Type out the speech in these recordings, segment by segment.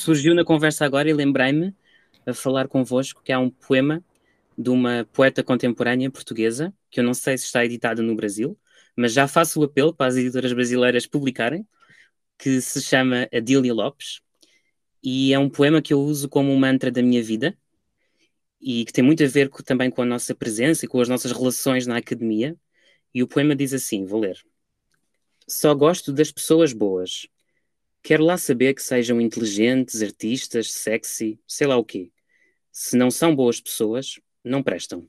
surgiu na conversa agora e lembrei-me a falar convosco que há um poema de uma poeta contemporânea portuguesa, que eu não sei se está editada no Brasil, mas já faço o apelo para as editoras brasileiras publicarem, que se chama Adília Lopes, e é um poema que eu uso como um mantra da minha vida, e que tem muito a ver com, também com a nossa presença e com as nossas relações na academia. E o poema diz assim: vou ler. Só gosto das pessoas boas. Quero lá saber que sejam inteligentes, artistas, sexy, sei lá o quê. Se não são boas pessoas, não prestam.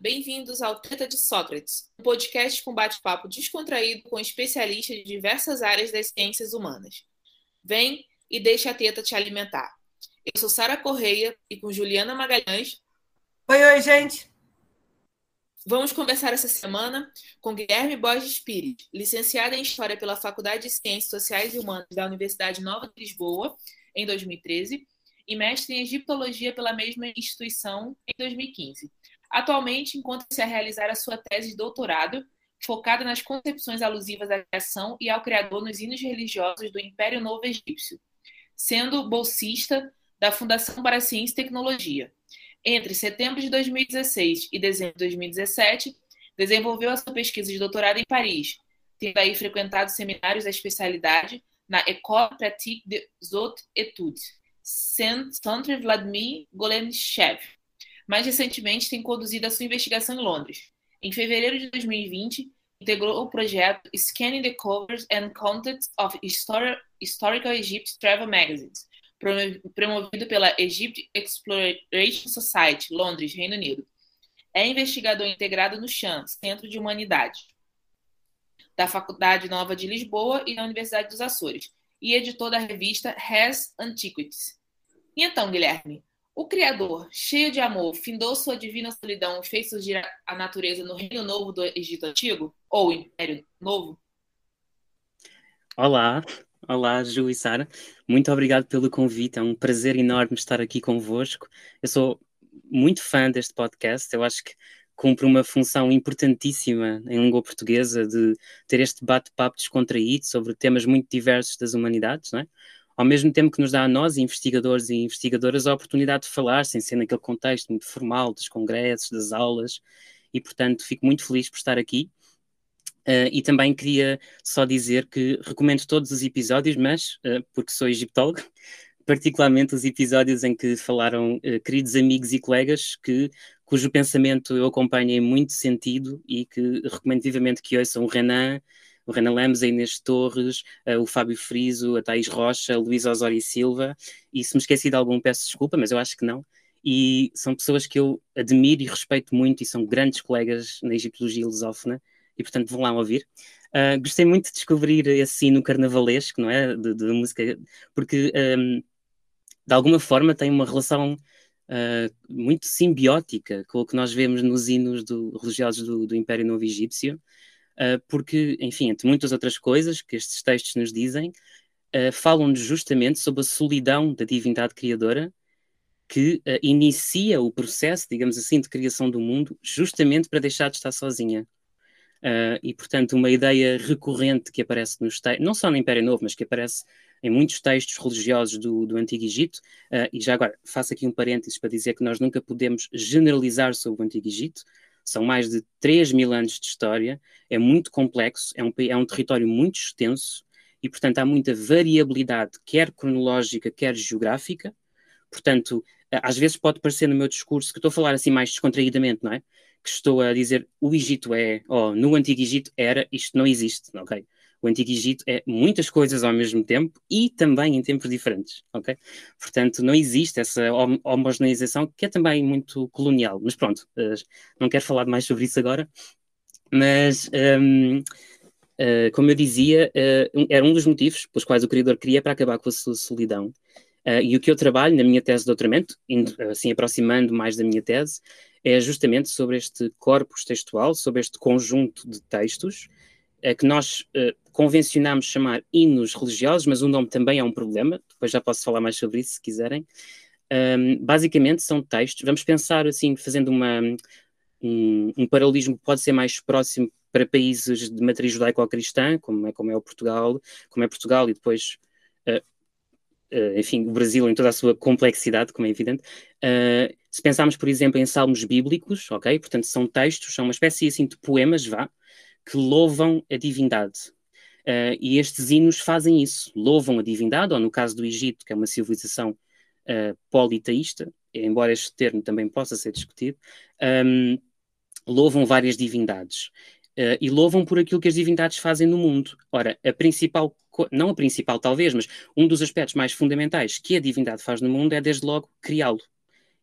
bem-vindos ao Treta de Sócrates, um podcast com bate-papo descontraído com especialistas de diversas áreas das ciências humanas. Vem e deixa a teta te alimentar. Eu sou Sara Correia e com Juliana Magalhães. Oi, oi, gente! Vamos conversar essa semana com Guilherme Borges Pires, licenciada em História pela Faculdade de Ciências Sociais e Humanas da Universidade Nova de Lisboa, em 2013, e mestre em Egiptologia pela mesma instituição em 2015. Atualmente, encontra-se a realizar a sua tese de doutorado, focada nas concepções alusivas à criação e ao Criador nos hinos religiosos do Império Novo Egípcio, sendo bolsista da Fundação para a Ciência e Tecnologia. Entre setembro de 2016 e dezembro de 2017, desenvolveu a sua pesquisa de doutorado em Paris, tendo aí frequentado seminários da especialidade na École Pratique des Hautes Études, Centre Vladimir Golenishev, mais recentemente, tem conduzido a sua investigação em Londres. Em fevereiro de 2020, integrou o projeto Scanning the Covers and Contents of Historical Egypt Travel Magazines, promovido pela Egypt Exploration Society, Londres, Reino Unido. É investigador integrado no CHAN, Centro de Humanidade, da Faculdade Nova de Lisboa e da Universidade dos Açores, e editor da revista Has Antiquities. E então, Guilherme, o Criador, cheio de amor, findou sua divina solidão e fez surgir a natureza no Reino Novo do Egito Antigo? Ou Império Novo? Olá, olá, Ju e Sara. Muito obrigado pelo convite. É um prazer enorme estar aqui convosco. Eu sou muito fã deste podcast. Eu acho que cumpre uma função importantíssima em língua portuguesa de ter este bate-papo descontraído sobre temas muito diversos das humanidades, não é? Ao mesmo tempo que nos dá a nós, investigadores e investigadoras, a oportunidade de falar, sem ser naquele contexto muito formal dos congressos, das aulas, e portanto fico muito feliz por estar aqui. Uh, e também queria só dizer que recomendo todos os episódios, mas, uh, porque sou egiptólogo, particularmente os episódios em que falaram uh, queridos amigos e colegas que, cujo pensamento eu acompanho em muito sentido e que recomendo vivamente que ouçam o Renan, o Renan Lemos, a Inês Torres, uh, o Fábio Friso, a Thais Rocha, Luís Osório Silva, e se me esqueci de algum peço desculpa, mas eu acho que não. E são pessoas que eu admiro e respeito muito e são grandes colegas na egiptologia lusófona, e portanto vão lá ouvir. Uh, gostei muito de descobrir esse sino carnavalesco, não é? De, de música, porque um, de alguma forma tem uma relação uh, muito simbiótica com o que nós vemos nos hinos do, religiosos do, do Império Novo Egípcio, porque, enfim, entre muitas outras coisas que estes textos nos dizem, uh, falam-nos justamente sobre a solidão da divindade criadora que uh, inicia o processo, digamos assim, de criação do mundo, justamente para deixar de estar sozinha. Uh, e, portanto, uma ideia recorrente que aparece nos textos, não só no Império Novo, mas que aparece em muitos textos religiosos do, do Antigo Egito, uh, e já agora faço aqui um parênteses para dizer que nós nunca podemos generalizar sobre o Antigo Egito, são mais de 3 mil anos de história, é muito complexo, é um, é um território muito extenso e, portanto, há muita variabilidade, quer cronológica, quer geográfica. Portanto, às vezes pode parecer no meu discurso que estou a falar assim mais descontraídamente, não é? Que estou a dizer o Egito é, oh, no Antigo Egito era, isto não existe, ok? O Antigo Egito é muitas coisas ao mesmo tempo e também em tempos diferentes, ok? Portanto, não existe essa homogeneização que é também muito colonial. Mas pronto, uh, não quero falar mais sobre isso agora. Mas, um, uh, eh, como eu dizia, uh, era um dos motivos pelos quais o criador queria para acabar com a sua solidão. e o que eu trabalho na minha tese de doutoramento, indo, assim aproximando mais da minha tese, é justamente sobre este corpus textual, sobre este conjunto de textos é que nós uh, convencionamos chamar hinos religiosos, mas o nome também é um problema, depois já posso falar mais sobre isso se quiserem. Um, basicamente são textos, vamos pensar assim, fazendo uma, um, um paralelismo que pode ser mais próximo para países de matriz judaico-cristã, como é, como é o Portugal, como é Portugal e depois, uh, uh, enfim, o Brasil em toda a sua complexidade, como é evidente. Uh, se pensarmos, por exemplo, em salmos bíblicos, ok? Portanto, são textos, são uma espécie assim de poemas, vá, que louvam a divindade. Uh, e estes hinos fazem isso, louvam a divindade, ou no caso do Egito, que é uma civilização uh, politeísta, embora este termo também possa ser discutido, um, louvam várias divindades. Uh, e louvam por aquilo que as divindades fazem no mundo. Ora, a principal, não a principal talvez, mas um dos aspectos mais fundamentais que a divindade faz no mundo é, desde logo, criá-lo.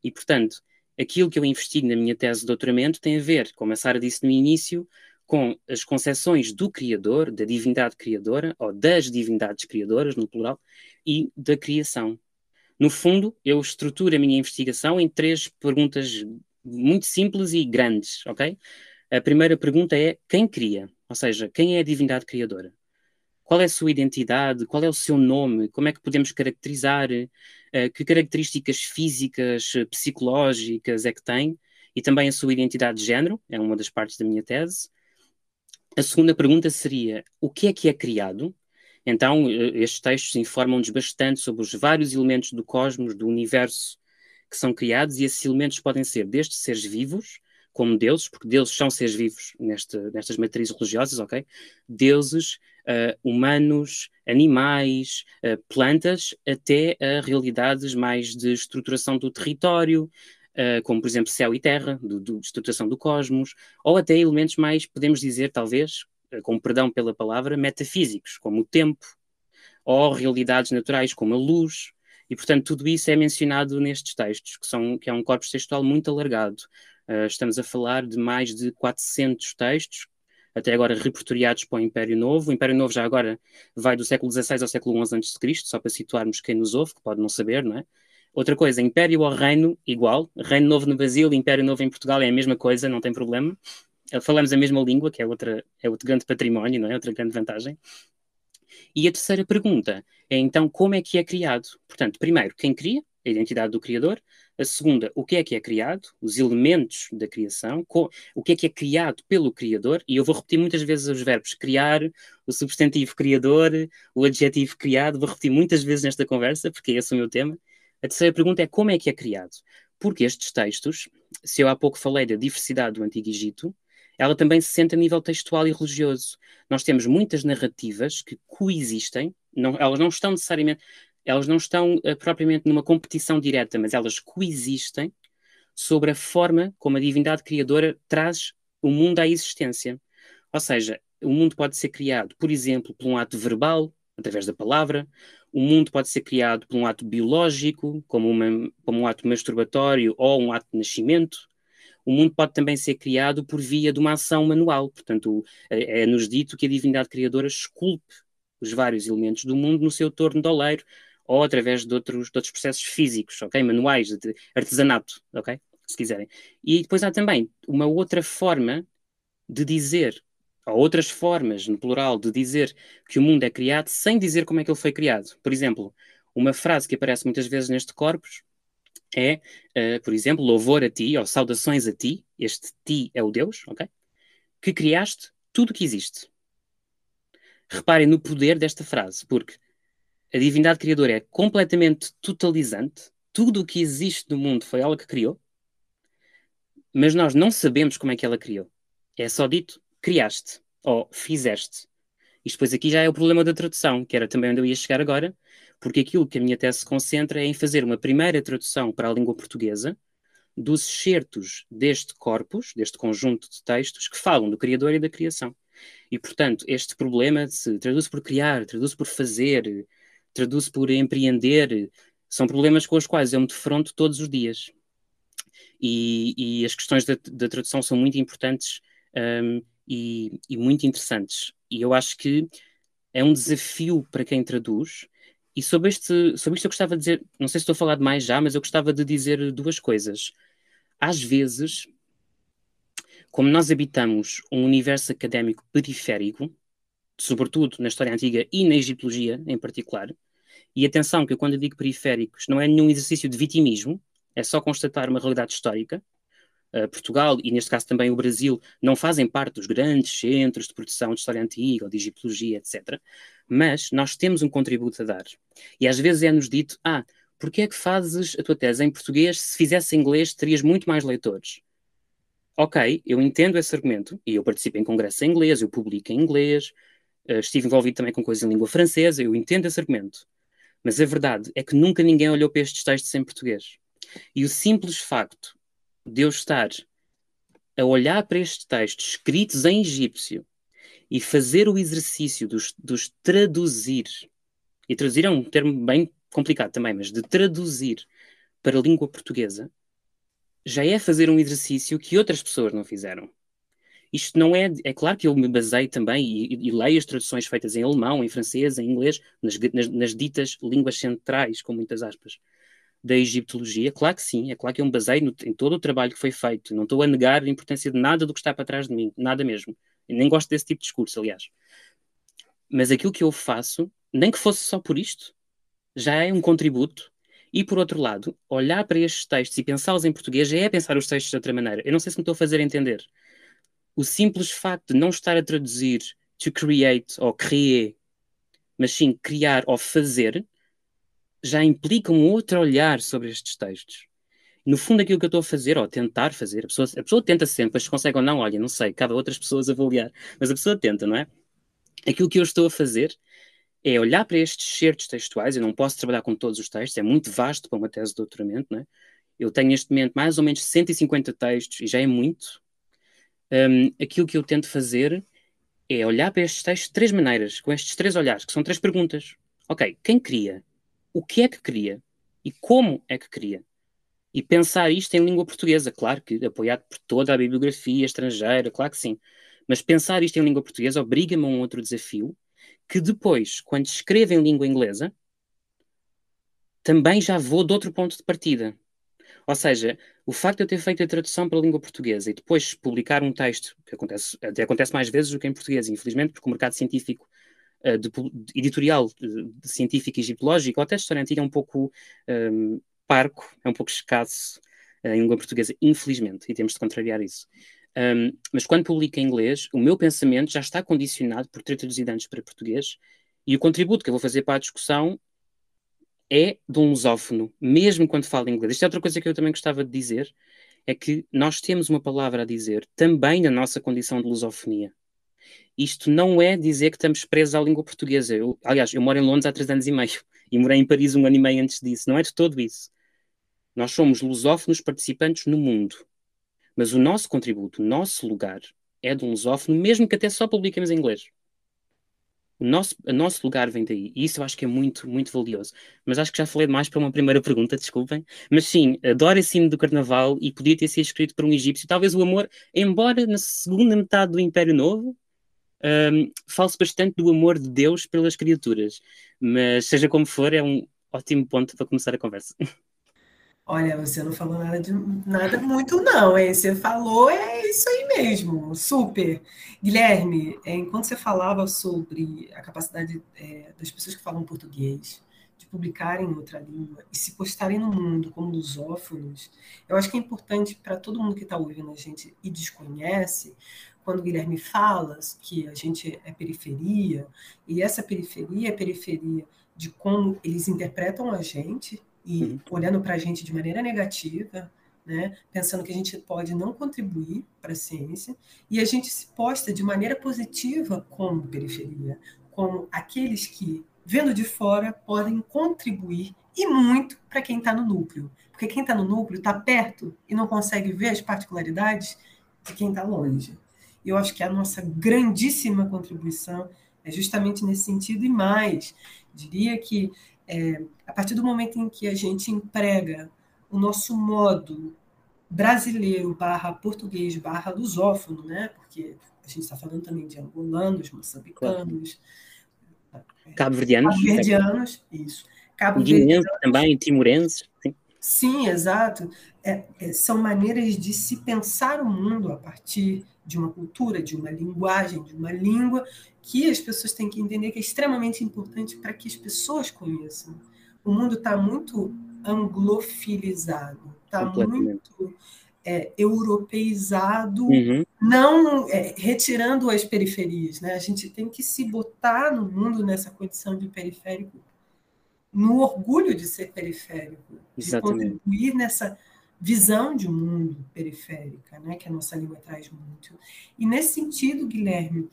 E, portanto, aquilo que eu investigo na minha tese de doutoramento tem a ver, como a Sara disse no início, com as concepções do Criador, da divindade criadora, ou das divindades criadoras, no plural, e da criação. No fundo, eu estruturo a minha investigação em três perguntas muito simples e grandes, ok? A primeira pergunta é quem cria? Ou seja, quem é a divindade criadora? Qual é a sua identidade? Qual é o seu nome? Como é que podemos caracterizar? Uh, que características físicas, psicológicas é que tem? E também a sua identidade de género, é uma das partes da minha tese. A segunda pergunta seria: o que é que é criado? Então, eh, estes textos informam-nos bastante sobre os vários elementos do cosmos, do universo que são criados, e esses elementos podem ser desde seres vivos, como deuses, porque deuses são seres vivos neste, nestas matrizes religiosas, ok? Deuses, uh, humanos, animais, uh, plantas, até a realidades mais de estruturação do território, como por exemplo céu e terra, do, do, estruturação do cosmos, ou até elementos mais, podemos dizer, talvez, uh, com perdão pela palavra, metafísicos, como o tempo, ou realidades naturais, como a luz. E, portanto, tudo isso é mencionado nestes textos, que, são, que é um corpus textual muito alargado. Uh, estamos a falar de mais de 400 textos, até agora repertoriados para o Império Novo. O Império Novo já agora vai do século XVI ao século XI a.C., só para situarmos quem nos ouve, que pode não saber, não é? Outra coisa, Império ou Reino, igual. Reino Novo no Brasil, Império Novo em Portugal é a mesma coisa, não tem problema. Eh, falamos a mesma língua, que é, outra, é outro grande património, não é? Outra grande vantagem. E a terceira pergunta é então como é que é criado? Portanto, primeiro, quem cria? A identidade do criador. A segunda, o que é que é criado? Os elementos da criação. O que é que é criado pelo criador? E eu vou repetir muitas vezes os verbos criar, o substantivo criador, o adjetivo criado. Vou repetir muitas vezes nesta conversa, porque esse é o meu tema. A terceira pergunta é como é que é criado? Porque estes textos, se eu há pouco falei da diversidade do Antigo Egito, ela também se sente a nível textual e religioso. Nós temos muitas narrativas que coexistem, não, elas não estão necessariamente, elas não estão uh, propriamente numa competição direta, mas elas coexistem sobre a forma como a divindade criadora traz o mundo à existência. Ou seja, o mundo pode ser criado, por exemplo, por um ato verbal, através da palavra, o mundo pode ser criado por um ato biológico, como, uma, como um ato masturbatório ou um ato de nascimento. O mundo pode também ser criado por via de uma ação manual. Portanto, é, é-nos dito que a divindade criadora esculpe os vários elementos do mundo no seu torno oleiro ou através de outros, de outros processos físicos, ok? Manuais, de artesanato, ok? Se quiserem. E depois há também uma outra forma de dizer Há outras formas, no plural, de dizer que o mundo é criado sem dizer como é que ele foi criado. Por exemplo, uma frase que aparece muitas vezes neste corpus é, uh, por exemplo, louvor a ti, ou saudações a ti, este ti é o Deus, ok? Que criaste tudo o que existe. Reparem no poder desta frase, porque a divindade criadora é completamente totalizante, tudo o que existe no mundo foi ela que criou, mas nós não sabemos como é que ela criou. É só dito criaste ou fizeste. Isto depois aqui já é o problema da tradução, que era também onde eu ia chegar agora, porque aquilo que a minha tese se concentra é em fazer uma primeira tradução para a língua portuguesa dos excertos deste corpus, deste conjunto de textos que falam do Criador e da criação. E, portanto, este problema se traduz por criar, traduz por fazer, traduz por empreender, são problemas com os quais eu me defronto todos os dias. E, e as questões da, da, tradução são muito importantes um, e, e muito interessantes. E eu acho que é um desafio para quem traduz. E sobre, este, sobre isto eu gostava de dizer, não sei se estou a falar demais já, mas eu gostava de dizer duas coisas. Às vezes, como nós habitamos um universo académico periférico, sobretudo na história antiga e na egiptologia em particular. E atenção, que eu quando digo periféricos, não é nenhum exercício de vitimismo, é só constatar uma realidade histórica. Portugal, e neste caso também o Brasil, não fazem parte dos grandes centros de produção de história antiga ou de egiptologia, etc. Mas nós temos um contributo a dar. E às vezes é-nos dito: ah, porquê é que fazes a tua tese em português? Se fizesse em inglês, terias muito mais leitores. Ok, eu entendo esse argumento, e eu participo em congressos em inglês, eu publico em inglês, uh, estive envolvido também com coisas em língua francesa, eu entendo esse argumento. Mas a verdade é que nunca ninguém olhou para estes textos em português. E o simples facto de eu estar a olhar para estes textos escritos em egípcio e fazer o exercício dos, dos traduzir, e traduzir é um termo bem complicado também, mas de traduzir para a língua portuguesa, já é fazer um exercício que outras pessoas não fizeram. Isto não é. É claro que eu me baseio também e, e leio as traduções feitas em alemão, em francês, em inglês, nas, nas, nas ditas línguas centrais, com muitas aspas da egiptologia? Claro que sim, é claro que eu me baseio no, em todo o trabalho que foi feito. Não estou a negar a importância de nada do que está para trás de mim, nada mesmo. Eu nem gosto desse tipo de discurso, aliás. Mas aquilo que eu faço, nem que fosse só por isto, já é um contributo. E por outro lado, olhar para estes textos e pensá-los em português já é pensar os textos de outra maneira. Eu não sei se me estou a fazer entender. O simples facto de não estar a traduzir to create ou créer, mas sim criar ou fazer, já implica um outro olhar sobre estes textos. No fundo, aquilo que eu estou a fazer, ou tentar fazer, a pessoa, a pessoa tenta sempre, mas se consegue ou não, olha, não sei, cabe a outras pessoas avaliar, mas a pessoa tenta, não é? Aquilo que eu estou a fazer é olhar para estes certos textuais, eu não posso trabalhar com todos os textos, é muito vasto para uma tese de doutoramento, não é? Eu tenho neste momento mais ou menos 150 textos, e já é muito. Um, aquilo que eu tento fazer é olhar para estes textos de três maneiras, com estes três olhares, que são três perguntas. Ok, quem cria? O que é que queria e como é que queria. E pensar isto em língua portuguesa, claro que apoiado por toda a bibliografia estrangeira, claro que sim. Mas pensar isto em língua portuguesa obriga-me a um outro desafio, que depois, quando escrevo em língua inglesa, também já vou de outro ponto de partida. Ou seja, o facto de eu ter feito a tradução para a língua portuguesa e depois publicar um texto, que acontece, até acontece mais vezes do que em português, infelizmente, porque o mercado científico uh, de, editorial de, de científico e egiptológico, ou até história antiga, é um pouco um, parco, é um pouco escasso uh, em língua portuguesa, infelizmente, e temos de contrariar isso. Um, mas quando publico em inglês, o meu pensamento já está condicionado por ter traduzido antes para português, e o contributo que eu vou fazer para a discussão é de um lusófono, mesmo quando falo inglês. Isto é outra coisa que eu também gostava de dizer, é que nós temos uma palavra a dizer também na nossa condição de lusofonia. Isto não é dizer que estamos presos à língua portuguesa. Eu, aliás, eu moro em Londres há três anos e meio e morei em Paris um ano e meio antes disso. Não é de todo isso. Nós somos lusófonos participantes no mundo. Mas o nosso contributo, o nosso lugar, é de um lusófono, mesmo que até só publiquemos em inglês. O nosso, o nosso lugar vem daí. E isso eu acho que é muito, muito valioso. Mas acho que já falei demais para uma primeira pergunta, desculpem. Mas sim, adoro esse hino do Carnaval e podia ter sido escrito por um egípcio. Talvez o amor, embora na segunda metade do Império Novo, um, fala-se bastante do amor de Deus pelas criaturas, mas seja como for, é um ótimo ponto para começar a conversa. Olha, você não falou nada de nada muito, não, hein? Você falou, é isso aí mesmo, super. Guilherme, é, enquanto você falava sobre a capacidade é, das pessoas que falam português de publicarem em outra língua e se postarem no mundo como lusófonos, eu acho que é importante para todo mundo que está ouvindo a gente e desconhece, quando o Guilherme fala que a gente é periferia, e essa periferia é periferia de como eles interpretam a gente, e uhum. olhando para a gente de maneira negativa, né, pensando que a gente pode não contribuir para a ciência, e a gente se posta de maneira positiva como periferia, como aqueles que, vendo de fora, podem contribuir e muito para quem está no núcleo. Porque quem está no núcleo está perto e não consegue ver as particularidades de quem está longe. E eu acho que a nossa grandíssima contribuição é justamente nesse sentido e mais. Diria que é, a partir do momento em que a gente emprega o nosso modo brasileiro barra português barra lusófono, né? porque a gente está falando também de angolanos, moçambicanos, cabo-verdianos, cabo-verdianos, isso, cabo-verdianos também, timorenses, sim. Sim, exato. É, é, são maneiras de se pensar o mundo a partir de uma cultura, de uma linguagem, de uma língua, que as pessoas têm que entender que é extremamente importante para que as pessoas conheçam. O mundo está muito anglofilizado, está muito é, europeizado, uhum. não é, retirando as periferias. Né? A gente tem que se botar no mundo nessa condição de periférico, no orgulho de ser periférico, Exatamente. de contribuir nessa visão de um mundo periférica, né, que a nossa língua traz muito. E nesse sentido, Guilherme,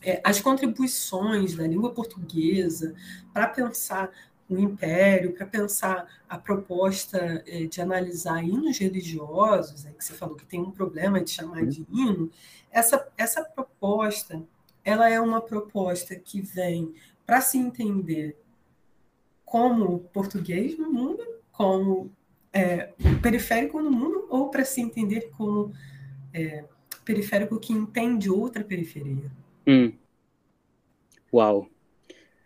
é, as contribuições da língua portuguesa para pensar o império, para pensar a proposta é, de analisar hinos religiosos, é, que você falou que tem um problema de chamar de hino, essa, essa proposta ela é uma proposta que vem para se entender como português no mundo, como é, periférico no mundo, ou para se entender como é, periférico que entende outra periferia? Hum. Uau!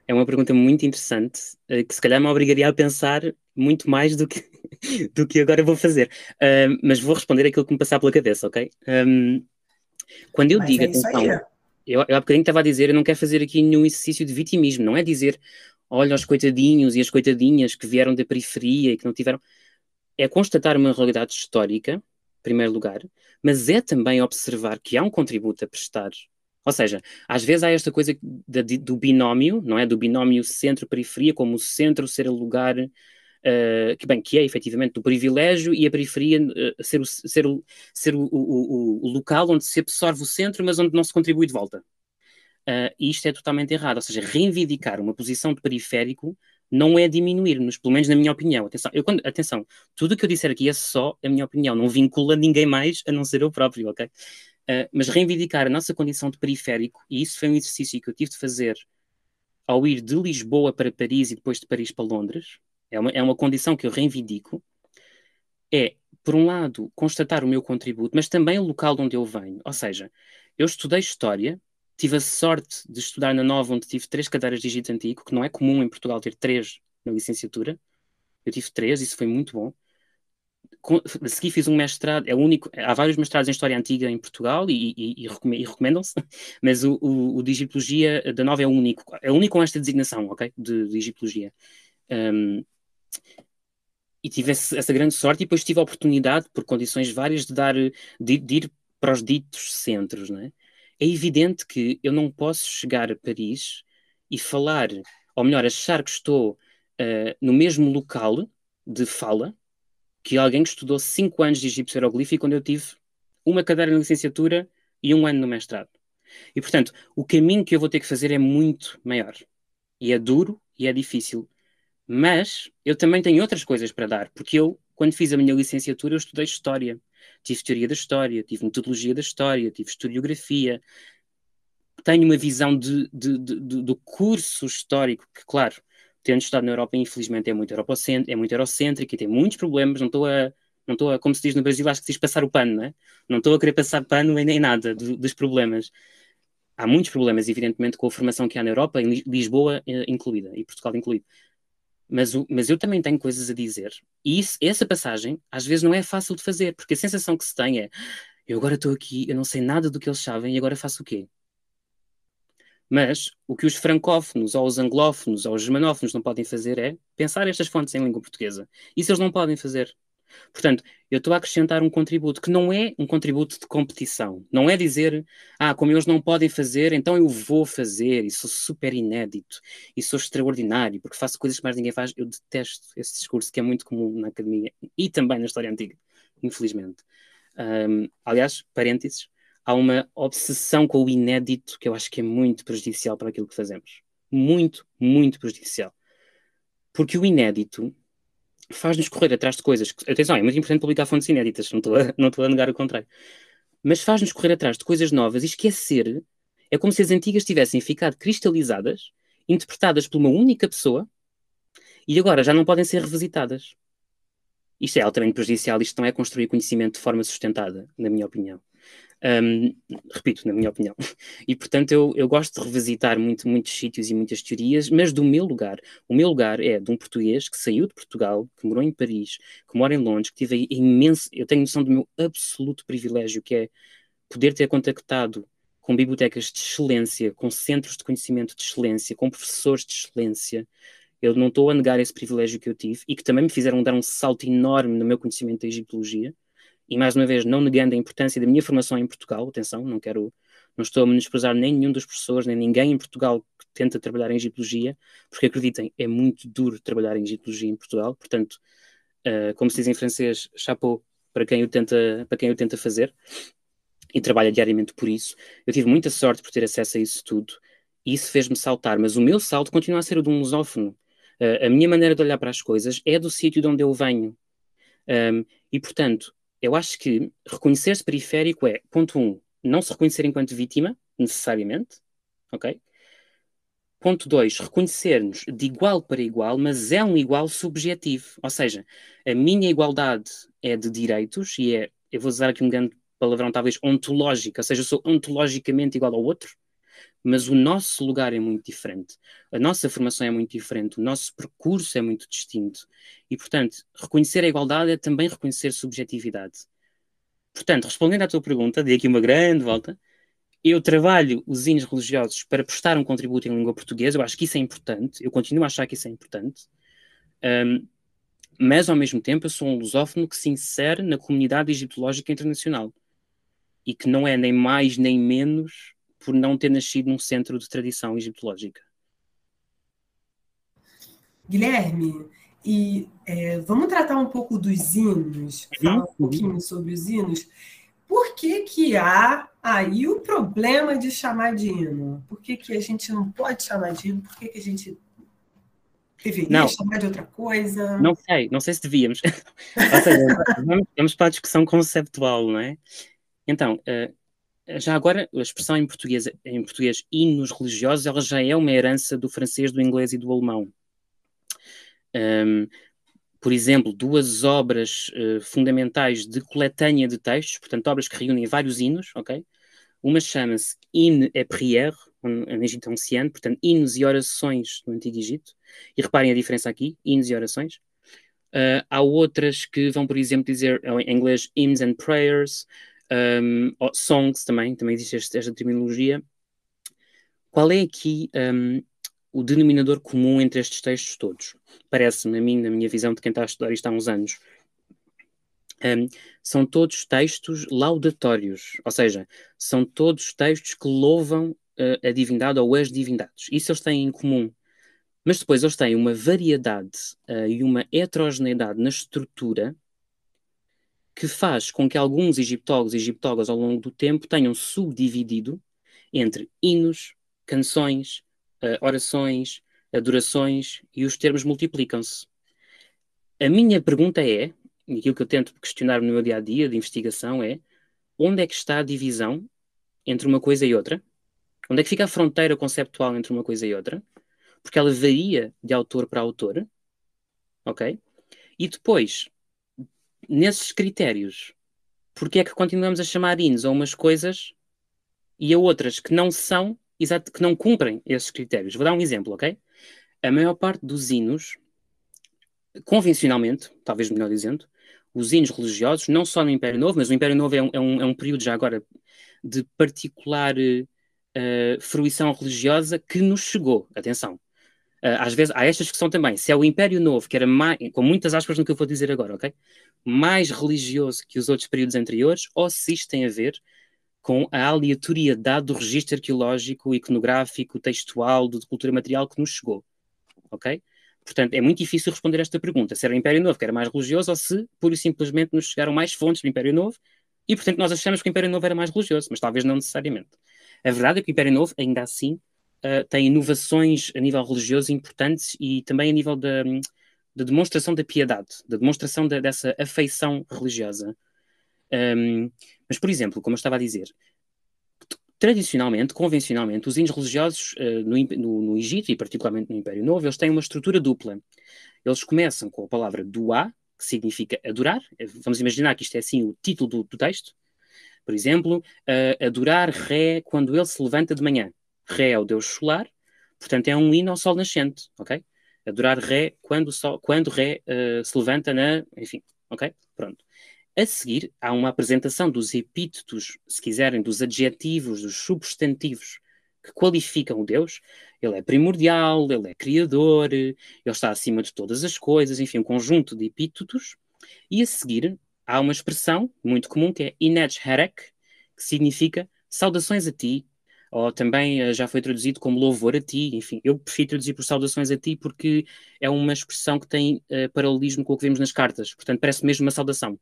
É uma pergunta muito interessante, eh, que se calhar me obrigaria a pensar muito mais do que, do que agora vou fazer. Uh, mas vou responder aquilo que me passar pela cabeça, ok? Um, quando eu mas digo, é atenção, eu, eu há bocadinho estava a dizer, eu não quero fazer aqui nenhum exercício de vitimismo, não é dizer, olha os coitadinhos e as coitadinhas que vieram da periferia e que não tiveram. É constatar uma realidade histórica, em primeiro lugar, mas é também observar que há um contributo a prestar ou seja, às vezes há esta coisa do binómio, não é? Do binómio centro-periferia, como o centro ser o lugar uh, que, bem, que é efetivamente do privilégio e a periferia uh, ser, o, ser, o, ser o, o, o, local onde se absorve o centro, mas onde não se contribui de volta. Uh, isto é totalmente errado. Ou seja, reivindicar uma posição de periférico não é diminuir-nos, pelo menos na minha opinião. Atenção, eu quando, atenção, tudo o que eu disser aqui é só a minha opinião, não vincula ninguém mais a não ser eu próprio, ok? Uh, mas reivindicar a nossa condição de periférico, e isso foi um exercício que eu tive de fazer ao ir de Lisboa para Paris e depois de Paris para Londres, é uma, é uma condição que eu reivindico, é, por um lado, constatar o meu contributo, mas também o local de onde eu venho. Ou seja, eu estudei História, tive a sorte de estudar na Nova, onde tive três cadeiras de Egito Antigo, que não é comum em Portugal ter três na licenciatura. Eu tive três, isso foi muito bom a seguir fiz um mestrado, é único, há vários mestrados em História Antiga em Portugal e, e, e recomendam-se, mas o, o, o, de Egiptologia da Nova é o único, é o único com esta designação, ok, de, de Egiptologia. Um, e tive essa grande sorte e depois tive a oportunidade, por condições várias, de dar, de, de ir para os ditos centros, não é? Evidente que eu não posso chegar a Paris e falar, ou melhor, achar que estou uh, no mesmo local de fala, que alguém que estudou 5 anos de egípcio hieroglífico quando eu tive uma cadeira na licenciatura e um ano no mestrado. E, portanto, o caminho que eu vou ter que fazer é muito maior. E é duro e é difícil. Mas eu também tenho outras coisas para dar, porque eu, quando fiz a minha licenciatura, eu estudei História. Tive Teoria da História, tive Metodologia da História, tive Historiografia. Tenho uma visão de, de, de, do curso histórico, que, claro, tendo estado na Europa, infelizmente, é muito, europocêntrico, é muito eurocêntrico e tem muitos problemas. Não estou a, não estou a, como se diz no Brasil, acho que se diz passar o pano, não é? Não estou a querer passar pano nem nada do, dos problemas. Há muitos problemas, evidentemente, com a formação que há na Europa, em Lisboa eh, incluída e Portugal incluído. Mas, o, mas eu também tenho coisas a dizer. E isso, essa passagem, às vezes, não é fácil de fazer, porque a sensação que se tem é: eu agora estou aqui, eu não sei nada do que eles sabem e agora faço o quê? Mas o que os francófonos, ou os anglófonos, ou os germanófonos não podem fazer é pensar estas fontes em língua portuguesa. Isso eles não podem fazer. Portanto, eu estou a acrescentar um contributo que não é um contributo de competição. Não é dizer, ah, como eles não podem fazer, então eu vou fazer, e sou super inédito, e sou extraordinário, porque faço coisas que mais ninguém faz. Eu detesto esse discurso que é muito comum na academia e também na história antiga, infelizmente. Um, aliás, parênteses, há uma obsessão com o inédito que eu acho que é muito prejudicial para aquilo que fazemos. Muito, muito prejudicial. Porque o inédito faz-nos correr atrás de coisas. Que, atenção, é muito importante publicar fontes inéditas, não estou a, a negar o contrário. Mas faz-nos correr atrás de coisas novas e esquecer. É como se as antigas tivessem ficado cristalizadas, interpretadas por uma única pessoa e agora já não podem ser revisitadas. Isto é altamente prejudicial, isto não é construir conhecimento de forma sustentada, na minha opinião. Um, repito, na minha opinião. E, portanto, eu, eu gosto de revisitar muito, muitos sítios e muitas teorias, mas do meu lugar. O meu lugar é de um português que saiu de Portugal, que morou em Paris, que mora em Londres, que tive imenso. Eu tenho noção do meu absoluto privilégio, que é poder ter contactado com bibliotecas de excelência, com centros de conhecimento de excelência, com professores de excelência. Eu não estou a negar esse privilégio que eu tive e que também me fizeram dar um salto enorme no meu conhecimento da egiptologia. E mais uma vez, não negando a importância da minha formação em Portugal, atenção, não quero, não estou a menosprezar nem nenhum dos professores, nem ninguém em Portugal que tenta trabalhar em egiptologia, porque acreditem, é muito duro trabalhar em egiptologia em Portugal, portanto, uh, como se diz em francês, chapeau para quem o tenta, para quem o tenta fazer e trabalha diariamente por isso. Eu tive muita sorte por ter acesso a isso tudo e isso fez-me saltar, mas o meu salto continua a ser o de um lusófono. Uh, a minha maneira de olhar para as coisas é do sítio de onde eu venho. Um, e, portanto, eu acho que reconhecer-se periférico é, ponto um, não se reconhecer enquanto vítima, necessariamente, ok? Ponto 2, reconhecer-nos de igual para igual, mas é um igual subjetivo. Ou seja, a minha igualdade é de direitos e é, eu vou usar aqui um grande palavrão talvez ontológica, ou seja, eu sou ontologicamente igual ao outro, mas o nosso lugar é muito diferente, a nossa formação é muito diferente, o nosso percurso é muito distinto. E, portanto, reconhecer a igualdade é também reconhecer subjetividade. Portanto, respondendo à tua pergunta, dei aqui uma grande volta. Eu trabalho os hinos religiosos para prestar um contributo em língua portuguesa, eu acho que isso é importante, eu continuo a achar que isso é importante. Um, mas, ao mesmo tempo, eu sou um lusófono que se insere na comunidade egiptológica internacional e que não é nem mais nem menos por não ter nascido num centro de tradição egiptológica. Guilherme, e é, vamos tratar um pouco dos hinos, uhum. falar um pouquinho sobre os hinos. Por que, que há aí o problema de chamar de hino? Por que, que a gente não pode chamar de hino? Por que, que a gente deveria não, chamar de outra coisa? Não sei, não sei se devíamos. seja, vamos, vamos para a discussão conceptual, não é? Então, uh, já agora, a expressão em português, em português hinos religiosos, ela já é uma herança do francês, do inglês e do alemão. Um, por exemplo, duas obras uh, fundamentais de coletânea de textos, portanto, obras que reúnem vários hinos, ok? Uma chama-se Hymne et Prière, em Egito anciano, portanto, hinos e orações no Antigo Egito. E reparem a diferença aqui, hinos e orações. Uh, há outras que vão, por exemplo, dizer em inglês hymns and prayers, um, songs também, também existe esta, terminologia. Qual é aqui um, o denominador comum entre estes textos todos? Parece-me a mim, na minha visão de quem está a estudar isto há uns anos, um, são todos textos laudatórios, ou seja, são todos textos que louvam uh, a divindade ou as divindades. Isso eles têm em comum. Mas depois eles têm uma variedade uh, e uma heterogeneidade na estrutura que faz com que alguns egiptólogos e egiptólogas ao longo do tempo tenham subdividido entre hinos, canções, uh, orações, adorações e os termos multiplicam-se. A minha pergunta é, e aquilo que eu tento questionar no meu dia a dia de investigação é: onde é que está a divisão entre uma coisa e outra? Onde é que fica a fronteira conceptual entre uma coisa e outra? Porque ela varia de autor para autor, ok? E depois, nesses critérios, porque é que continuamos a chamar hinos a umas coisas e a outras que não são, exato, que não cumprem esses critérios? Vou dar um exemplo, ok? A maior parte dos hinos, convencionalmente, talvez melhor dizendo, os hinos religiosos, não só no Império Novo, mas o Império Novo é um, é um, é um período já agora de particular uh, fruição religiosa que nos chegou. Atenção, às vezes há esta discussão também. Se é o Império Novo, que era mais, com muitas aspas no que eu vou dizer agora, ok? Mais religioso que os outros períodos anteriores, ou se isto tem a ver com a aleatoriedade do registro arqueológico, iconográfico, textual, de cultura material que nos chegou, ok? Portanto, é muito difícil responder esta pergunta. Se era o Império Novo que era mais religioso ou se, pura e simplesmente, nos chegaram mais fontes do Império Novo e, portanto, nós achamos que o Império Novo era mais religioso, mas talvez não necessariamente. A verdade é que o Império Novo, ainda assim, uh, tem inovações a nível religioso importantes e também a nível da, de demonstração da piedade, da demonstração de, dessa afeição religiosa. Um, mas, por exemplo, como eu estava a dizer, tradicionalmente, convencionalmente, os hinos religiosos uh, no, no, no, Egito e particularmente no Império Novo, eles têm uma estrutura dupla. Eles começam com a palavra duá, que significa adorar. Vamos imaginar que isto é assim o título do, do texto. Por exemplo, uh, adorar Ré quando ele se levanta de manhã. Ré é o deus solar, portanto é um hino ao sol nascente, ok? Adorar Ré quando, sol, quando Ré uh, se levanta na. Enfim, ok? Pronto. A seguir, há uma apresentação dos epítetos, se quiserem, dos adjetivos, dos substantivos que qualificam o Deus. Ele é primordial, ele é criador, ele está acima de todas as coisas, enfim, um conjunto de epítetos. E a seguir, há uma expressão muito comum que é Inech Herek, que significa saudações a ti, ou também uh, já foi traduzido como louvor a ti, enfim, eu prefiro traduzir por saudações a ti porque é uma expressão que tem uh, paralelismo com o que vemos nas cartas, portanto parece mesmo uma saudação.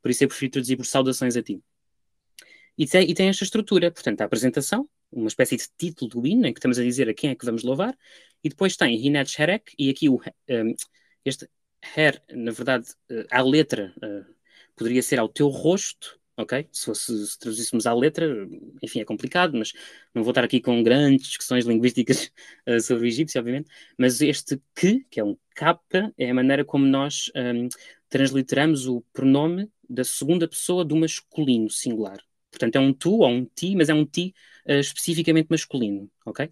Por isso eu prefiro traduzir por saudações a ti. E tem, e tem esta estrutura, portanto, a apresentação, uma espécie de título do hino, em que estamos a dizer a quem é que vamos louvar, e depois tem Hinech Herek, e aqui o, um, eh, este Her, na verdade, a letra uh, poderia ser ao teu rosto, ok? Se, fosse, se traduzíssemos à letra, enfim, é complicado, mas não vou estar aqui com grandes discussões linguísticas uh, sobre o egípcio, obviamente, mas este que, que é um capa, é a maneira como nós um, transliteramos o pronome da segunda pessoa do masculino singular. Portanto, é um tu ou um ti, mas é um ti uh, especificamente masculino, ok?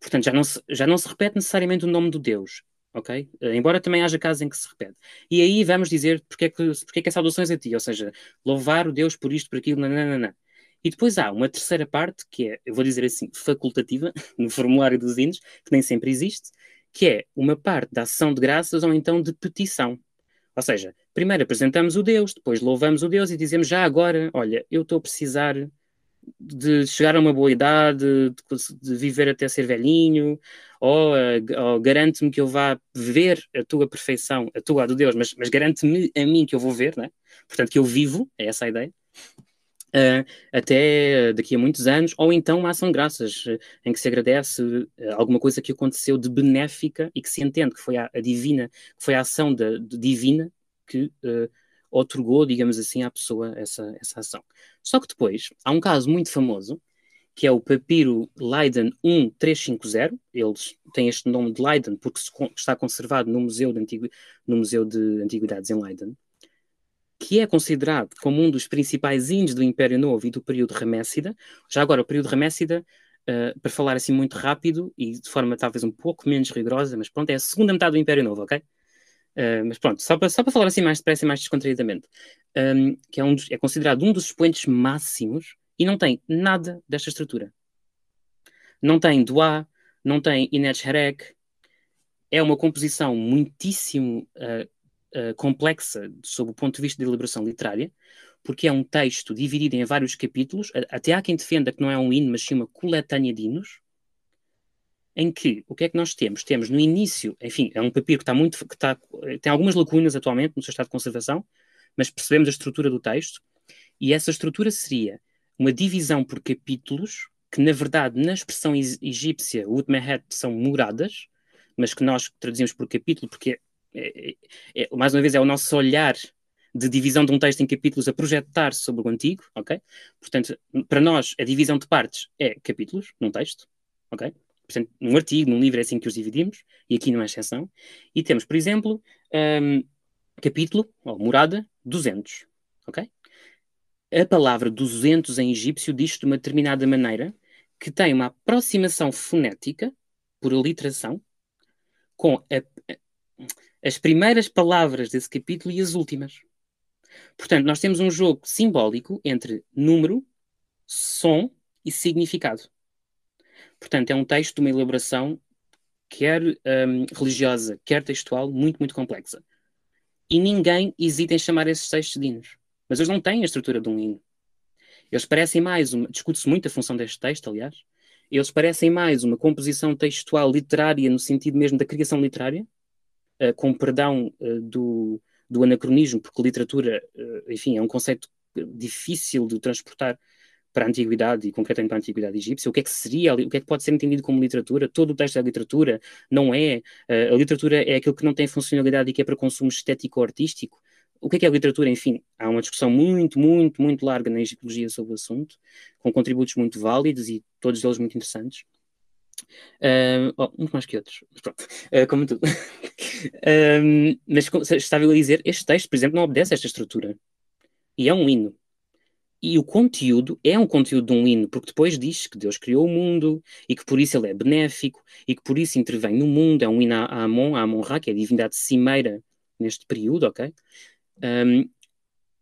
Portanto, já não, se, já não se repete necessariamente o nome do Deus, ok? Uh, embora também haja casos em que se repete. E aí vamos dizer porque é que, porque é, que é a ti, ou seja, louvar o Deus por isto, por aquilo, nananana. E depois há uma terceira parte, que é, eu vou dizer assim, facultativa, no formulário dos hinos, que nem sempre existe, que é uma parte da ação de graças ou então de petição. Ou seja, primeiro apresentamos o Deus, depois louvamos o Deus e dizemos já agora, olha, eu estou a precisar de chegar a uma boa idade, de, de viver até ser velhinho, ou, ou garante-me que eu vá ver a tua perfeição, a tua, a do Deus, mas, mas garante-me a mim que eu vou ver, né? portanto que eu vivo, é essa a ideia, uh, até daqui a muitos anos, ou então uma ação de graças, uh, em que se agradece uh, alguma coisa que aconteceu de benéfica e que se entende que foi a, a divina, que foi a ação de divina que otorgou, digamos assim, à pessoa essa, essa ação. Só que depois há um caso muito famoso, que é o papiro Leiden 1350. Eles têm este nome de Leiden porque está conservado no Museu de, Antigu no Museu de Antiguidades em Leiden, que é considerado como um dos principais índios do Império Novo e do período Ramessida. Já agora, o período Ramessida, uh, para falar assim muito rápido e de forma talvez um pouco menos rigorosa, mas pronto, é a segunda metade do Império Novo, ok? Uh, mas pronto, só para, só para falar assim mais depressa e mais descontraídamente, um, que é, um dos, é considerado um dos expoentes máximos e não tem nada desta estrutura. Não tem Dua, não tem Inech Herek, é uma composição muitíssimo uh, uh, complexa sob o ponto de vista de elaboração literária, porque é um texto dividido em vários capítulos, até há quem defenda que não é um hino, mas sim uma coletânea de hinos, em que o que é que nós temos? Temos no início, enfim, é um papiro que está muito, que está, tem algumas lacunas atualmente no seu estado de conservação, mas percebemos a estrutura do texto, e essa estrutura seria uma divisão por capítulos, que na verdade, na expressão egípcia, Utmehet são moradas, mas que nós traduzimos por capítulo, porque, é, é, é, mais uma vez, é o nosso olhar de divisão de um texto em capítulos a projetar sobre o antigo, ok? Portanto, para nós, a divisão de partes é capítulos num texto, ok? Portanto, num artigo, num livro é assim que os dividimos, e aqui não é exceção. E temos, por exemplo, um, capítulo, ou morada, 200, ok? A palavra 200 em egípcio diz de uma determinada maneira que tem uma aproximação fonética, por aliteração, com a, as primeiras palavras desse capítulo e as últimas. Portanto, nós temos um jogo simbólico entre número, som e significado. Portanto, é um texto de uma elaboração quer um, religiosa, quer textual, muito, muito complexa. E ninguém hesita em chamar esses textos de hinos. Mas eles não têm a estrutura de um hino. Eles parecem mais, uma, discute-se muito a função deste texto, aliás, eles parecem mais uma composição textual literária no sentido mesmo da criação literária, uh, com perdão uh, do, do anacronismo, porque literatura, uh, enfim, é um conceito difícil de transportar para a antiguidade e concretamente para a antiguidade egípcia, o que é que seria, o que é que pode ser entendido como literatura? Todo o texto é literatura, não é? Uh, a literatura é aquilo que não tem funcionalidade e que é para consumo estético ou artístico. O que é que é literatura? Enfim, há uma discussão muito, muito, muito larga na egiptologia sobre o assunto, com contributos muito válidos e todos eles muito interessantes. Uh, oh, muito mais que outros, mas pronto, uh, como tudo. uh, mas estava eu a dizer, este texto, por exemplo, não obedece a esta estrutura. E é um hino. E o conteúdo é um conteúdo de um hino, porque depois diz que Deus criou o mundo e que por isso ele é benéfico e que por isso intervém no mundo. É um hino a Amon, a Amon-Ra, que é a divindade cimeira neste período, ok? Um,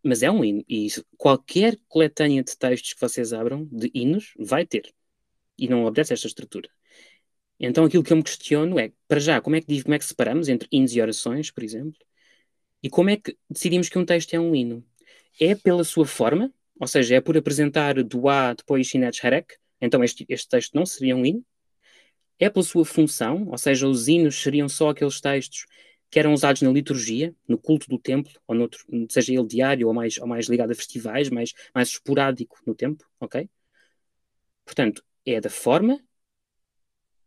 mas é um hino. E qualquer coletânea de textos que vocês abram, de hinos, vai ter. E não obedece a esta estrutura. Então aquilo que eu me questiono é, para já, como é que, como é que separamos entre hinos e orações, por exemplo? E como é que decidimos que um texto é um hino? É pela sua forma, ou seja, é por apresentar Duá, depois Shinet Harek, então este, este texto não seria um hino. É pela sua função, ou seja, os hinos seriam só aqueles textos que eram usados na liturgia, no culto do templo, ou noutro, seja ele diário ou mais, ou mais ligado a festivais, mais, mais esporádico no tempo, ok? Portanto, é da forma,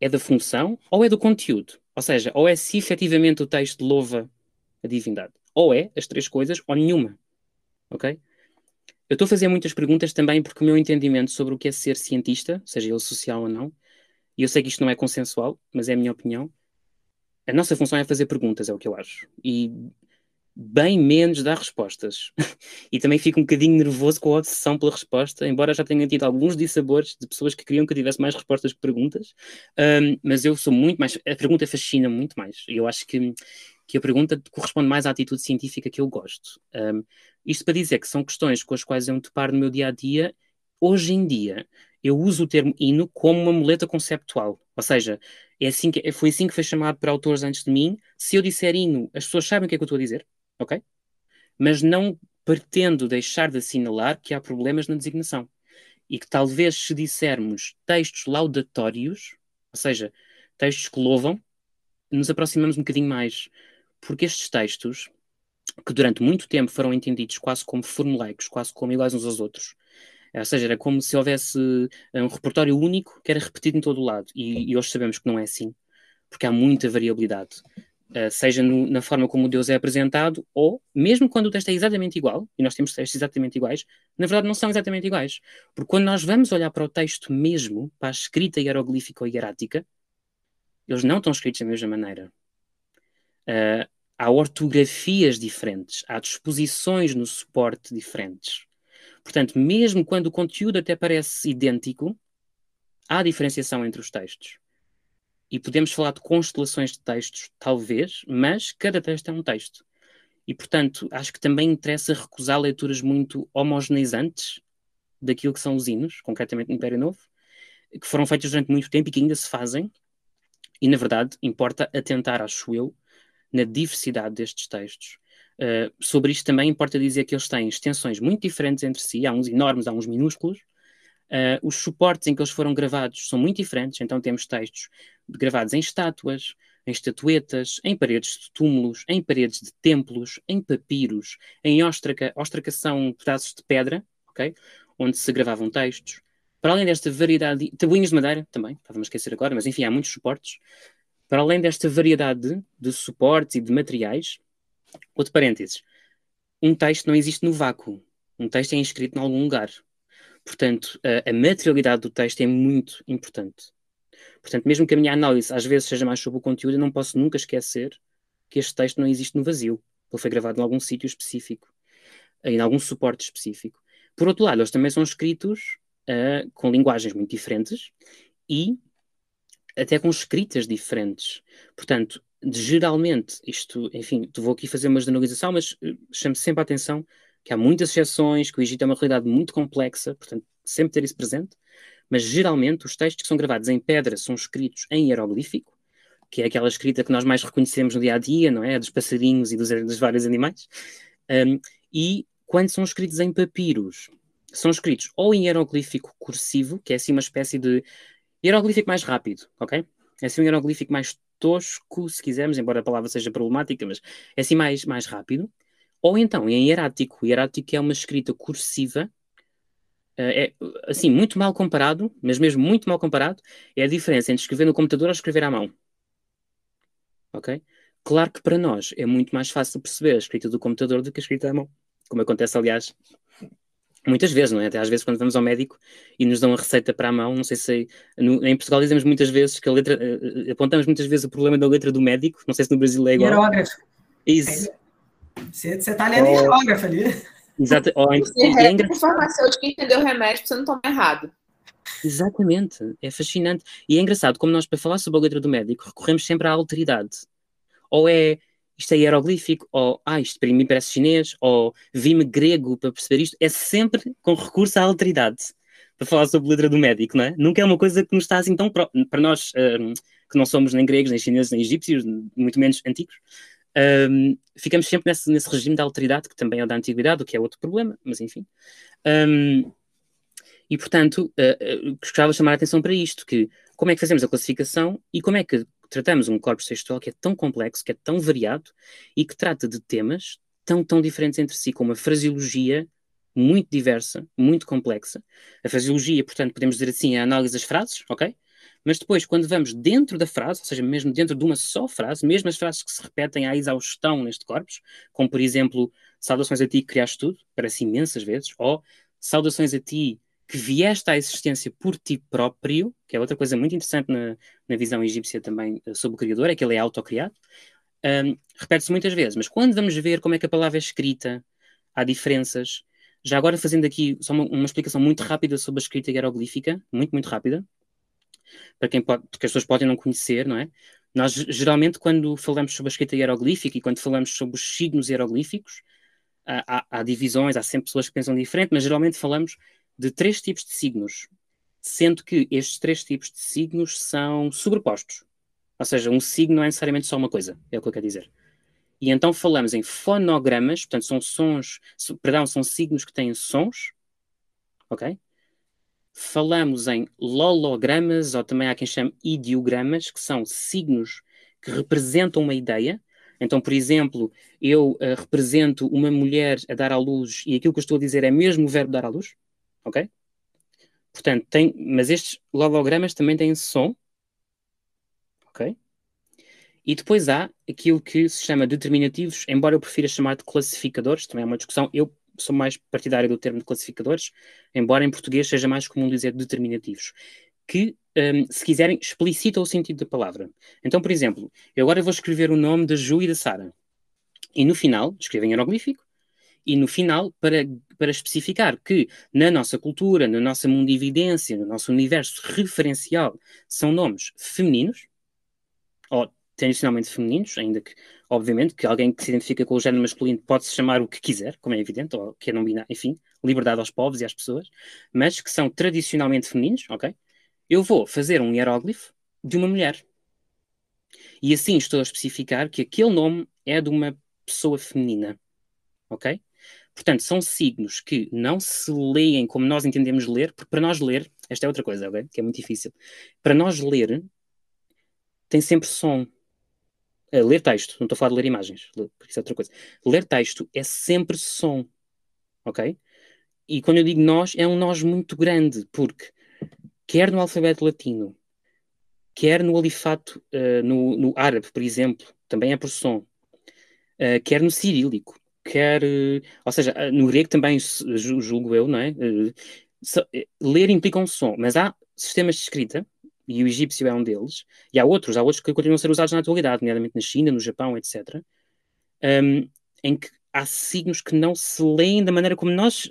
é da função ou é do conteúdo? Ou seja, ou é se efetivamente o texto louva a divindade, ou é as três coisas, ou nenhuma, ok? Eu estou a fazer muitas perguntas também porque o meu entendimento sobre o que é ser cientista, seja ele social ou não, e eu sei que isto não é consensual, mas é a minha opinião, a nossa função é fazer perguntas, é o que eu acho. E bem menos dar respostas. e também fico um bocadinho nervoso com a obsessão pela resposta, embora já tenha tido alguns dissabores de pessoas que queriam que eu tivesse mais respostas que perguntas. Um, mas eu sou muito mais. A pergunta fascina muito mais. Eu acho que, que a pergunta corresponde mais à atitude científica que eu gosto. Um, isto para dizer que são questões com as quais eu me deparo no meu dia a dia. Hoje em dia, eu uso o termo hino como uma muleta conceptual. Ou seja, é assim que, foi assim que foi chamado para autores antes de mim. Se eu disser hino, as pessoas sabem o que é que eu estou a dizer, ok? Mas não pretendo deixar de assinalar que há problemas na designação. E que talvez se dissermos textos laudatórios, ou seja, textos que louvam, nos aproximamos um bocadinho mais. Porque estes textos, que durante muito tempo foram entendidos quase como formulaicos, quase como iguais uns aos outros, ou seja, era como se houvesse eh, um repertório único que era repetido em todo o lado. E, e hoje sabemos que não é assim, porque há muita variabilidade. Uh, seja no, na forma como Deus é apresentado, ou mesmo quando o texto é exatamente igual, e nós temos textos exatamente iguais, na verdade não são exatamente iguais. Porque quando nós vamos olhar para o texto mesmo, para a escrita hieroglífica ou hierática, eles não estão escritos da mesma maneira. Há ortografias diferentes, há disposições no suporte diferentes. Portanto, mesmo quando o conteúdo até parece idêntico, há diferenciação entre os textos. E podemos falar de constelações de textos, talvez, mas cada texto é um texto. E, portanto, acho que também interessa recusar leituras muito homogeneizantes daquilo que são os hinos, concretamente no Império Novo, que foram feitos durante muito tempo e que ainda se fazem. E, na verdade, importa atentar, acho eu, na diversidade destes textos Uh, sobre isto também importa dizer que eles têm extensões muito diferentes entre si, há uns enormes, há uns minúsculos. Uh, os suportes em que eles foram gravados são muito diferentes, então temos textos gravados em estátuas, em estatuetas, em paredes de túmulos, em paredes de templos, em papiros, em óstraca. Óstraca são pedaços de pedra, ok? Onde se gravavam textos. Para além desta variedade, de... tabuinhos de madeira também, estava a esquecer agora, mas enfim, há muitos suportes. Para além desta variedade de suportes e de materiais, Outro parênteses. Um texto não existe no vácuo. Um texto é inscrito em algum lugar. Portanto, a, a materialidade do texto é muito importante. Portanto, mesmo que a minha análise às vezes seja mais sobre o conteúdo, eu não posso nunca esquecer que este texto não existe no vazio. Ele foi gravado em algum sítio específico, em algum suporte específico. Por outro lado, eles também são escritos uh, com linguagens muito diferentes e até com escritas diferentes. Portanto, geralmente, isto, enfim, vou aqui fazer uma generalização, mas eh, chamo sempre a atenção que há muitas exceções, que o Egito é uma realidade muito complexa, portanto, sempre ter isso presente, mas geralmente os textos que são gravados em pedra são escritos em hieroglífico, que é aquela escrita que nós mais reconhecemos no dia a dia, não é? Dos passarinhos e dos, dos vários animais. Um, e quando são escritos em papiros, são escritos ou em hieroglífico cursivo, que é assim uma espécie de hieroglífico mais rápido, ok? É assim um hieroglífico mais tosco, se quisermos, embora a palavra seja problemática, mas é assim mais, mais rápido. Ou então em hierático. Hierático é uma escrita cursiva, eh, é assim, muito mal comparado, mas mesmo muito mal comparado, é a diferença entre escrever no computador ou escrever à mão. Ok? Claro que para nós é muito mais fácil perceber a escrita do computador do que a escrita à mão. Como acontece, aliás, Muitas vezes, não é? Até às vezes quando vamos ao médico e nos dão a receita para a mão, não sei se no, em Portugal dizemos muitas vezes que a letra, uh, apontamos muitas vezes o problema da letra do médico, não sei se no Brasil é igual. Hierógrafo. Isso. Você está lendo oh. hierógrafo ali. Exato. Oh, você é, é farmacêutico entendeu o remédio para você não tomar errado. Exatamente, é fascinante. E é engraçado como nós, para falar sobre a letra do médico, recorremos sempre à alteridade. Ou é isto é hieroglífico, ou ah, isto para mim parece chinês, ou vi-me grego para perceber isto, é sempre com recurso à alteridade para falar sobre a letra do médico, não é? Nunca é uma coisa que nos está assim tão. Para nós, um, que não somos nem gregos, nem chineses, nem egípcios, muito menos antigos, um, ficamos sempre nesse, nesse regime da alteridade, que também é da antiguidade, o que é outro problema, mas enfim. Um, e, portanto, uh, gostava de chamar a atenção para isto, que como é que fazemos a classificação e como é que tratamos um corpus textual que é tão complexo, que é tão variado e que trata de temas tão, tão diferentes entre si, com uma fraseologia muito diversa, muito complexa. A fraseologia, portanto, podemos dizer assim, é a análise das frases, ok? Mas depois, quando vamos dentro da frase, ou seja, mesmo dentro de uma só frase, mesmo as frases que se repetem à exaustão neste corpus, como por exemplo, saudações a ti que criaste tudo, parece imensas vezes, ou saudações a ti que vieste à existência por ti próprio, que é outra coisa muito interessante na, na visão egípcia também uh, sobre o Criador, é que ele é autocriado. Um, Repete-se muitas vezes, mas quando vamos ver como é que a palavra é escrita, há diferenças. Já agora fazendo aqui só uma, uma explicação muito rápida sobre a escrita hieroglífica, muito, muito rápida, para quem pode, porque as pessoas podem não conhecer, não é? Nós, geralmente, quando falamos sobre a escrita hieroglífica e quando falamos sobre os signos hieroglíficos, há, há, há divisões, há sempre pessoas que pensam diferente, mas geralmente falamos de três tipos de signos, sendo que estes três tipos de signos são sobrepostos. Ou seja, um signo não é necessariamente só uma coisa, é o que eu quero dizer. E então falamos em fonogramas, portanto, são sons, perdão, são signos que têm sons, ok? Falamos em lologramas, ou também há quem chame ideogramas, que são signos que representam uma ideia. Então, por exemplo, eu uh, represento uma mulher a dar à luz e aquilo que eu estou a dizer é mesmo o verbo dar à luz ok? Portanto, tem, mas estes logogramas também têm som, ok? E depois há aquilo que se chama determinativos, embora eu prefira chamar de classificadores, também é uma discussão, eu sou mais partidário do termo de classificadores, embora em português seja mais comum dizer determinativos, que, um, se quiserem, explicitam o sentido da palavra. Então, por exemplo, eu agora vou escrever o nome da Ju e da Sara, e no final, escrevo em hieroglífico, e no final, para, para especificar que na nossa cultura, na nossa mundividência, no nosso universo referencial, são nomes femininos, ou tradicionalmente femininos, ainda que, obviamente, que alguém que se identifica com o género masculino pode se chamar o que quiser, como é evidente, ou que é não binário, enfim, liberdade aos povos e às pessoas, mas que são tradicionalmente femininos, ok? Eu vou fazer um hieróglifo de uma mulher. E assim estou a especificar que aquele nome é de uma pessoa feminina, ok? Portanto, são signos que não se leem como nós entendemos ler, porque para nós ler, esta é outra coisa, okay? que é muito difícil. Para nós ler, tem sempre som. Uh, ler texto, não estou a falar de ler imagens, porque isso é outra coisa. Ler texto é sempre som, ok? E quando eu digo nós, é um nós muito grande, porque quer no alfabeto latino, quer no alifato, uh, no, no, árabe, por exemplo, também é por som, uh, quer no cirílico, quer, eh, ou seja, eh, no grego também julgo eu, não é? Eh, ler implica um som, mas há sistemas de escrita, e o egípcio é um deles, e há outros, há outros que continuam a ser usados na atualidade, nomeadamente na China, no Japão, etc., um, em que há signos que não se leem da maneira como nós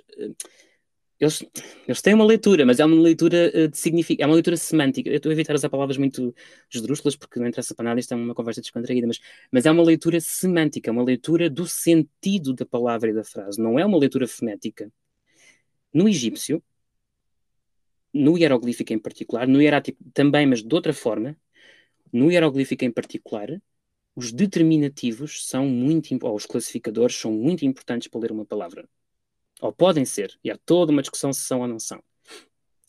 eles, eles têm uma leitura, mas é uma leitura uh, de significado, é uma leitura semântica. Eu estou a evitar usar palavras muito esdrúxulas porque não interessa para nada, isto é uma conversa descontraída, mas, mas é uma leitura semântica, uma leitura do sentido da palavra e da frase, não é uma leitura fonética. No egípcio, no hieroglífico em particular, no hierático também, mas de outra forma, no hieroglífico em particular, os determinativos são muito, ou os classificadores são muito importantes para ler uma palavra. Ou podem ser. E há toda uma discussão se são ou não são.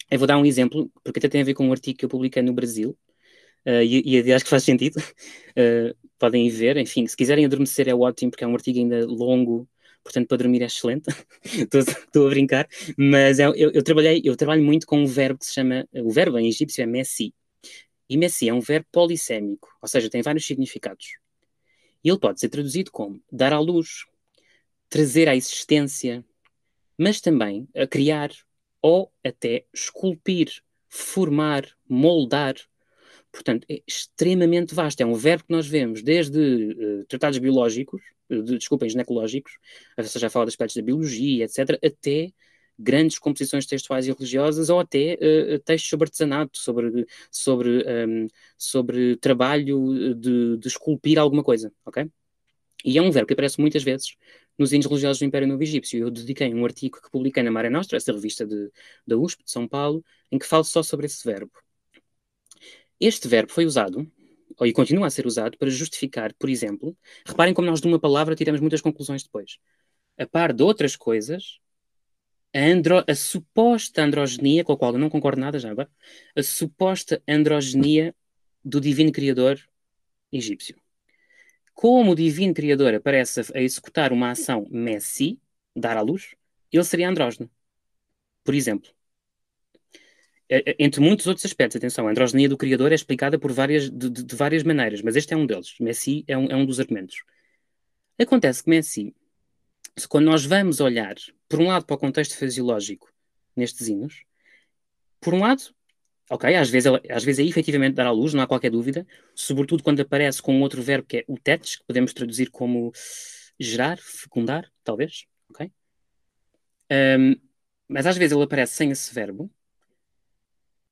Eu vou dar um exemplo, porque até tem a ver com um artigo que eu publiquei no Brasil, uh, e, e acho que faz sentido. Uh, podem ver, enfim, se quiserem adormecer é ótimo, porque é um artigo ainda longo, portanto para dormir é excelente. Estou a brincar, mas é, eu, eu, trabalhei, eu trabalho muito com um verbo que se chama, o verbo em egípcio é messi, e messi é um verbo polissémico, ou seja, tem vários significados. E ele pode ser traduzido como dar à luz, trazer à existência, mas também a criar ou até esculpir, formar, moldar. Portanto, é extremamente vasto. É um verbo que nós vemos desde uh, tratados biológicos, uh, de, desculpem, ginecológicos, seja, já fala de aspectos da biologia, etc., até grandes composições textuais e religiosas ou até uh, textos sobre artesanato, sobre, sobre, um, sobre trabalho de, de esculpir alguma coisa, ok? E é um verbo que aparece muitas vezes nos hinos religiosos do Império Novo Egípcio. Eu dediquei um artigo que publiquei na Mare Nostra, essa revista de, da USP de São Paulo, em que falo só sobre esse verbo. Este verbo foi usado, e continua a ser usado, para justificar, por exemplo, reparem como nós de uma palavra tiramos muitas conclusões depois. A par de outras coisas, a, andro, a suposta androgenia, com a qual eu não concordo nada já agora, a suposta androgenia do divino criador egípcio. Como o divino criador aparece a executar uma ação Messi, dar à luz, ele seria andrógeno. Por exemplo, entre muitos outros aspectos, atenção, a androgenia do criador é explicada por várias, de, de, de várias maneiras, mas este é um deles. Messi é um, é um dos argumentos. Acontece que Messi, quando nós vamos olhar, por um lado, para o contexto fisiológico nestes hinos, por um lado, Ok, às vezes, às vezes é efetivamente dar à luz, não há qualquer dúvida, sobretudo quando aparece com outro verbo que é o tetes, que podemos traduzir como gerar, fecundar, talvez, ok? Um, mas às vezes ele aparece sem esse verbo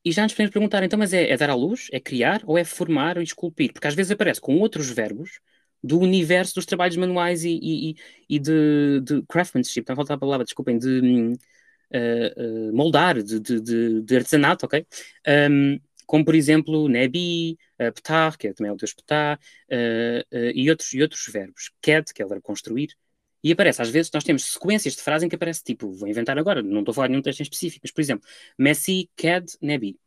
e já nos podemos perguntar, então, mas é, é, dar à luz, é criar ou é formar ou esculpir? Porque às vezes aparece com outros verbos do universo dos trabalhos manuais e, e, e de, de craftsmanship, está a faltar a palavra, desculpem, de hum, uh, moldar, de, de, de, artesanato, ok? Um, como, por exemplo, Nebi, uh, Ptah, que é também o deus uh, e, outros, e outros verbos. Ked, que é o verbo construir. E aparece, às vezes, nós temos sequências de frases em que aparece tipo, vou inventar agora, não estou a falar de nenhum texto em específico, mas, por exemplo, Messi, Ked, Nebi.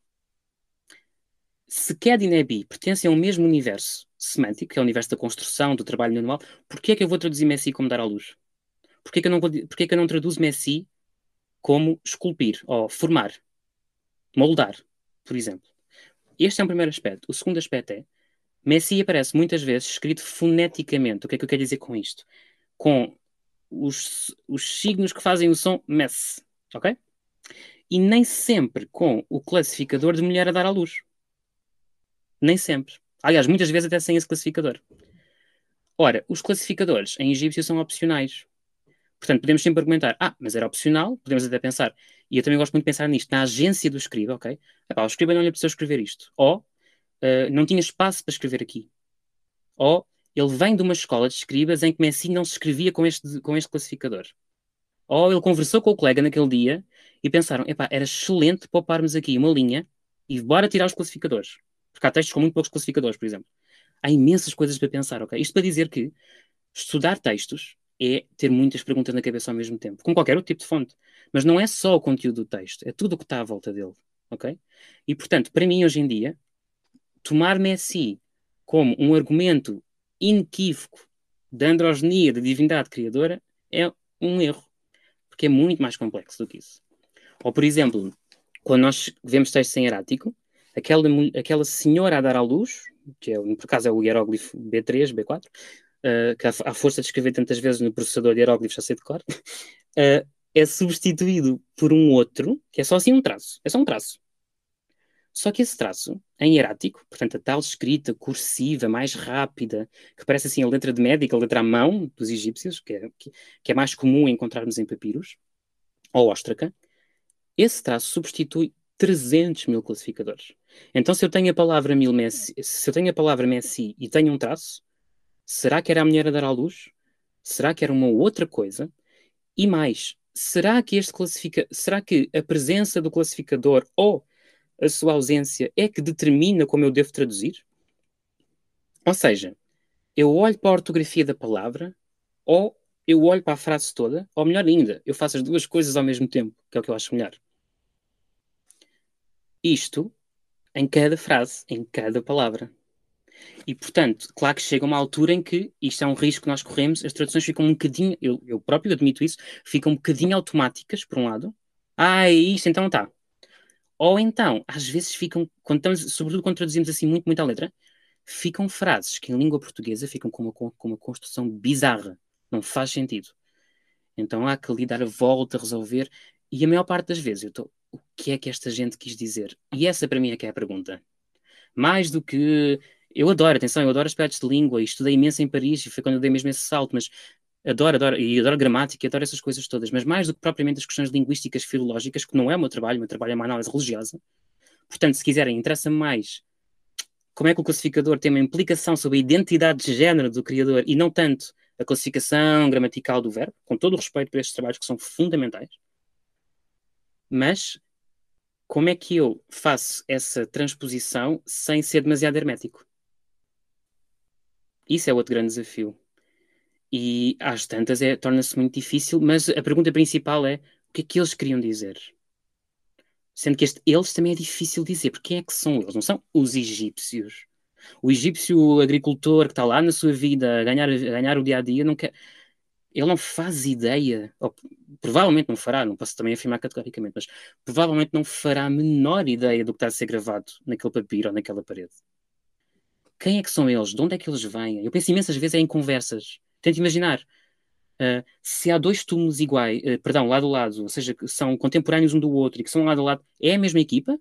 Se Ked e Nebi pertencem ao mesmo universo semântico, que é o universo da construção, do trabalho manual, porquê é que eu vou traduzir Messi como dar à luz? Porquê é que eu não, porquê é que eu não traduzo Messi como esculpir ou formar, moldar, por exemplo. Este é um primeiro aspecto. O segundo aspecto é Messi aparece muitas vezes escrito foneticamente. O que é que eu quero dizer com isto? Com os, os signos que fazem o som Messi, ok? E nem sempre com o classificador de mulher a dar à luz. Nem sempre. Aliás, muitas vezes até sem esse classificador. Ora, os classificadores em egípcio são opcionais. Portanto, podemos sempre argumentar, ah, mas era opcional, podemos até pensar, e eu também gosto muito de pensar nisto, na agência do escriba, ok? Epá, o escriba não lhe precisou escrever isto. Ou uh, não tinha espaço para escrever aqui. Ou ele vem de uma escola de escribas em que Messi não se escrevia com este, com este classificador. Ou ele conversou com o colega naquele dia e pensaram, epá, era excelente pouparmos aqui uma linha e bora tirar os classificadores. Porque há textos com muito poucos classificadores, por exemplo. Há imensas coisas para pensar, ok? Isto para dizer que estudar textos é ter muitas perguntas na cabeça ao mesmo tempo, com qualquer outro tipo de fonte. Mas não é só o conteúdo do texto, é tudo o que está à volta dele, ok? E, portanto, para mim, hoje em dia, tomar Messi como um argumento inequívoco da androgenia da divindade criadora é um erro, porque é muito mais complexo do que isso. Ou, por exemplo, quando nós vemos textos em erático, aquela, aquela senhora a dar à luz, que é, por acaso é o hieróglifo B3, B4, uh, que à força de escrever tantas vezes no processador de hieróglifos já sei de cor, uh, é substituído por um outro, que é só assim um traço. É só um traço. Só que esse traço, em hierático, portanto, a tal escrita cursiva, mais rápida, que parece assim a letra de médica, a letra à mão dos egípcios, que é, que, que é mais comum encontrarmos em papiros, ou óstraca, esse traço substitui 300 mil classificadores. Então, se eu tenho a palavra mil Messi, se eu tenho a palavra Messi e tenho um traço, Será que era a mulher a dar à luz? Será que era uma outra coisa? E mais, será que este classifica, será que a presença do classificador ou a sua ausência é que determina como eu devo traduzir? Ou seja, eu olho para a ortografia da palavra ou eu olho para a frase toda, ou melhor ainda, eu faço as duas coisas ao mesmo tempo, que é o que eu acho melhor. Isto em cada frase, em cada palavra. E, portanto, claro que chega uma altura em que isto é um risco que nós corremos, as traduções ficam um bocadinho, eu, eu próprio admito isso, ficam um bocadinho automáticas, por um lado. Ah, é isto, então tá. Ou então, às vezes ficam, quando estamos, sobretudo quando traduzimos assim muito, muito a letra, ficam frases que em língua portuguesa ficam com uma, com uma construção bizarra. Não faz sentido. Então há que lhe dar a volta, resolver. E a maior parte das vezes eu estou, o que é que esta gente quis dizer? E essa para mim é que é a pergunta. Mais do que eu adoro, atenção, eu adoro aspectos de língua estudei imenso em Paris e foi quando eu dei mesmo esse salto, mas adoro, adoro, e adoro gramática, adoro essas coisas todas, mas mais do que propriamente as questões linguísticas filológicas, que não é o meu trabalho, o meu trabalho é uma análise religiosa. Portanto, se quiserem, interessa-me mais como é que o classificador tem uma implicação sobre a identidade de género do criador e não tanto a classificação gramatical do verbo, com todo o respeito para estes trabalhos que são fundamentais. Mas como é que eu faço essa transposição sem ser demasiado hermético? Isso é outro grande desafio. E às tantas é, torna-se muito difícil, mas a pergunta principal é o que é que eles queriam dizer? Sendo que este eles também é difícil dizer, porque quem é que são eles? Não são os egípcios. O egípcio agricultor que está lá na sua vida a ganhar, a ganhar o dia a dia, não quer, ele não faz ideia, ou provavelmente não fará, não posso também afirmar categoricamente, mas provavelmente não fará a menor ideia do que está a ser gravado naquele papiro ou naquela parede. Quem é que são eles? De onde é que eles vêm? Eu penso imensas vezes é em conversas. Tento imaginar. Uh, se há dois túmulos iguais, uh, perdão, lado a lado, ou seja, que são contemporâneos um do outro e que são lado a lado, é a mesma equipa?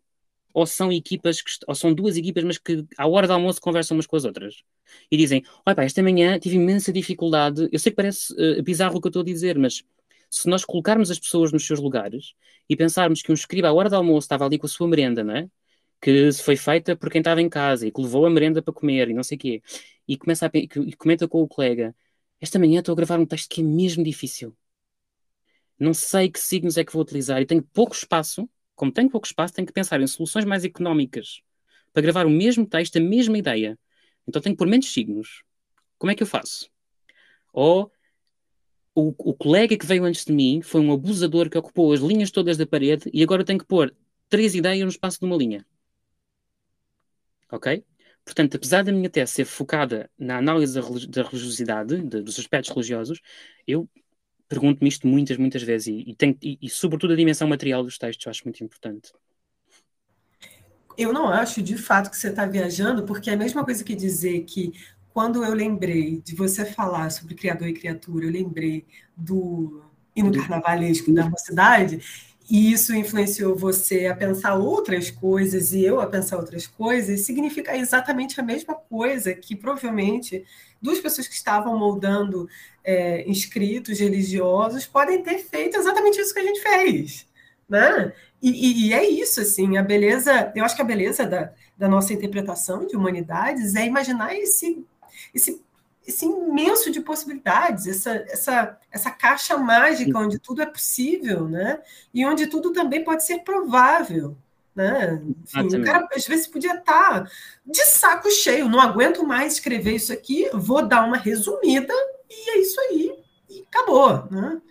Ou são equipas, que, ou são duas equipas, mas que à hora do almoço conversam umas com as outras? E dizem, olha pá, esta manhã tive imensa dificuldade, eu sei que parece uh, bizarro o que eu estou a dizer, mas se nós colocarmos as pessoas nos seus lugares e pensarmos que um escriba à hora do almoço estava ali com a sua merenda, não é? Que foi feita por quem estava em casa e que levou a merenda para comer e não sei o quê, e, começa a, e comenta com o colega, esta manhã estou a gravar um texto que é mesmo difícil. Não sei que signos é que vou utilizar e tenho pouco espaço. Como tenho pouco espaço, tenho que pensar em soluções mais económicas para gravar o mesmo texto, a mesma ideia. Então tenho que pôr menos signos. Como é que eu faço? Ou o, o colega que veio antes de mim foi um abusador que ocupou as linhas todas da parede e agora tenho que pôr três ideias no espaço de uma linha. Ok? Portanto, apesar da minha tese ser focada na análise da, religiosidade, de, dos aspectos religiosos, eu pergunto-me isto muitas, muitas vezes e, e, tenho, e, e, sobretudo, a dimensão material dos textos eu acho muito importante. Eu não acho, de fato, que você está viajando, porque é a mesma coisa que dizer que quando eu lembrei de você falar sobre criador e criatura, eu lembrei do hino carnavalesco da mocidade, e isso influenciou você a pensar outras coisas e eu a pensar outras coisas, significa exatamente a mesma coisa que provavelmente duas pessoas que estavam moldando é, inscritos religiosos podem ter feito exatamente isso que a gente fez. Né? E, e, e, é isso, assim, a beleza, eu acho que a beleza da, da nossa interpretação de humanidades é imaginar esse, esse esse imenso de possibilidades, essa, essa, essa caixa mágica onde tudo é possível, né? E onde tudo também pode ser provável. Né? Enfim, o cara às vezes podia estar tá de saco cheio, não aguento mais escrever isso aqui, vou dar uma resumida e é isso aí, e acabou. Né?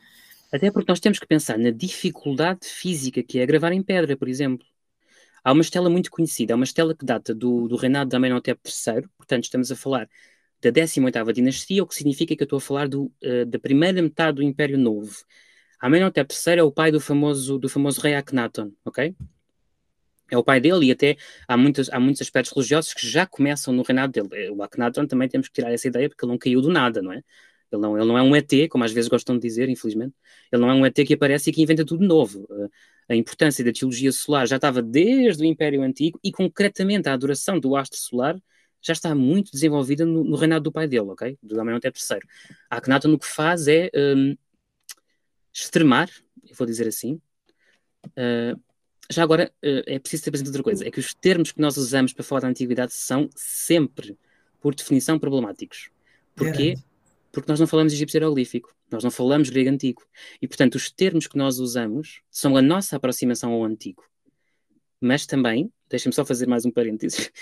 Até porque nós temos que pensar na dificuldade física que é gravar em pedra, por exemplo. Há uma estela muito conhecida, é uma estela que data do, do reinado de Amenhotep III, portanto estamos a falar da 18ª dinastia, o que significa que eu estou a falar do, uh, da primeira metade do Império Novo. Amenhotep III é o pai do famoso, do famoso rei Akhenaton, ok? É o pai dele e até há, muitos há muitos aspectos religiosos que já começam no reinado dele. Eh, o Akhenaton também temos que tirar essa ideia porque ele não caiu do nada, não é? Ele não, ele não é um ET, como às vezes gostam de dizer, infelizmente. Ele não é um ET que aparece e que inventa tudo novo. Uh, a importância da teologia solar já estava desde o Império Antigo e concretamente a adoração do astro solar já está muito desenvolvida no, no reinado do pai dele, ok? Do Amenhotep III. A Akhenaton o que faz é um, extremar, vou dizer assim. Uh, já agora, uh, é preciso ter presente outra coisa, é que os termos que nós usamos para falar da antiguidade são sempre, por definição, problemáticos. Porquê? Porque nós não falamos egípcio hieroglífico, nós não falamos grego antigo. E, portanto, os termos que nós usamos são a nossa aproximação ao antigo. Mas também, deixem-me só fazer mais um parênteses,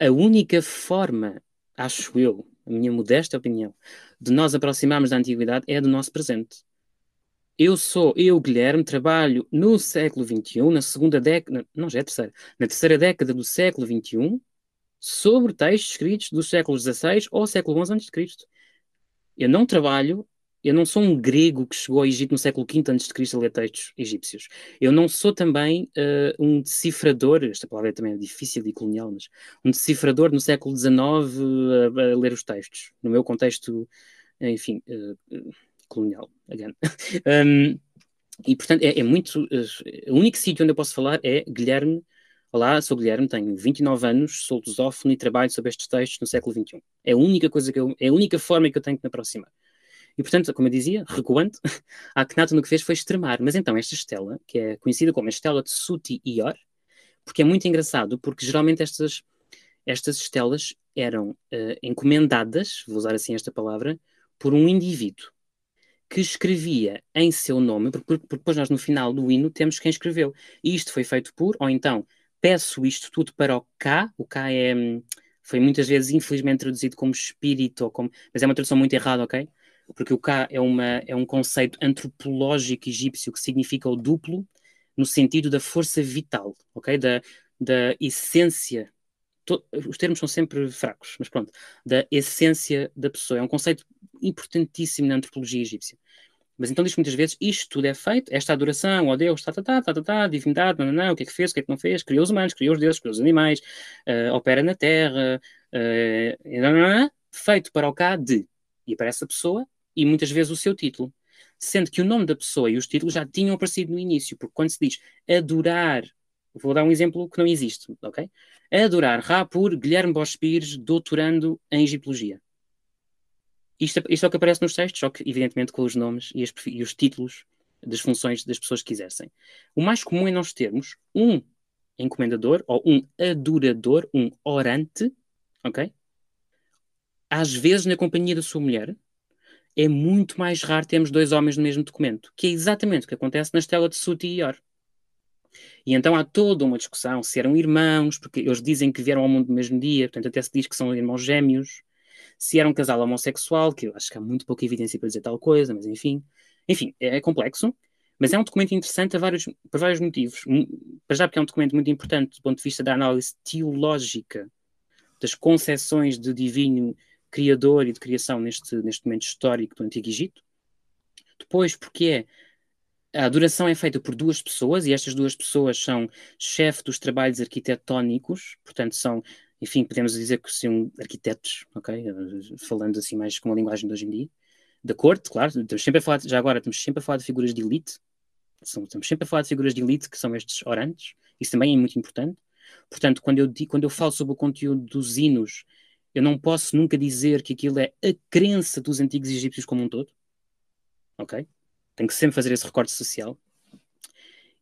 a única forma, acho eu, a minha modesta opinião, de nós aproximarmos da antiguidade é do nosso presente. Eu sou, eu, Guilherme, trabalho no século XXI, na segunda década, não já é terceira, na terceira década do século XXI, sobre textos escritos do século XVI ou século XI a.C. Eu não trabalho eu não sou um grego que chegou ao Egito no século V a.C. a ler textos egípcios. Eu não sou também uh, um decifrador, esta palavra é também difícil e colonial, mas um decifrador no século XIX a ler os textos, no meu contexto, enfim, uh, colonial, again. um, e, portanto, é, é muito... o único sítio onde eu posso falar é Guilherme Olá, sou Guilherme, tenho 29 anos, sou lusófono e trabalho sobre estes textos no século XXI. É a única coisa que eu, é a única forma que eu tenho de me aproximar. E, portanto, como eu dizia, recuando, a Akhenaton o que fez foi extremar. Mas então, esta estela, que é conhecida como a estela de Suti Ior, porque é muito engraçado, porque geralmente estas, estas estelas eram uh, encomendadas, vou usar assim esta palavra, por um indivíduo que escrevia em seu nome, porque, porque depois nós no final do hino temos quem escreveu. E isto foi feito por, ou então, peço isto tudo para o K, o K é, hum, foi muitas vezes infelizmente traduzido como espírito, ou como, mas é uma tradução muito errada, ok? Porque o K é, uma, é um conceito antropológico egípcio que significa o duplo, no sentido da força vital, ok? Da, da essência. To, os termos são sempre fracos, mas pronto. Da essência da pessoa. É um conceito importantíssimo na antropologia egípcia. Mas então diz muitas vezes, isto tudo é feito, esta adoração ó Deus, tá, tá, tá, tá, tá, tá divindade, não, não, não, o que é que fez, o que é que não fez, criou os humanos, criou os deuses, criou os animais, uh, opera na terra, uh, não, não, não, feito para o cá de, e aparece a pessoa e muitas vezes o seu título. Sendo que o nome da pessoa e os títulos já tinham aparecido no início, porque quando se diz adorar, vou dar um exemplo que não existe, ok? Adorar Rapur Guilherme Bosch Pires, doutorando em Egiptologia. Isto, isto é o que aparece nos textos, só que, evidentemente, com os nomes e, as, e os títulos das funções das pessoas que quisessem. O mais comum é nós termos um encomendador ou um adorador, um orante, ok? Às vezes, na companhia da sua mulher, é muito mais raro termos dois homens no mesmo documento, que é exatamente o que acontece na estela de Suti e Ior. E então há toda uma discussão se eram irmãos, porque eles dizem que vieram ao mundo no mesmo dia, portanto até se diz que são irmãos gêmeos se era um casal homossexual, que eu acho que há muito pouca evidência para dizer tal coisa, mas enfim. Enfim, é, é complexo, mas é um documento interessante vários, por vários motivos. Para já porque é um documento muito importante do ponto de vista da análise teológica das concepções de divino criador e de criação neste, neste momento histórico do Antigo Egito. Depois, porque é, a adoração é feita por duas pessoas, e estas duas pessoas são chefe dos trabalhos arquitetónicos, portanto, são enfim, podemos dizer que são arquitetos, ok? Falando assim mais com a linguagem de hoje em dia. Da corte, claro, estamos sempre a falar, já agora estamos sempre a falar de figuras de elite, estamos sempre a falar de figuras de elite que são estes orantes, isso também é muito importante. Portanto, quando eu, quando eu falo sobre o conteúdo dos hinos, eu não posso nunca dizer que aquilo é a crença dos antigos egípcios como um todo, ok? Tenho que sempre fazer esse recorte social.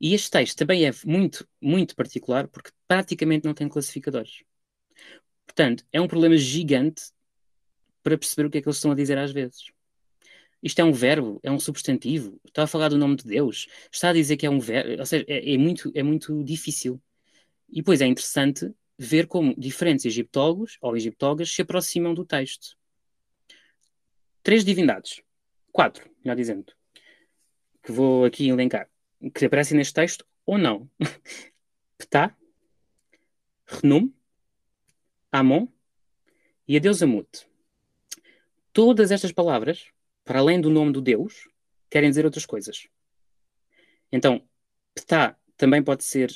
E este texto também é muito, muito particular porque praticamente não tem classificadores. Portanto, é um problema gigante para perceber o que é que eles estão a dizer às vezes. Isto é um verbo, é um substantivo, está a falar do nome de Deus, está a dizer que é um verbo, ou seja, é, é muito, é muito difícil. E depois é interessante ver como diferentes egiptólogos ou egiptólogas se aproximam do texto. Três divindades, quatro, melhor dizendo, que vou aqui elencar, que aparecem neste texto ou não. Ptah, Renum, Amon e a deusa Mut. Todas estas palavras, para além do nome do Deus, querem dizer outras coisas. Então, Ptah também pode ser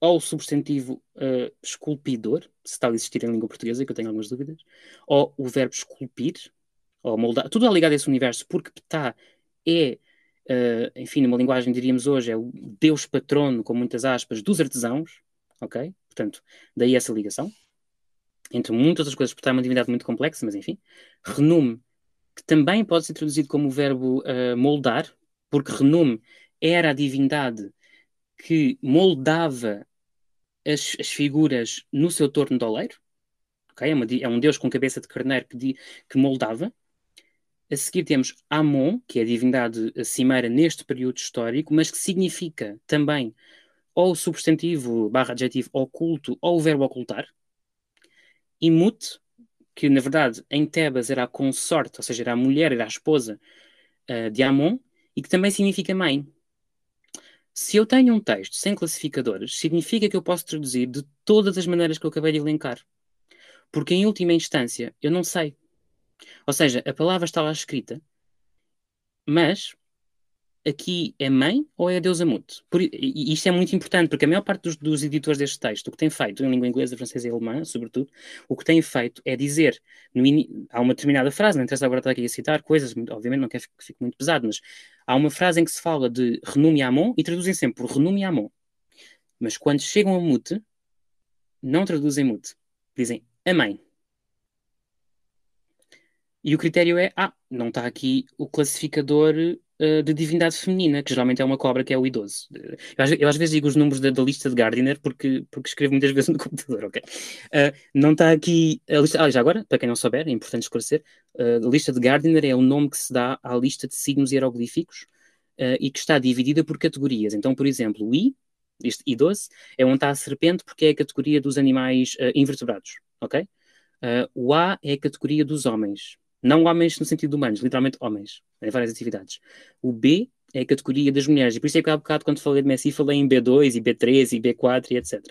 o substantivo uh, esculpidor, se tal existir em língua portuguesa, que eu tenho algumas dúvidas, ou o verbo esculpir, ou moldar. Tudo é ligado a esse universo, porque Ptah é, uh, enfim, numa linguagem diríamos hoje, é o Deus patrono, com muitas aspas, dos artesãos, ok? Portanto, daí essa ligação entre muitas outras coisas, porque está uma divindade muito complexa, mas enfim. Renume, que também pode ser traduzido como o verbo uh, moldar, porque Renume era a divindade que moldava as, as figuras no seu torno de oleiro. Okay? É, uma, é, um deus com cabeça de carneiro que, que moldava. A seguir temos Amon, que é a divindade cimeira neste período histórico, mas que significa também ou o substantivo barra adjetivo oculto ou o verbo ocultar. Imut, que na verdade em Tebas era a consorte, ou seja, era a mulher, era a esposa uh, de Amon, e que também significa mãe. Se eu tenho um texto sem classificadores, significa que eu posso traduzir de todas as maneiras que eu acabei de elencar. Porque em última instância eu não sei. Ou seja, a palavra está lá escrita, mas aqui é mãe ou é a deusa Mut? Por, e isto é muito importante, porque a maior parte dos, dos, editores deste texto, o que tem feito, em língua inglesa, francesa e alemã, sobretudo, o que tem feito é dizer, in, há uma determinada frase, não interessa agora estar aqui a citar coisas, obviamente não quero que fique muito pesado, mas há uma frase em que se fala de renome Amon e traduzem sempre por renome Amon. Mas quando chegam a Mut, não traduzem Mut, dizem a mãe. E o critério é, ah, não está aqui o classificador uh, de divindade feminina, que geralmente é uma cobra, que é o idoso. Eu, eu às vezes digo os números da, da, lista de Gardiner porque, porque escrevo muitas vezes no computador, ok? Uh, não está aqui a lista. Ah, já agora, para quem não souber, é importante esclarecer: uh, a lista de Gardiner é o nome que se dá à lista de signos hieroglíficos e que está dividida por categorias. Então, por exemplo, o I, este I12, é onde está a serpente porque é a categoria dos animais invertebrados, ok? o A é a categoria dos homens. Não homens no sentido de humanos, literalmente homens, em várias atividades. O B é a categoria das mulheres, e por isso é que há bocado, quando falei de Messi, falei em B2 e B3 e B4 e etc.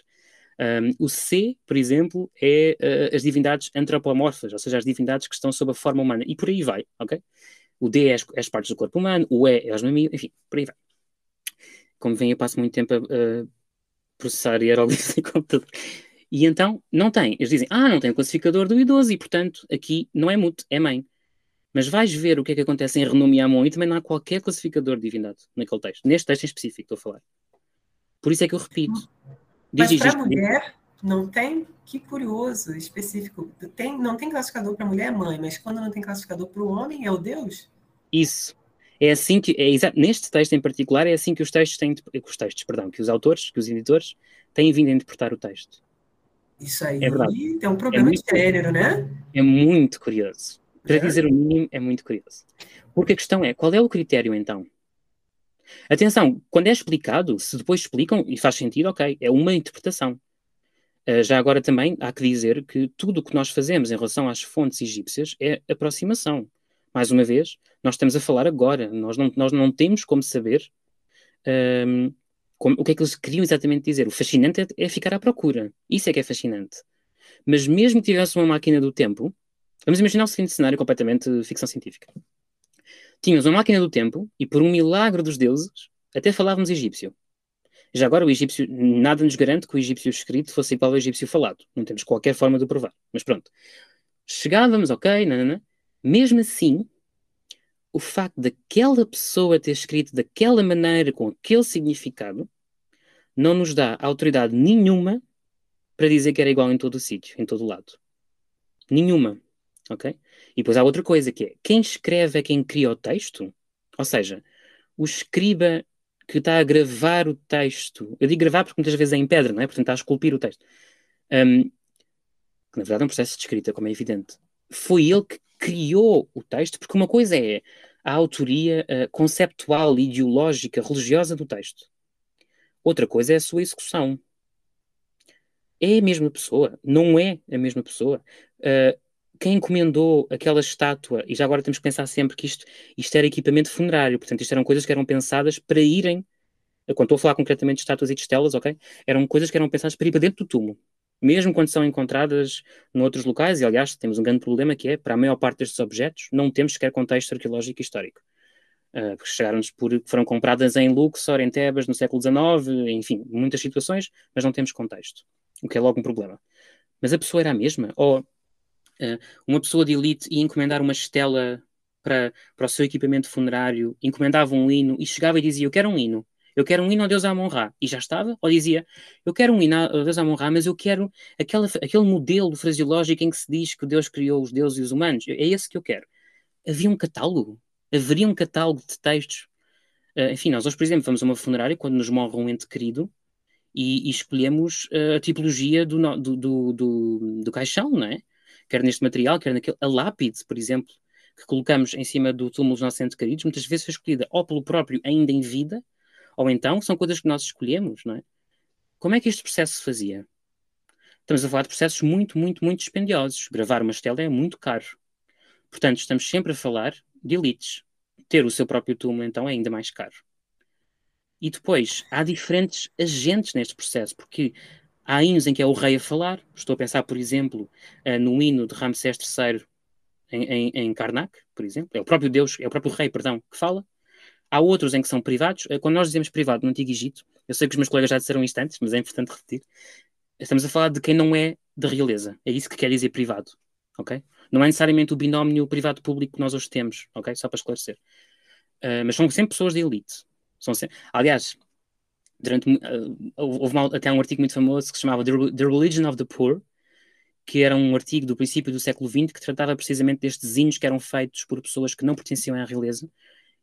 Um, o C, por exemplo, é uh, as divindades antropomorfas, ou seja, as divindades que estão sob a forma humana, e por aí vai, ok? O D é as, as partes do corpo humano, o E é as mamíferos, enfim, por aí vai. Como vem, eu passo muito tempo a uh, processar hieroglifos em computador. E então, não tem. Eles dizem, ah, não tem o classificador do idoso e, portanto, aqui não é mute, é mãe. Mas vais ver o que é que acontece em Renome e Amon e também não há qualquer classificador de divindade naquele texto. Neste texto em específico, estou a falar. Por isso é que eu repito. Diz, Mas para a mulher, não tem, que curioso, específico. Tem, não tem classificador para mulher, é mãe, mas quando não tem classificador para o homem, é o Deus? Isso. É assim que, é neste texto em particular, é assim que os textos têm, os textos, perdão, que os autores, que os editores têm vindo a interpretar o texto. Isso aí é tem um problema é de gênero, né? É muito curioso. Para é. dizer o mínimo, é muito curioso. Porque a questão é, qual é o critério então? Atenção, quando é explicado, se depois explicam e faz sentido, ok, é uma interpretação. Uh, já agora também há que dizer que tudo o que nós fazemos em relação às fontes egípcias é aproximação. Mais uma vez, nós estamos a falar agora, nós não, nós não temos como saber um, ehm, como, o que é que eles queriam exatamente dizer? O fascinante é, é, ficar à procura. Isso é que é fascinante. Mas mesmo que tivesse uma máquina do tempo, vamos imaginar o seguinte cenário completamente ficção científica. Tínhamos uma máquina do tempo e por um milagre dos deuses até falávamos egípcio. Já agora o egípcio, nada nos garante que o egípcio escrito fosse igual ao egípcio falado. Não temos qualquer forma de provar. Mas pronto. Chegávamos, ok, nanana. mesmo assim, o facto daquela pessoa ter escrito daquela maneira, com aquele significado, não nos dá autoridade nenhuma para dizer que era igual em todo o sítio, em todo o lado. Nenhuma. Ok? E depois há outra coisa que é: quem escreve é quem cria o texto? Ou seja, o escriba que está a gravar o texto, eu digo gravar porque muitas vezes é em pedra, não é? Portanto, está a esculpir o texto. Um, que na verdade é um processo de escrita, como é evidente. Foi ele que criou o texto, porque uma coisa é a autoria uh, conceptual, ideológica, religiosa do texto. Outra coisa é a sua execução. É a mesma pessoa? Não é a mesma pessoa? Uh, quem encomendou aquela estátua, e já agora temos que pensar sempre que isto, isto era equipamento funerário, portanto, isto eram coisas que eram pensadas para irem, quando estou a falar concretamente de estátuas e de estelas, ok? Eram coisas que eram pensadas para ir para dentro do túmulo mesmo quando são encontradas noutros locais, e aliás temos um grande problema que é, para a maior parte destes objetos, não temos sequer contexto arqueológico e histórico. Uh, chegaram-nos por, foram compradas em Luxor, em Tebas, no século XIX, enfim, muitas situações, mas não temos contexto, o que é logo um problema. Mas a pessoa era a mesma? Ou uh, uma pessoa de elite ia encomendar uma estela para, para o seu equipamento funerário, encomendava um hino e chegava e dizia: Eu quero um hino eu quero um hino ao Deus Amon-Ra, e já estava, ou dizia, eu quero um hino ao Deus Amon-Ra, mas eu quero aquela, aquele modelo fraseológico em que se diz que Deus criou os deuses e os humanos, é esse que eu quero. Havia um catálogo, haveria um catálogo de textos. Uh, enfim, nós hoje, por exemplo, vamos a uma funerária quando nos morre um ente querido e, e escolhemos uh, a tipologia do, do, do, do, do caixão, não é? Quer neste material, quer naquele. A lápide, por exemplo, que colocamos em cima do túmulo dos nossos entes queridos, muitas vezes foi escolhida ou pelo próprio ainda em vida, ou então são coisas que nós escolhemos, não é? Como é que este processo se fazia? Estamos a falar de processos muito, muito, muito dispendiosos. Gravar uma estela é muito caro. Portanto, estamos sempre a falar de elites. Ter o seu próprio túmulo, então, é ainda mais caro. E depois, há diferentes agentes neste processo, porque há hinos em que é o rei a falar. Estou a pensar, por exemplo, uh, no hino de Ramsés III em, em, em Karnak, por exemplo. É o próprio Deus, é o próprio rei, perdão, que fala. Há outros em que são privados. Eh, quando nós dizemos privado no Antigo Egito, eu sei que os meus colegas já disseram isto antes, mas é importante repetir. Estamos a falar de quem não é da realeza. É isso que quer dizer privado. Ok? Não é necessariamente o binómio privado-público que nós hoje temos. Ok? Só para esclarecer. Uh, mas são sempre pessoas de elite. São sempre... Aliás, durante, uh, houve uma, até um artigo muito famoso que se chamava The, Religion of the Poor, que era um artigo do princípio do século XX que tratava precisamente destes hinos que eram feitos por pessoas que não pertenciam à realeza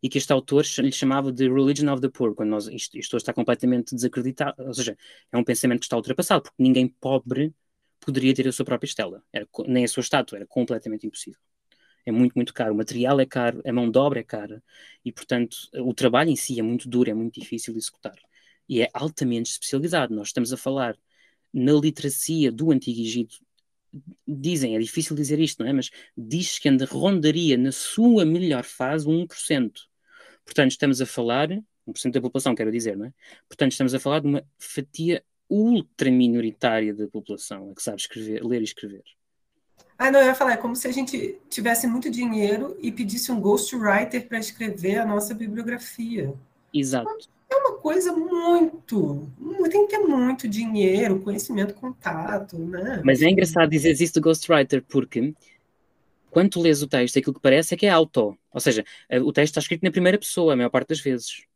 e que este autor lhe chamava de Religion of the Poor, quando nós, isto, isto está completamente desacreditado, ou seja, é um pensamento que está ultrapassado, porque ninguém pobre poderia ter a sua própria estela, era, nem a sua estátua, era completamente impossível. É muito, muito caro, o material é caro, a mão de obra é cara, e portanto o trabalho em si é muito duro, é muito difícil de executar. E é altamente especializado. Nós estamos a falar na literacia do Antigo Egito, dizem, é difícil dizer isto, não é? Mas diz que ainda rondaria na sua melhor fase 1%. Portanto, estamos a falar, 1% da população, quero dizer, não é? Portanto, estamos a falar de uma fatia ultra minoritária da população, que sabe escrever, ler e escrever. Ah, não, eu ia falar, é como se a gente tivesse muito dinheiro e pedisse um ghostwriter para escrever a nossa bibliografia. Exato. É uma coisa muito. Tem que ter muito dinheiro, conhecimento, contato, né? Mas é engraçado dizer isso do ghostwriter, porque quando tu lês o texto, aquilo que parece é que é auto. Ou seja, eh, o texto está escrito na primeira pessoa, a maior parte das vezes.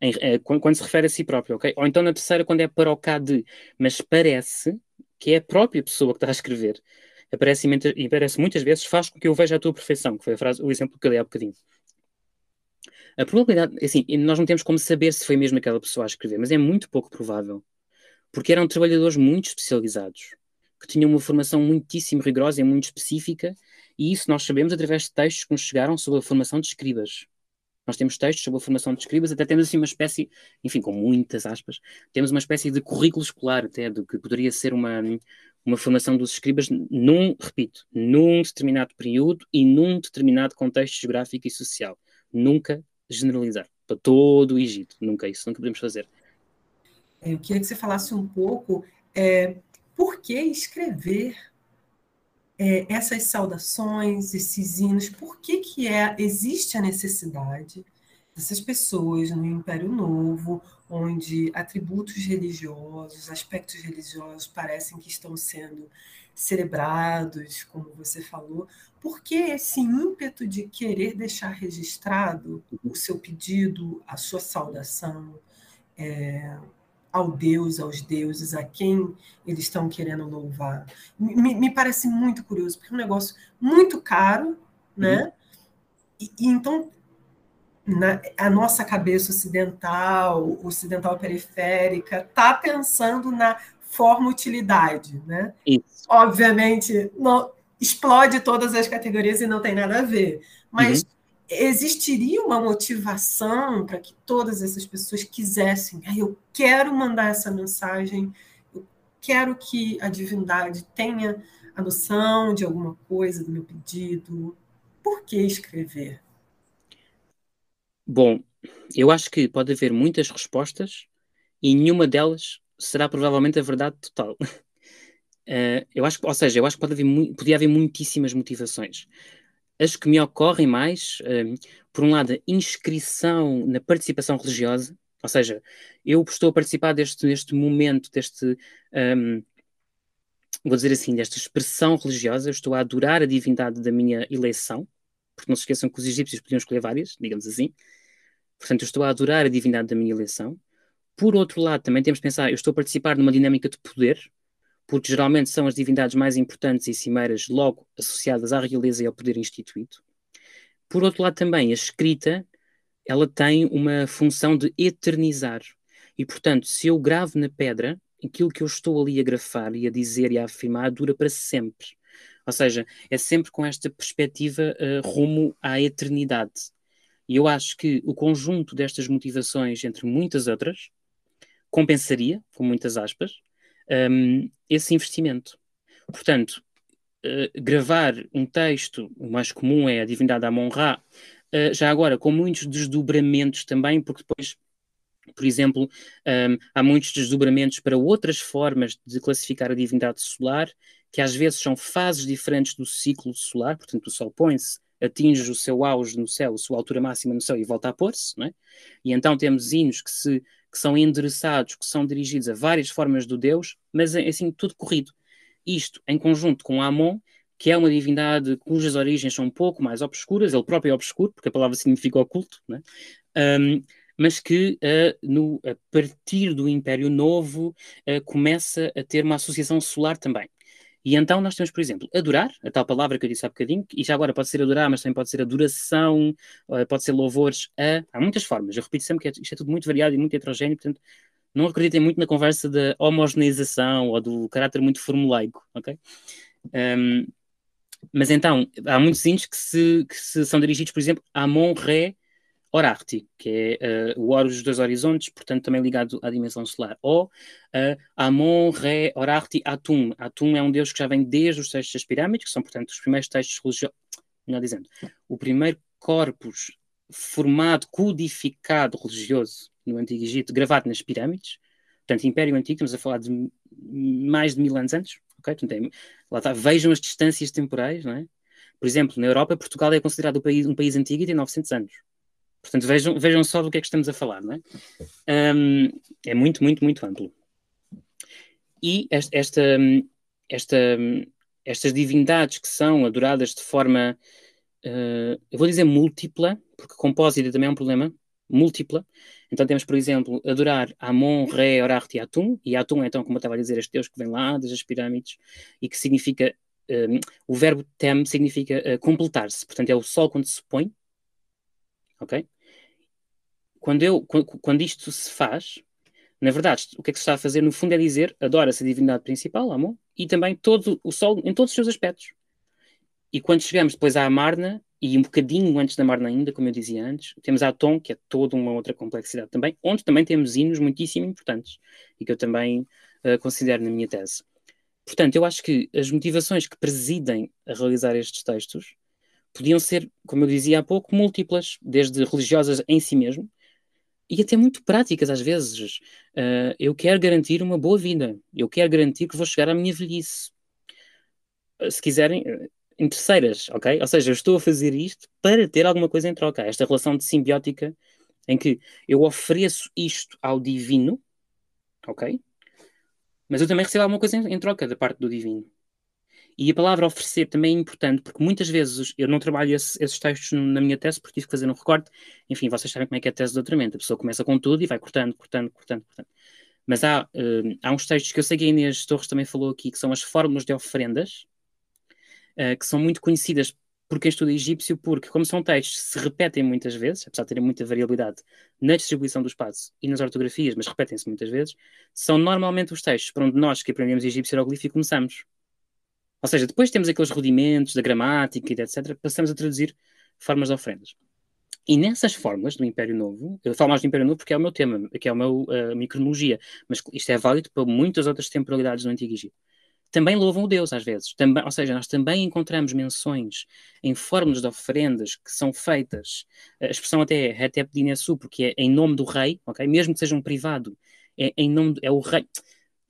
Em, é, quando, se refere a si próprio, ok? Ou então na terceira, quando é para o cá de. Mas parece que é a própria pessoa que está a escrever. Aparece, e parece muitas vezes, faz com que eu veja a tua perfeição, que foi a frase, o exemplo que eu dei há bocadinho. A probabilidade, assim, nós não temos como saber se foi mesmo aquela pessoa a escrever, mas é muito pouco provável. Porque eram trabalhadores muito especializados, que tinham uma formação muitíssimo rigorosa e muito específica, e isso nós sabemos através de textos que nos chegaram sobre a formação de escribas. Nós temos textos sobre a formação de escribas, até temos assim uma espécie, enfim, com muitas aspas, temos uma espécie de currículo escolar, até, do que poderia ser uma, uma formação dos escribas num, repito, num determinado período e num determinado contexto geográfico e social. Nunca generalizar para todo o Egito. Nunca isso, nunca podemos fazer. Eu queria que você falasse um pouco é, por que escrever é, essas saudações, esses hinos, por que, que é, existe a necessidade dessas pessoas no Império Novo, onde atributos religiosos, aspectos religiosos parecem que estão sendo celebrados, como você falou, por que esse ímpeto de querer deixar registrado o seu pedido, a sua saudação? É, ao Deus, aos deuses, a quem eles estão querendo louvar? Me, me parece muito curioso, porque é um negócio muito caro, né? Uhum. E, e, então na, a nossa cabeça ocidental, ocidental periférica, está pensando na forma utilidade, né? Isso. Obviamente, não, explode todas as categorias e não tem nada a ver. Mas uhum. Existiria uma motivação para que todas essas pessoas quisessem, ah, eu quero mandar essa mensagem, eu quero que a divindade tenha a noção de alguma coisa do meu pedido. Por que escrever? Bom, eu acho que pode haver muitas respostas e nenhuma delas será provavelmente a verdade total. Uh, eu acho, ou seja, eu acho que pode haver, podia haver muitíssimas motivações. As que me ocorrem mais, uh, por um lado, a inscrição na participação religiosa, ou seja, eu estou a participar deste, deste momento, deste, um, vou dizer assim, desta expressão religiosa, eu estou a adorar a divindade da minha eleição, porque não se esqueçam que os egípcios podiam escolher várias, digamos assim. Portanto, eu estou a adorar a divindade da minha eleição. Por outro lado, também temos de pensar, eu estou a participar numa dinâmica de poder, porque geralmente são as divindades mais importantes e cimeiras logo associadas à realeza e ao poder instituído. Por outro lado, também a escrita, ela tem uma função de eternizar. E, portanto, se eu gravo na pedra, aquilo que eu estou ali a grafar e a dizer e a afirmar dura para sempre. Ou seja, é sempre com esta perspectiva uh, rumo à eternidade. E eu acho que o conjunto destas motivações, entre muitas outras, compensaria, com muitas aspas, um, esse investimento. Portanto, uh, gravar um texto, o mais comum é a divindade Amon-Ra, uh, já agora com muitos desdobramentos também, porque depois por exemplo, um, há muitos desdobramentos para outras formas de classificar a divindade solar, que às vezes são fases diferentes do ciclo solar, portanto, o Sol põe-se, atinge o seu auge no céu, a sua altura máxima no céu e volta a pôr-se, é? e então temos hinos que, se, que são endereçados, que são dirigidos a várias formas do Deus, mas é assim, tudo corrido. Isto em conjunto com Amon, que é uma divindade cujas origens são um pouco mais obscuras, ele próprio é obscuro, porque a palavra significa oculto, é? um, mas que uh, no, a partir do Império Novo uh, começa a ter uma associação solar também. E então nós temos, por exemplo, adorar, a tal palavra que eu disse há bocadinho, e já agora pode ser adorar, mas também pode ser adoração, pode ser louvores a. Há muitas formas. Eu repito sempre que isto é tudo muito variado e muito heterogéneo, portanto, não acreditem muito na conversa da homogeneização ou do caráter muito formulaico, ok? Um, mas então, há muitos hinos que, se, que se são dirigidos, por exemplo, a Amon Ré Orarti, que é uh, o Horus dos horizontes, portanto também ligado à dimensão solar. Ou uh, Amon Re Orarti Atum. Atum é um deus que já vem desde os textos das pirâmides, que são, portanto, os primeiros textos religiosos, melhor dizendo, o primeiro corpus formado, codificado religioso no Antigo Egito, gravado nas pirâmides. Portanto, Império Antigo, estamos a falar de mais de mil anos antes. Okay? Portanto, é, lá está, vejam as distâncias temporais, não é? Por exemplo, na Europa, Portugal é considerado um país, um país antigo e tem 900 anos. Portanto, vejam, vejam só do que é que estamos a falar, não é? Um, é muito, muito, muito amplo. E esta, esta, esta, estas divindades que são adoradas de forma, uh, eu vou dizer múltipla, porque compósita também é um problema, múltipla. Então temos, por exemplo, adorar Amon, Re, e Atum, e Atum é então, como eu estava a dizer, este deus que vem lá das pirâmides, e que significa, um, o verbo tem significa uh, completar-se, portanto é o sol quando se põe, ok? Quando, eu, quando, isto se faz, na verdade, o que é que se está a fazer, no fundo, é dizer adora-se a divindade principal, Amon, e também todo o Sol em todos os seus aspectos. E quando chegamos depois à Amarna, e um bocadinho antes da Marna ainda, como eu dizia antes, temos a Atom, que é toda uma outra complexidade também, onde também temos hinos muitíssimo importantes, e que eu também uh, considero na minha tese. Portanto, eu acho que as motivações que presidem a realizar estes textos podiam ser, como eu dizia há pouco, múltiplas, desde religiosas em si mesmo, e até muito práticas às vezes. Uh, eu quero garantir uma boa vida, eu quero garantir que vou chegar à minha velhice. Uh, se quiserem, uh, em terceiras, ok? Ou seja, eu estou a fazer isto para ter alguma coisa em troca. Esta relação de simbiótica em que eu ofereço isto ao divino, ok? Mas eu também recebo alguma coisa em, em troca da parte do divino. E a palavra oferecer também é importante, porque muitas vezes eu não trabalho esse, esses textos na minha tese, porque tive que fazer um recorte. Enfim, vocês sabem como é que é a tese de doutoramento. A pessoa começa com tudo e vai cortando, cortando, cortando, cortando. Mas há, uh, há uns textos que eu sei que a Inês Torres também falou aqui, que são as fórmulas de oferendas, uh, que são muito conhecidas por quem estuda egípcio, porque, como são textos que se repetem muitas vezes, apesar de terem muita variabilidade na distribuição do espaço e nas ortografias, mas repetem-se muitas vezes, são normalmente os textos por onde nós que aprendemos egípcio hieroglífico começamos. Ou seja, depois temos aqueles rudimentos da gramática e etc., passamos a traduzir formas de ofrendas. E nessas formas do Império Novo, eu falo mais do Império Novo porque é o meu tema, que é a, meu, a minha cronologia, mas isto é válido para muitas outras temporalidades do Antigo Egito. Também louvam o Deus às vezes, também, ou seja, nós também encontramos menções em formas de ofrendas que são feitas, a expressão até é Hetep Dinesu, porque é em nome do rei, ok? Mesmo que seja um privado, é em nome, é o rei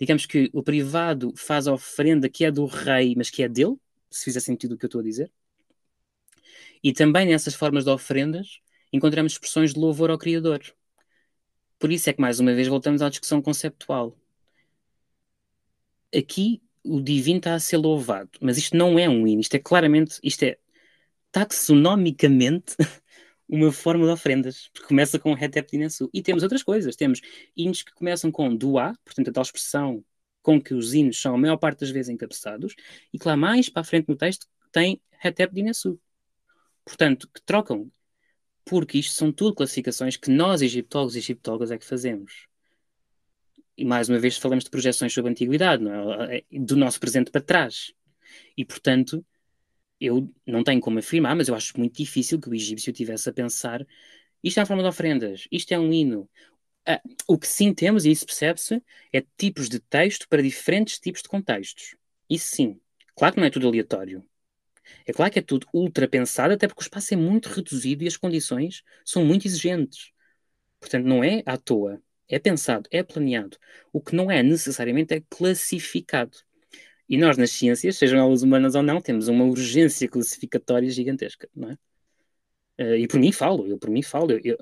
digamos que o privado faz a oferenda que é do rei, mas que é dele, se fizer sentido o que eu estou a dizer. E também nessas formas de ofrendas encontramos expressões de louvor ao Criador. Por isso é que, mais uma vez, voltamos à discussão conceptual. Aqui o divino está a ser louvado, mas isto não é um hino, isto é claramente, isto é taxonomicamente uma forma de ofrendas, porque começa com Hetep Dinensu. E temos outras coisas, temos hinos que começam com Duá, portanto a tal expressão com que os hinos são a maior parte das vezes encabeçados, e que lá mais para a frente no texto tem Hetep Dinensu. Portanto, que trocam, porque isto são tudo classificações que nós, egiptólogos e egiptólogas, é que fazemos. E mais uma vez falamos de projeções sobre a antiguidade, é? é? do nosso presente para trás. E, portanto, eu não tenho como afirmar, mas eu acho muito difícil que o egípcio tivesse a pensar isto é uma forma de ofrendas, isto é um hino. Ah, o que sim temos, e isso percebe-se, é tipos de texto para diferentes tipos de contextos. Isso sim. Claro que não é tudo aleatório. É claro que é tudo ultra pensado, até porque o espaço é muito reduzido e as condições são muito exigentes. Portanto, não é à toa. É pensado, é planeado. O que não é necessariamente é classificado. E nós, nas ciências, sejam elas humanas ou não, temos uma urgência classificatória gigantesca, não é? Uh, e por mim falo, eu por mim falo. Eu, eu...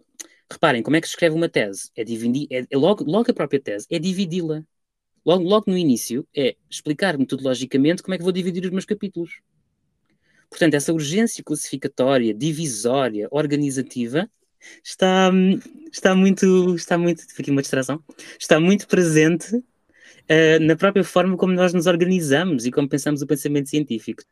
Reparem, como é que se escreve uma tese? É dividir, é, é logo, logo a própria tese, é dividi-la. Logo, logo no início, é explicar metodologicamente como é que vou dividir os meus capítulos. Portanto, essa urgência classificatória, divisória, organizativa, está, está muito, está muito, foi uma distração, está muito presente uh, na própria forma como nós nos organizamos e como pensamos o pensamento científico.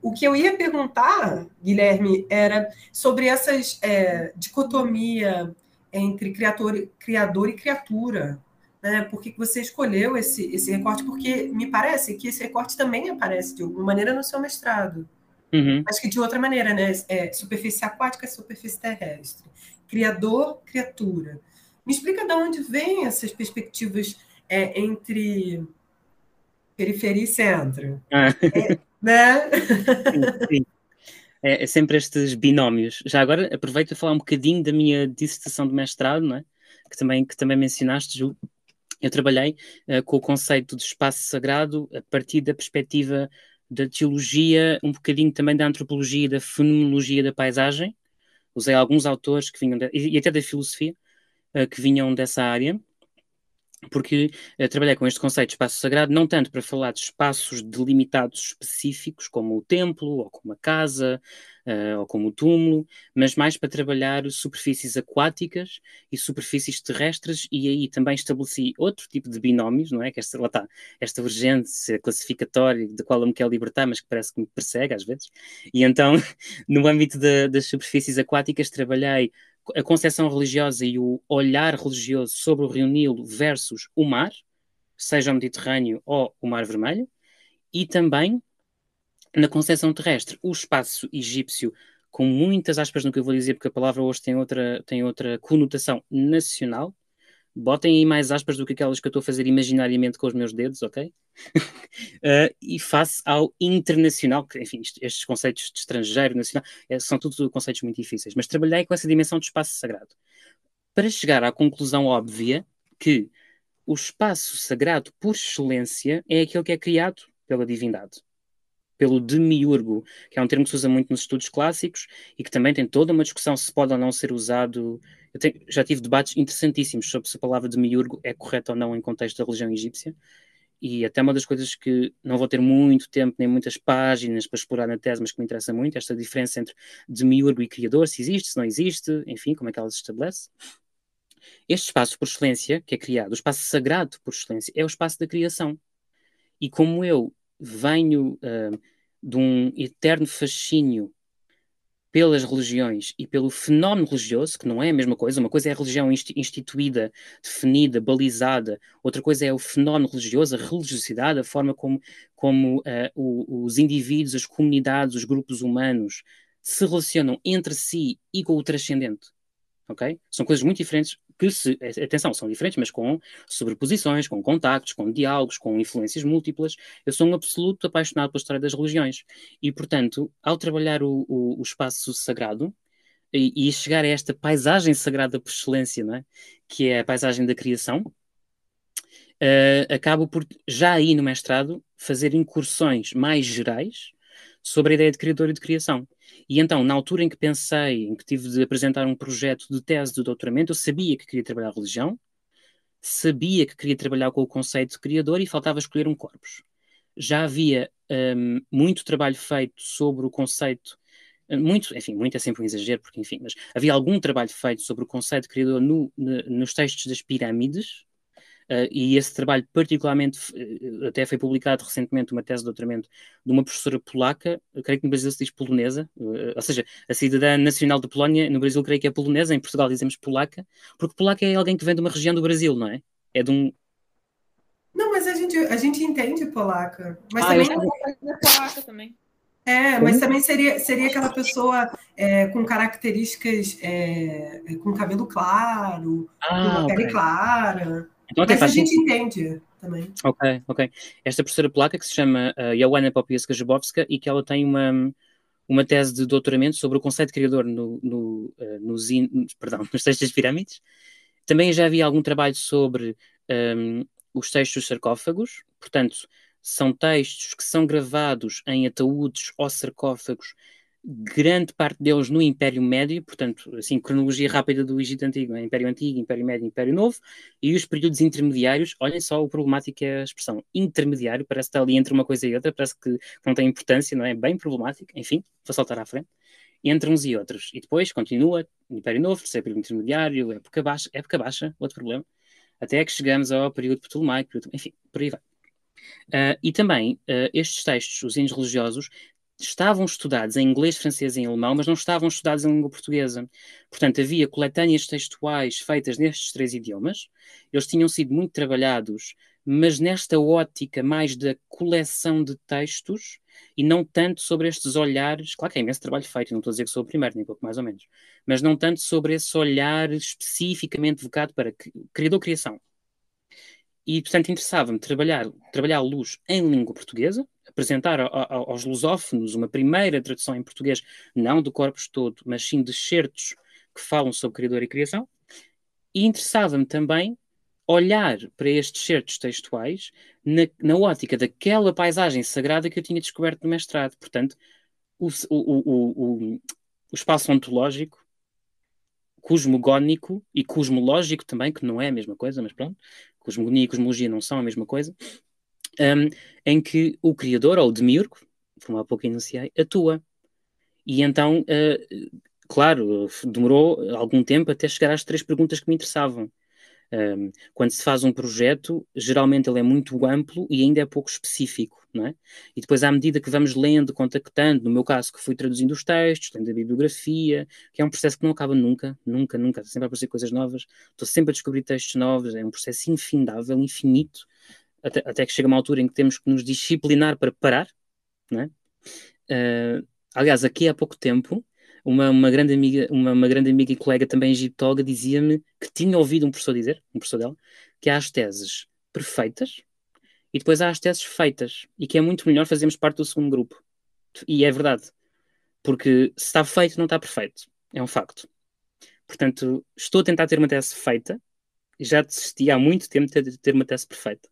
O que eu ia perguntar, Guilherme, era sobre essas é, dicotomia entre criador, criador e criatura. Né? Por que você escolheu esse, esse recorte? Porque me parece que esse recorte também aparece de alguma maneira no seu mestrado. Uhum. Mas que de outra maneira, né? É superfície aquática superfície terrestre. Criador, criatura. Me explica de onde vêm essas perspectivas é, entre periferia e centro. Ah. É, né? Sim, sim. É, é, sempre estes binómios. Já agora aproveito para falar um bocadinho da minha dissertação de mestrado, não é? que, também, que também mencionaste, Ju. Eu trabalhei uh, com o conceito de espaço sagrado a partir da perspectiva da teologia, um bocadinho também da antropologia e da fenomenologia da paisagem. Usei alguns autores que vinham, de, e até da filosofia, uh, que vinham dessa área porque uh, trabalhei com este conceito de espaço sagrado não tanto para falar de espaços delimitados específicos, como o templo, ou como a casa, uh, ou como o túmulo, mas mais para trabalhar superfícies aquáticas e superfícies terrestres, e aí também estabeleci outro tipo de binómios, não é? Que esta, lá está, esta urgência classificatória da qual eu me quero libertar, mas que parece que me persegue às vezes. E então, no âmbito de, das superfícies aquáticas, trabalhei a concepção religiosa e o olhar religioso sobre o Rio Nilo versus o mar, seja o Mediterrâneo ou o Mar Vermelho, e também na concepção terrestre, o espaço egípcio, com muitas aspas no que eu vou dizer, porque a palavra hoje tem outra, tem outra conotação nacional, botem aí mais aspas do que aquelas que eu estou a fazer imaginariamente com os meus dedos, ok? uh, e face ao internacional, que, enfim, estes conceitos de estrangeiro, nacional, é, são tudo conceitos muito difíceis, mas trabalhei com essa dimensão de espaço sagrado. Para chegar à conclusão óbvia que o espaço sagrado, por excelência, é aquele que é criado pela divindade pelo demiurgo, que é um termo que se usa muito nos estudos clássicos e que também tem toda uma discussão se pode ou não ser usado. Eu já tive debates interessantíssimos sobre se a palavra demiurgo é correta ou não em contexto da religião egípcia. E até uma das coisas que não vou ter muito tempo nem muitas páginas para explorar na tese, mas que me interessa muito, esta diferença entre demiurgo e criador, se existe, se não existe, enfim, como é que ela se estabelece. Este espaço por excelência que é criado, o espaço sagrado por excelência, é o espaço da criação. E como eu venho uh, de um eterno fascínio pelas religiões e pelo fenómeno religioso, que não é a mesma coisa, uma coisa é a religião instituída, definida, balizada, outra coisa é o fenómeno religioso, a religiosidade, a forma como, como uh, os indivíduos, as comunidades, os grupos humanos se relacionam entre si e com o transcendente. Ok? São coisas muito diferentes que se, atenção, são diferentes, mas com sobreposições, com contactos, com diálogos, com influências múltiplas. Eu sou um absoluto apaixonado pela história das religiões. E, portanto, ao trabalhar o, o, o espaço sagrado e, e, chegar a esta paisagem sagrada por excelência, é? que é a paisagem da criação, uh, acabo por, já aí no mestrado, fazer incursões mais gerais sobre a ideia de criador e de criação. E então, na altura em que pensei, em que tive de apresentar um projeto de tese de doutoramento, eu sabia que queria trabalhar religião, sabia que queria trabalhar com o conceito de criador e faltava escolher um corpus. Já havia um, muito trabalho feito sobre o conceito, hum, muito, enfim, muito é sempre um exagero, porque enfim, mas havia algum trabalho feito sobre o conceito de criador no, no, nos textos das pirâmides, Uh, e esse trabalho, particularmente, uh, até foi publicado recentemente uma tese de doutoramento de uma professora polaca, creio que no Brasil se diz polonesa, uh, ou seja, a cidadã nacional da Polónia, no Brasil creio que é polonesa, em Portugal dizemos polaca, porque polaca é alguém que vem de uma região do Brasil, não é? É de um. Não, mas a gente, a gente entende polaca. Mas ah, também. Eu... É polaca também. É, mas também seria, seria aquela pessoa é, com características é, com cabelo claro, ah, com uma okay. pele clara. Então, Mas a gente entende também. Ok, ok. Esta professora polaca que se chama uh, Joanna Popieska-Jabowska e que ela tem uma, uma tese de doutoramento sobre o conceito criador no, no, uh, nos, in, perdão, nos textos das pirâmides. Também já havia algum trabalho sobre um, os textos sarcófagos, portanto, são textos que são gravados em ataúdes ou sarcófagos grande parte deles no Império Médio, portanto, assim, cronologia rápida do Egito Antigo, né? Império Antigo, Império Médio, Império Novo, e os períodos intermediários, olhem só o problemático é a expressão intermediário, parece que está ali entre uma coisa e outra, parece que não tem importância, não é? Bem problemático, enfim, vou saltar à frente, entre uns e outros. E depois continua, Império Novo, terceiro período intermediário, época baixa, época baixa, outro problema, até que chegamos ao período ptolomaico, enfim, por aí vai. Uh, e também uh, estes textos, os hinos religiosos, estavam estudados em inglês, francês e em alemão, mas não estavam estudados em língua portuguesa. Portanto, havia coletâneas textuais feitas nestes três idiomas. Eles tinham sido muito trabalhados, mas nesta ótica mais da coleção de textos e não tanto sobre estes olhares. Claro que é imenso trabalho feito, não estou a dizer que sou o primeiro, nem pouco mais ou menos, mas não tanto sobre esse olhar especificamente vocado para criador-criação. E, portanto, interessava-me trabalhar, trabalhar a luz em língua portuguesa, apresentar aos lusófonos uma primeira tradução em português, não do corpus todo, mas sim de certos que falam sobre criador e criação. E interessava-me também olhar para estes certos textuais na, na, ótica daquela paisagem sagrada que eu tinha descoberto no mestrado. Portanto, o, o, o, o espaço ontológico, cosmogónico e cosmológico também, que não é a mesma coisa, mas pronto, cosmogonia e cosmologia não são a mesma coisa, um, em que o criador, ou o demiurgo, como há pouco enunciei, atua. E então, uh, claro, demorou algum tempo até chegar às três perguntas que me interessavam. Um, quando se faz um projeto, geralmente ele é muito amplo e ainda é pouco específico, não é? E depois, à medida que vamos lendo, contactando, no meu caso, que fui traduzindo os textos, lendo a bibliografia, que é um processo que não acaba nunca, nunca, nunca, sempre a aparecer coisas novas, estou sempre a descobrir textos novos, é um processo infindável, infinito, até, até que chega uma altura em que temos que nos disciplinar para parar, não é? Uh, aliás, aqui há pouco tempo, uma, uma, grande amiga, uma, uma, grande amiga e colega também egiptóloga dizia-me que tinha ouvido um professor dizer, um professor dela, que há as teses perfeitas e depois há as teses feitas e que é muito melhor fazermos parte do segundo grupo. E é verdade. Porque se está feito, não está perfeito. É um facto. Portanto, estou a tentar ter uma tese feita já desisti há muito tempo de ter uma tese perfeita.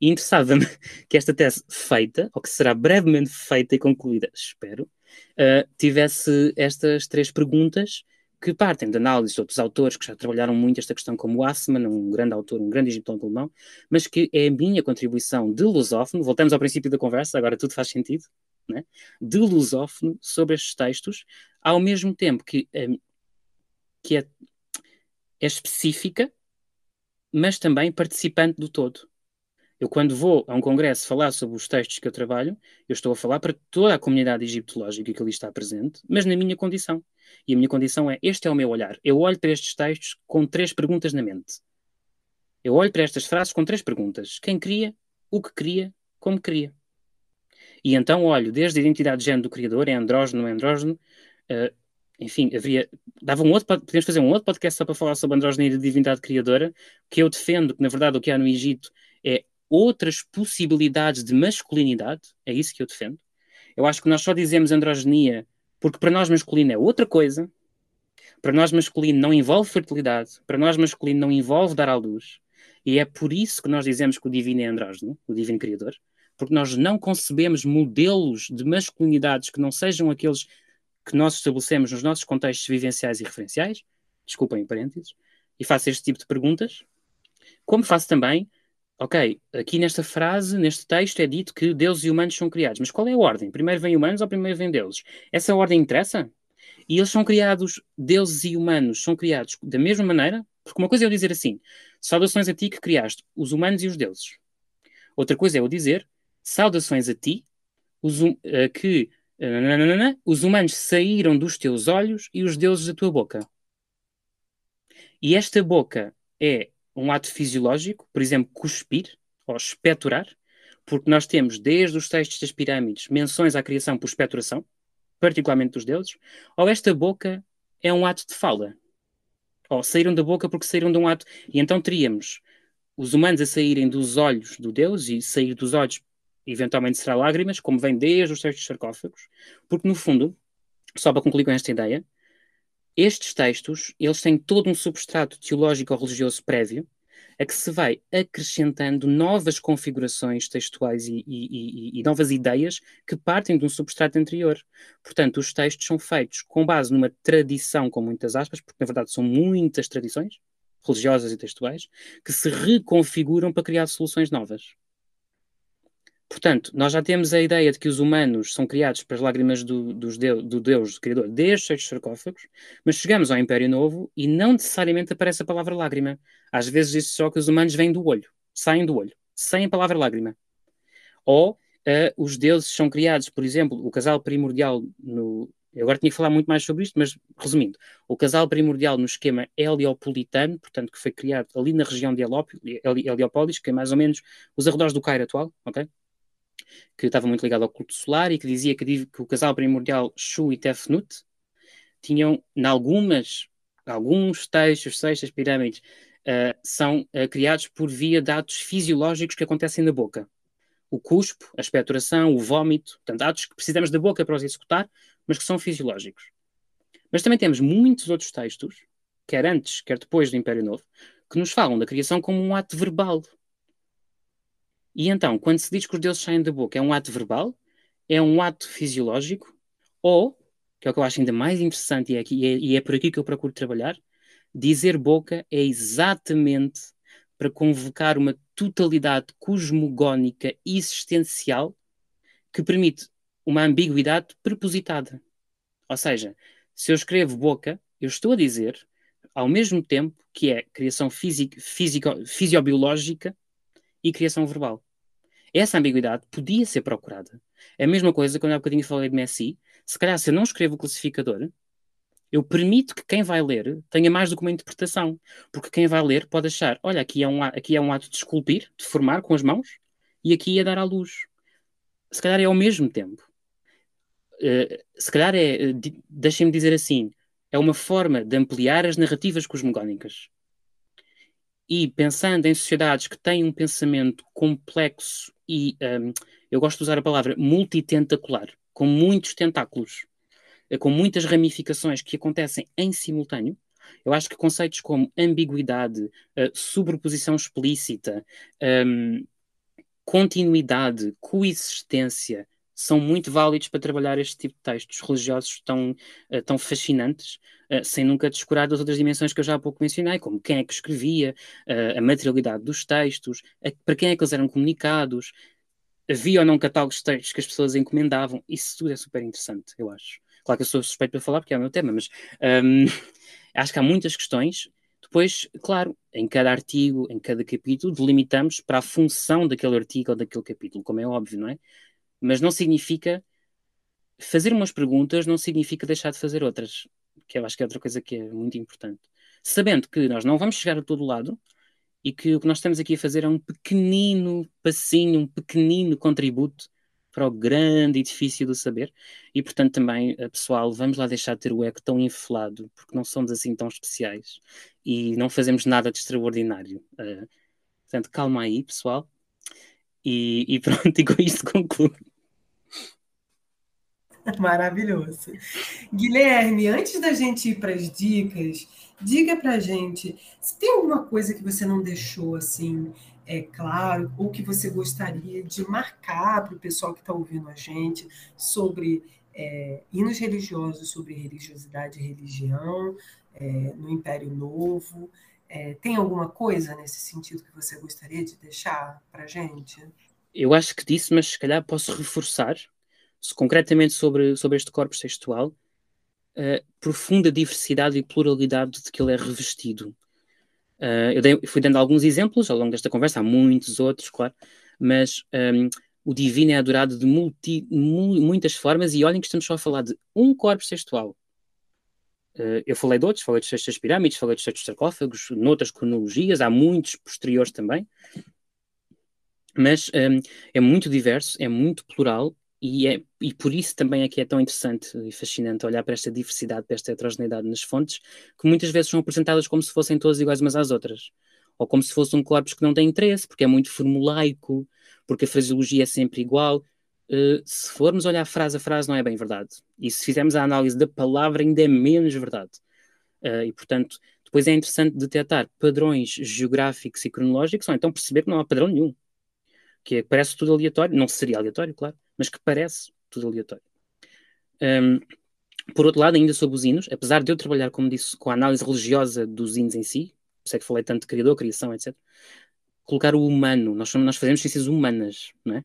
E interessava-me que esta tese feita, ou que será brevemente feita e concluída, espero, uh, tivesse estas três perguntas que partem de análise de outros autores que já trabalharam muito esta questão, como Assman, um grande autor, um grande egiptólogo alemão, mas que é a minha contribuição de lusófono, voltamos ao princípio da conversa, agora tudo faz sentido, né? de lusófono sobre estes textos, ao mesmo tempo que, um, que é, é específica, mas também participante do todo. Eu, quando vou a um congresso falar sobre os textos que eu trabalho, eu estou a falar para toda a comunidade egiptológica que ali está presente, mas na minha condição. E a minha condição é: este é o meu olhar. Eu olho para estes textos com três perguntas na mente. Eu olho para estas frases com três perguntas: quem cria, o que cria, como cria. E então olho desde a identidade de género do criador, é andrógeno, é andrógeno, uh, enfim, haveria, dava um outro, podemos fazer um outro podcast só para falar sobre andrógeno e a divindade criadora, que eu defendo que, na verdade, o que há no Egito é outras possibilidades de masculinidade, é isso que eu defendo. Eu acho que nós só dizemos androgenia porque para nós masculino é outra coisa, para nós masculino não envolve fertilidade, para nós masculino não envolve dar à luz, e é por isso que nós dizemos que o divino é andrógeno, o divino criador, porque nós não concebemos modelos de masculinidades que não sejam aqueles que nós estabelecemos nos nossos contextos vivenciais e referenciais, desculpem parênteses, e faço este tipo de perguntas, como faço também ok, aqui nesta frase, neste texto, é dito que deuses e humanos são criados. Mas qual é a ordem? Primeiro vem humanos ou primeiro vem deuses? Essa ordem interessa? E eles são criados, deuses e humanos são criados da mesma maneira? Porque uma coisa é eu dizer assim: saudações a ti que criaste os humanos e os deuses. Outra coisa é eu dizer: saudações a ti os, uh, que uh, os humanos saíram dos teus olhos e os deuses da tua boca. E esta boca é um ato fisiológico, por exemplo, cuspir ou expectorar, porque nós temos desde os textos das pirâmides menções à criação por expectoração, particularmente dos deuses, ou esta boca é um ato de fala, ou saíram da boca porque saíram de um ato, e então teríamos os humanos a saírem dos olhos do Deus, e sair dos olhos eventualmente será lágrimas, como vem desde os textos sarcófagos, porque no fundo, só para concluir com esta ideia, estes textos, eles têm todo um substrato teológico ou religioso prévio, a que se vai acrescentando novas configurações textuais e, e, e, e, novas ideias que partem de um substrato anterior. Portanto, os textos são feitos com base numa tradição, com muitas aspas, porque na verdade são muitas tradições, religiosas e textuais, que se reconfiguram para criar soluções novas. Portanto, nós já temos a ideia de que os humanos são criados pelas lágrimas do, dos Deus, do Deus, do Criador, desde os sarcófagos, mas chegamos ao Império Novo e não necessariamente aparece a palavra lágrima. Às vezes diz só que os humanos vêm do olho, saem do olho, sem a palavra lágrima. Ou uh, os deuses são criados, por exemplo, o casal primordial no. Eu agora tinha que falar muito mais sobre isto, mas resumindo, o casal primordial no esquema heliopolitano, portanto, que foi criado ali na região de Heliópolis, que é mais ou menos os arredores do Cairo atual, ok? Que estava muito ligado ao culto solar e que dizia que, que o casal primordial Shu e Tefnut tinham, em algumas, alguns textos, sextas pirâmides, uh, são uh, criados por via de atos fisiológicos que acontecem na boca. O cuspo, a expectoração, o vômito, portanto, atos que precisamos da boca para os executar, mas que são fisiológicos. Mas também temos muitos outros textos, quer antes, quer depois do Império Novo, que nos falam da criação como um ato verbal, e então, quando se diz que os deuses saem da boca, é um ato verbal, é um ato fisiológico, ou, que é o que eu acho ainda mais interessante e é, aqui, e é, e é por aqui que eu procuro trabalhar, dizer boca é exatamente para convocar uma totalidade cosmogónica existencial que permite uma ambiguidade prepositada. Ou seja, se eu escrevo boca, eu estou a dizer, ao mesmo tempo, que é criação físico, fisiobiológica e criação verbal. Essa ambiguidade podia ser procurada. É a mesma coisa quando há bocadinho falei de Messi. Se calhar, se eu não escrevo o classificador, eu permito que quem vai ler tenha mais do que uma interpretação. Porque quem vai ler pode achar: olha, aqui é um, aqui é um ato de esculpir, de formar com as mãos, e aqui é dar à luz. Se calhar é ao mesmo tempo. Uh, se calhar é, uh, deixem-me dizer assim, é uma forma de ampliar as narrativas cosmogónicas. E pensando em sociedades que têm um pensamento complexo e, um, eu gosto de usar a palavra multitentacular, com muitos tentáculos, eh, com muitas ramificações que acontecem em simultâneo, eu acho que conceitos como ambiguidade, uh, sobreposição explícita, um, continuidade, coexistência, são muito válidos para trabalhar este tipo de textos religiosos tão, uh, tão fascinantes, uh, sem nunca descurar das outras dimensões que eu já há pouco mencionei, como quem é que escrevia, uh, a materialidade dos textos, para quem é que eles eram comunicados, havia ou não catálogos de textos que as pessoas encomendavam, isso tudo é super interessante, eu acho. Claro que eu sou suspeito para falar porque é o meu tema, mas um, acho que há muitas questões. Depois, claro, em cada artigo, em cada capítulo, delimitamos para a função daquele artigo ou daquele capítulo, como é óbvio, não é? Mas não significa. Fazer umas perguntas não significa deixar de fazer outras, que eu acho que é outra coisa que é muito importante. Sabendo que nós não vamos chegar a todo lado e que o que nós estamos aqui a fazer é um pequenino passinho, um pequenino contributo para o grande edifício do saber. E, portanto, também, eh, pessoal, vamos lá deixar de ter o eco tão inflado, porque não somos assim tão especiais e não fazemos nada de extraordinário. Uh, portanto, calma aí, pessoal. E, e pronto, e com isto concluo. Maravilhoso. Guilherme, antes da gente ir para as dicas, diga para a gente se tem alguma coisa que você não deixou assim é claro, ou que você gostaria de marcar para o pessoal que está ouvindo a gente sobre é, hinos religiosos, sobre religiosidade e religião é, no Império Novo. É, tem alguma coisa nesse sentido que você gostaria de deixar para a gente? Eu acho que disse, mas se calhar posso reforçar concretamente sobre, sobre este corpo textual, a profunda diversidade e pluralidade de que ele é revestido. Uh, eu dei, fui dando alguns exemplos ao longo desta conversa, há muitos outros, claro, mas um, o divino é adorado de multi, mu muitas formas e olhem que estamos só a falar de um corpo textual. Uh, eu falei de outros, falei dos sextas pirâmides, falei dos sextos sarcófagos, noutras cronologias, há muitos posteriores também, mas um, é muito diverso, é muito plural e, é, e por isso também é que é tão interessante e fascinante olhar para esta diversidade, para esta heterogeneidade nas fontes, que muitas vezes são apresentadas como se fossem todas iguais umas às outras. Ou como se fosse um corpus que não tem interesse, porque é muito formulaico, porque a fraseologia é sempre igual. Uh, se formos olhar frase a frase, não é bem verdade. E se fizermos a análise da palavra, ainda é menos verdade. Uh, e, portanto, depois é interessante detectar padrões geográficos e cronológicos, ou então perceber que não há padrão nenhum. Que é, parece tudo aleatório, não seria aleatório, claro, mas que parece tudo aleatório. Um, por outro lado, ainda sobre os hinos, apesar de eu trabalhar, como disse, com a análise religiosa dos hinos em si, por isso é que falei tanto de criador, criação, etc., colocar o humano, nós, nós fazemos ciências humanas, não é?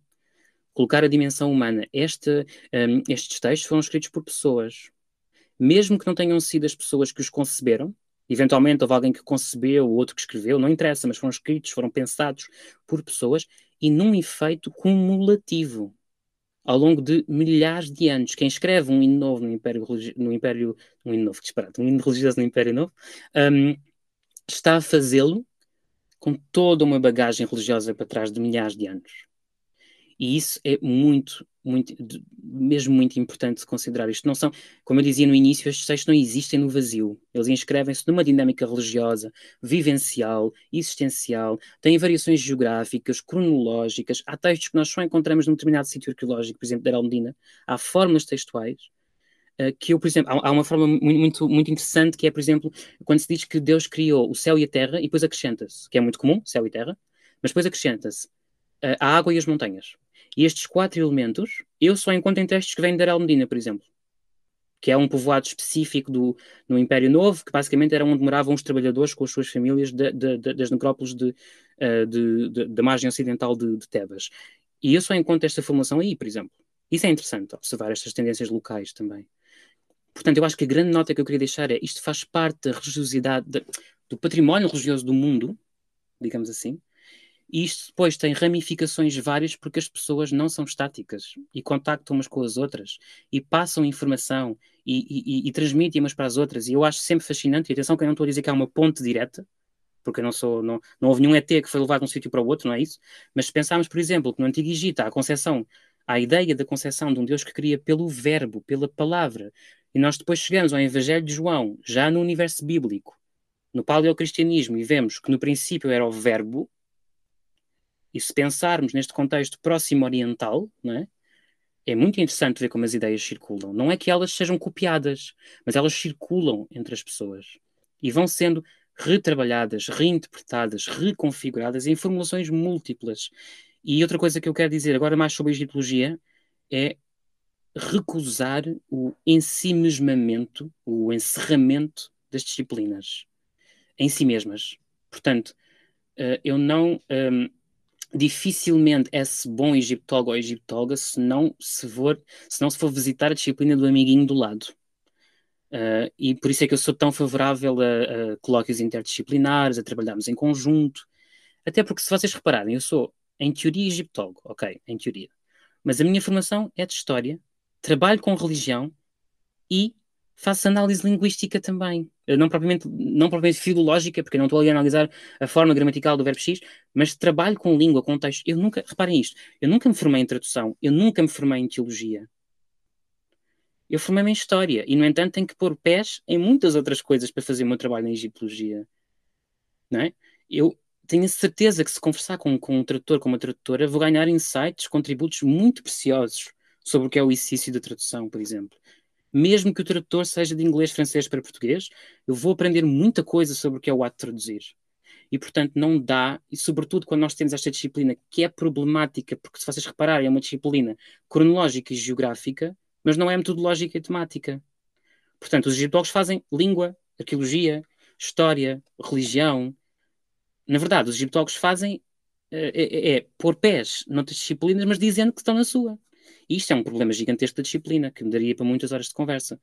colocar a dimensão humana. Este, um, estes textos foram escritos por pessoas, mesmo que não tenham sido as pessoas que os conceberam, eventualmente houve alguém que concebeu, outro que escreveu, não interessa, mas foram escritos, foram pensados por pessoas e num efeito cumulativo ao longo de milhares de anos. Quem escreve um hino novo no Império, no Império um hino novo, que disparate, um hino religioso no Império Novo, um, está a fazê-lo com toda uma bagagem religiosa para trás de milhares de anos. E isso é muito, muito, mesmo muito importante de considerar. Isto não são, como eu dizia no início, estes textos não existem no vazio. Eles inscrevem-se numa dinâmica religiosa, vivencial, existencial, têm variações geográficas, cronológicas. Há textos que nós só encontramos num determinado sítio arqueológico, por exemplo, da Medina. Há fórmulas textuais uh, que eu, por exemplo, há, há, uma forma muito, muito interessante que é, por exemplo, quando se diz que Deus criou o céu e a terra e depois acrescenta-se, que é muito comum, céu e terra, mas depois acrescenta-se uh, a água e as montanhas. E estes quatro elementos, eu só encontro em textos que vêm de Medina, por exemplo, que é um povoado específico do, no Império Novo, que basicamente era onde moravam os trabalhadores com as suas famílias de, de, de, das necrópolis uh, da margem ocidental de, Tebas. E eu só encontro esta formulação aí, por exemplo. Isso é interessante, observar estas tendências locais também. Portanto, eu acho que a grande nota que eu queria deixar é isto faz parte da religiosidade, do património religioso do mundo, digamos assim, e isto depois tem ramificações várias porque as pessoas não são estáticas e contactam umas com as outras e passam informação e, e, e transmitem umas para as outras. E eu acho sempre fascinante, e atenção que eu não estou a dizer que há uma ponte direta, porque eu não sou, não, não houve nenhum ET que foi levado de um sítio para o outro, não é isso? Mas se pensarmos, por exemplo, que no Antigo Egito há a concepção, há a ideia da concepção de um Deus que cria pelo verbo, pela palavra, e nós depois chegamos ao Evangelho de João, já no universo bíblico, no paleocristianismo, e vemos que no princípio era o verbo, e se pensarmos neste contexto próximo oriental, é? é muito interessante ver como as ideias circulam. Não é que elas sejam copiadas, mas elas circulam entre as pessoas e vão sendo retrabalhadas, reinterpretadas, reconfiguradas em formulações múltiplas. E outra coisa que eu quero dizer agora mais sobre a egiptologia é recusar o ensimesmamento, o encerramento das disciplinas em si mesmas. Portanto, eh, eu não dificilmente é-se bom egiptólogo ou egiptóloga se não se for, se não se for visitar a disciplina do amiguinho do lado. Uh, e por isso é que eu sou tão favorável a, a colóquios interdisciplinares, a trabalharmos em conjunto. Até porque, se vocês repararem, eu sou, em teoria, egiptólogo, ok, em teoria. Mas a minha formação é de história, trabalho com religião e faço análise linguística também. Não propriamente, não propriamente filológica, porque não estou ali a analisar a forma gramatical do verbo X, mas trabalho com língua, com texto. Eu nunca, reparem isto, eu nunca me formei em tradução, eu nunca me formei em teologia. Eu formei-me em história e, no entanto, tenho que pôr pés em muitas outras coisas para fazer o meu trabalho na egiptologia. Não é? Eu tenho a certeza que se conversar com, com um tradutor, com uma tradutora, vou ganhar insights, contributos muito preciosos sobre o que é o exercício da tradução, por exemplo mesmo que o tradutor seja de inglês, francês para português, eu vou aprender muita coisa sobre o que é o ato de traduzir. E, portanto, não dá, e sobretudo quando nós temos esta disciplina que é problemática, porque se vocês repararem, é uma disciplina cronológica e geográfica, mas não é metodológica e temática. Portanto, os egiptólogos fazem língua, arqueologia, história, religião. Na verdade, os egiptólogos fazem é, é, é pôr pés noutras disciplinas, mas dizendo que estão na sua. Isto é um problema gigantesco da disciplina, que me daria para muitas horas de conversa.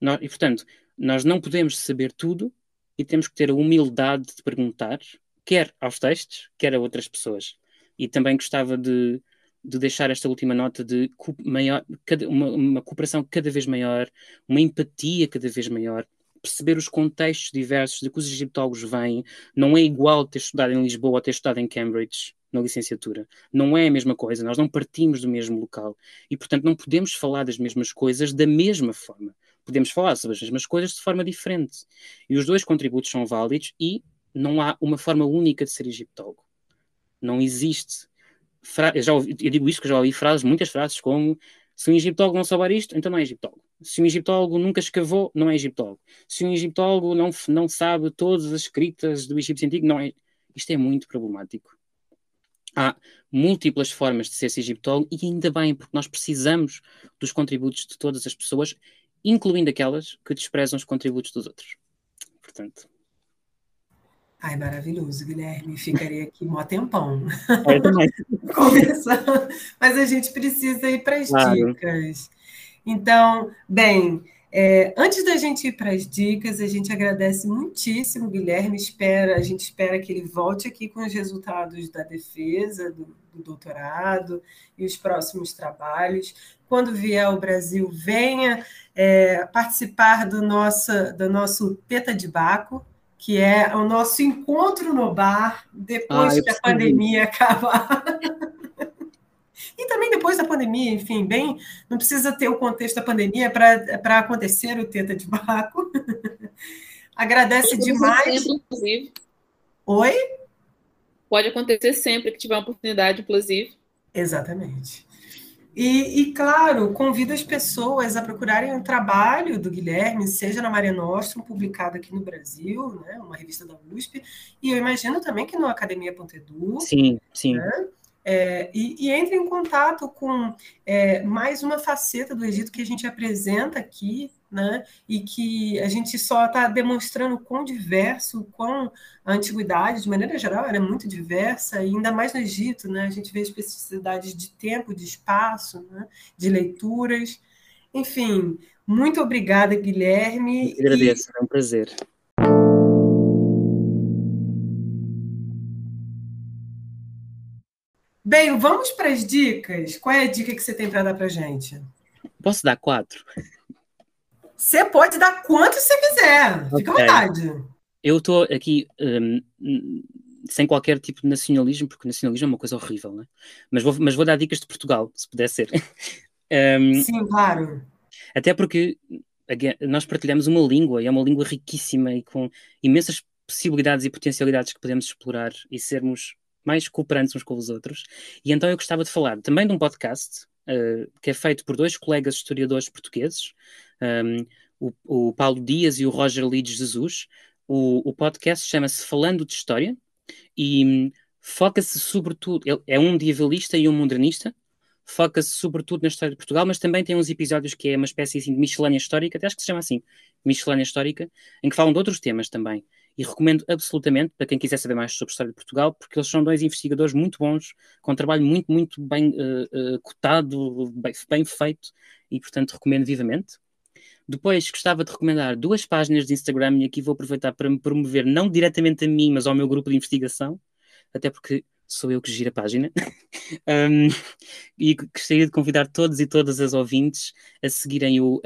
Nós, e, portanto, nós não podemos saber tudo e temos que ter a humildade de perguntar, quer aos textos, quer a outras pessoas. E também gostava de, de deixar esta última nota de maior, uma, uma cooperação cada vez maior, uma empatia cada vez maior, perceber os contextos diversos de que os egiptólogos vêm. Não é igual ter estudado em Lisboa ou ter estudado em Cambridge na licenciatura. Não é a mesma coisa, nós não partimos do mesmo local e, portanto, não podemos falar das mesmas coisas da mesma forma. Podemos falar sobre as mesmas coisas de forma diferente. E os dois contributos são válidos e não há uma forma única de ser egiptólogo. Não existe. Fra... Eu, já ouvi, eu digo isto que já ouvi frases, muitas frases como se um egiptólogo não souber isto, então não é egiptólogo. Se um egiptólogo nunca escavou, não é egiptólogo. Se um egiptólogo não, não sabe todas as escritas do Egito Antigo, não é. Isto é muito problemático há múltiplas formas de ser egiptólogo e ainda bem, porque nós precisamos dos contributos de todas as pessoas, incluindo aquelas que desprezam os contributos dos outros. Portanto. Ai, maravilhoso, Guilherme. Ficaria aqui um tempão. Eu também. Conversando. Mas a gente precisa ir para as claro. dicas. Então, bem, é, antes da gente ir para as dicas, a gente agradece muitíssimo, Guilherme. Espera, a gente espera que ele volte aqui com os resultados da defesa, do, do doutorado e os próximos trabalhos. Quando vier ao Brasil, venha é, participar do nosso, do nosso Teta de Baco, que é o nosso encontro no bar depois ah, que a pandemia acabar. E também depois da pandemia, enfim, bem, não precisa ter o contexto da pandemia para acontecer o teta de Baco. Agradece demais. Sempre, inclusive. Oi? Pode acontecer sempre que tiver uma oportunidade, inclusive. Exatamente. E, e, claro, convido as pessoas a procurarem um trabalho do Guilherme, seja na Maria Nostrum, publicado aqui no Brasil, né, uma revista da USP, e eu imagino também que no Academia.edu. Sim, sim. Né, é, e, e, entre em contato com é, mais uma faceta do Egito que a gente apresenta aqui, né? E que a gente só está demonstrando quão diverso, quão a antiguidade, de maneira geral, era muito diversa, e ainda mais no Egito, né? A gente vê especificidades de tempo, de espaço, né? de leituras. Enfim, muito obrigada, Guilherme. Eu agradeço, e... é um prazer. Bem, vamos para as dicas. Qual é a dica que você tem para dar para gente? Posso dar quatro? Você pode dar quanto você quiser. Fica okay. à vontade. Eu estou aqui um, sem qualquer tipo de nacionalismo, porque nacionalismo é uma coisa horrível, né? mas, vou, mas vou dar dicas de Portugal, se puder ser. um, Sim, claro. Até porque nós partilhamos uma língua, e é uma língua riquíssima e com imensas possibilidades e potencialidades que podemos explorar e sermos mais cooperantes uns com os outros. E então eu gostava de falar também de um podcast uh, que é feito por dois colegas historiadores portugueses, um, o, o, Paulo Dias e o Roger Lides Jesus. O, o podcast chama-se Falando de História e um, foca-se sobretudo, é um medievalista e um modernista, foca-se sobretudo na história de Portugal, mas também tem uns episódios que é uma espécie assim, de miscelânea histórica, até acho que se chama assim, miscelânea histórica, em que falam de outros temas também e recomendo absolutamente para quem quiser saber mais sobre a história de Portugal, porque eles são dois investigadores muito bons, com um trabalho muito, muito bem uh, uh, cotado, bem, bem, feito, e portanto recomendo vivamente. Depois gostava de recomendar duas páginas de Instagram, e aqui vou aproveitar para me promover, não diretamente a mim, mas ao meu grupo de investigação, até porque sou eu que giro a página. um, e gostaria de convidar todos e todas as ouvintes a seguirem o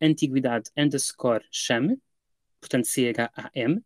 antiguidade underscore chame, portanto C-H-A-M,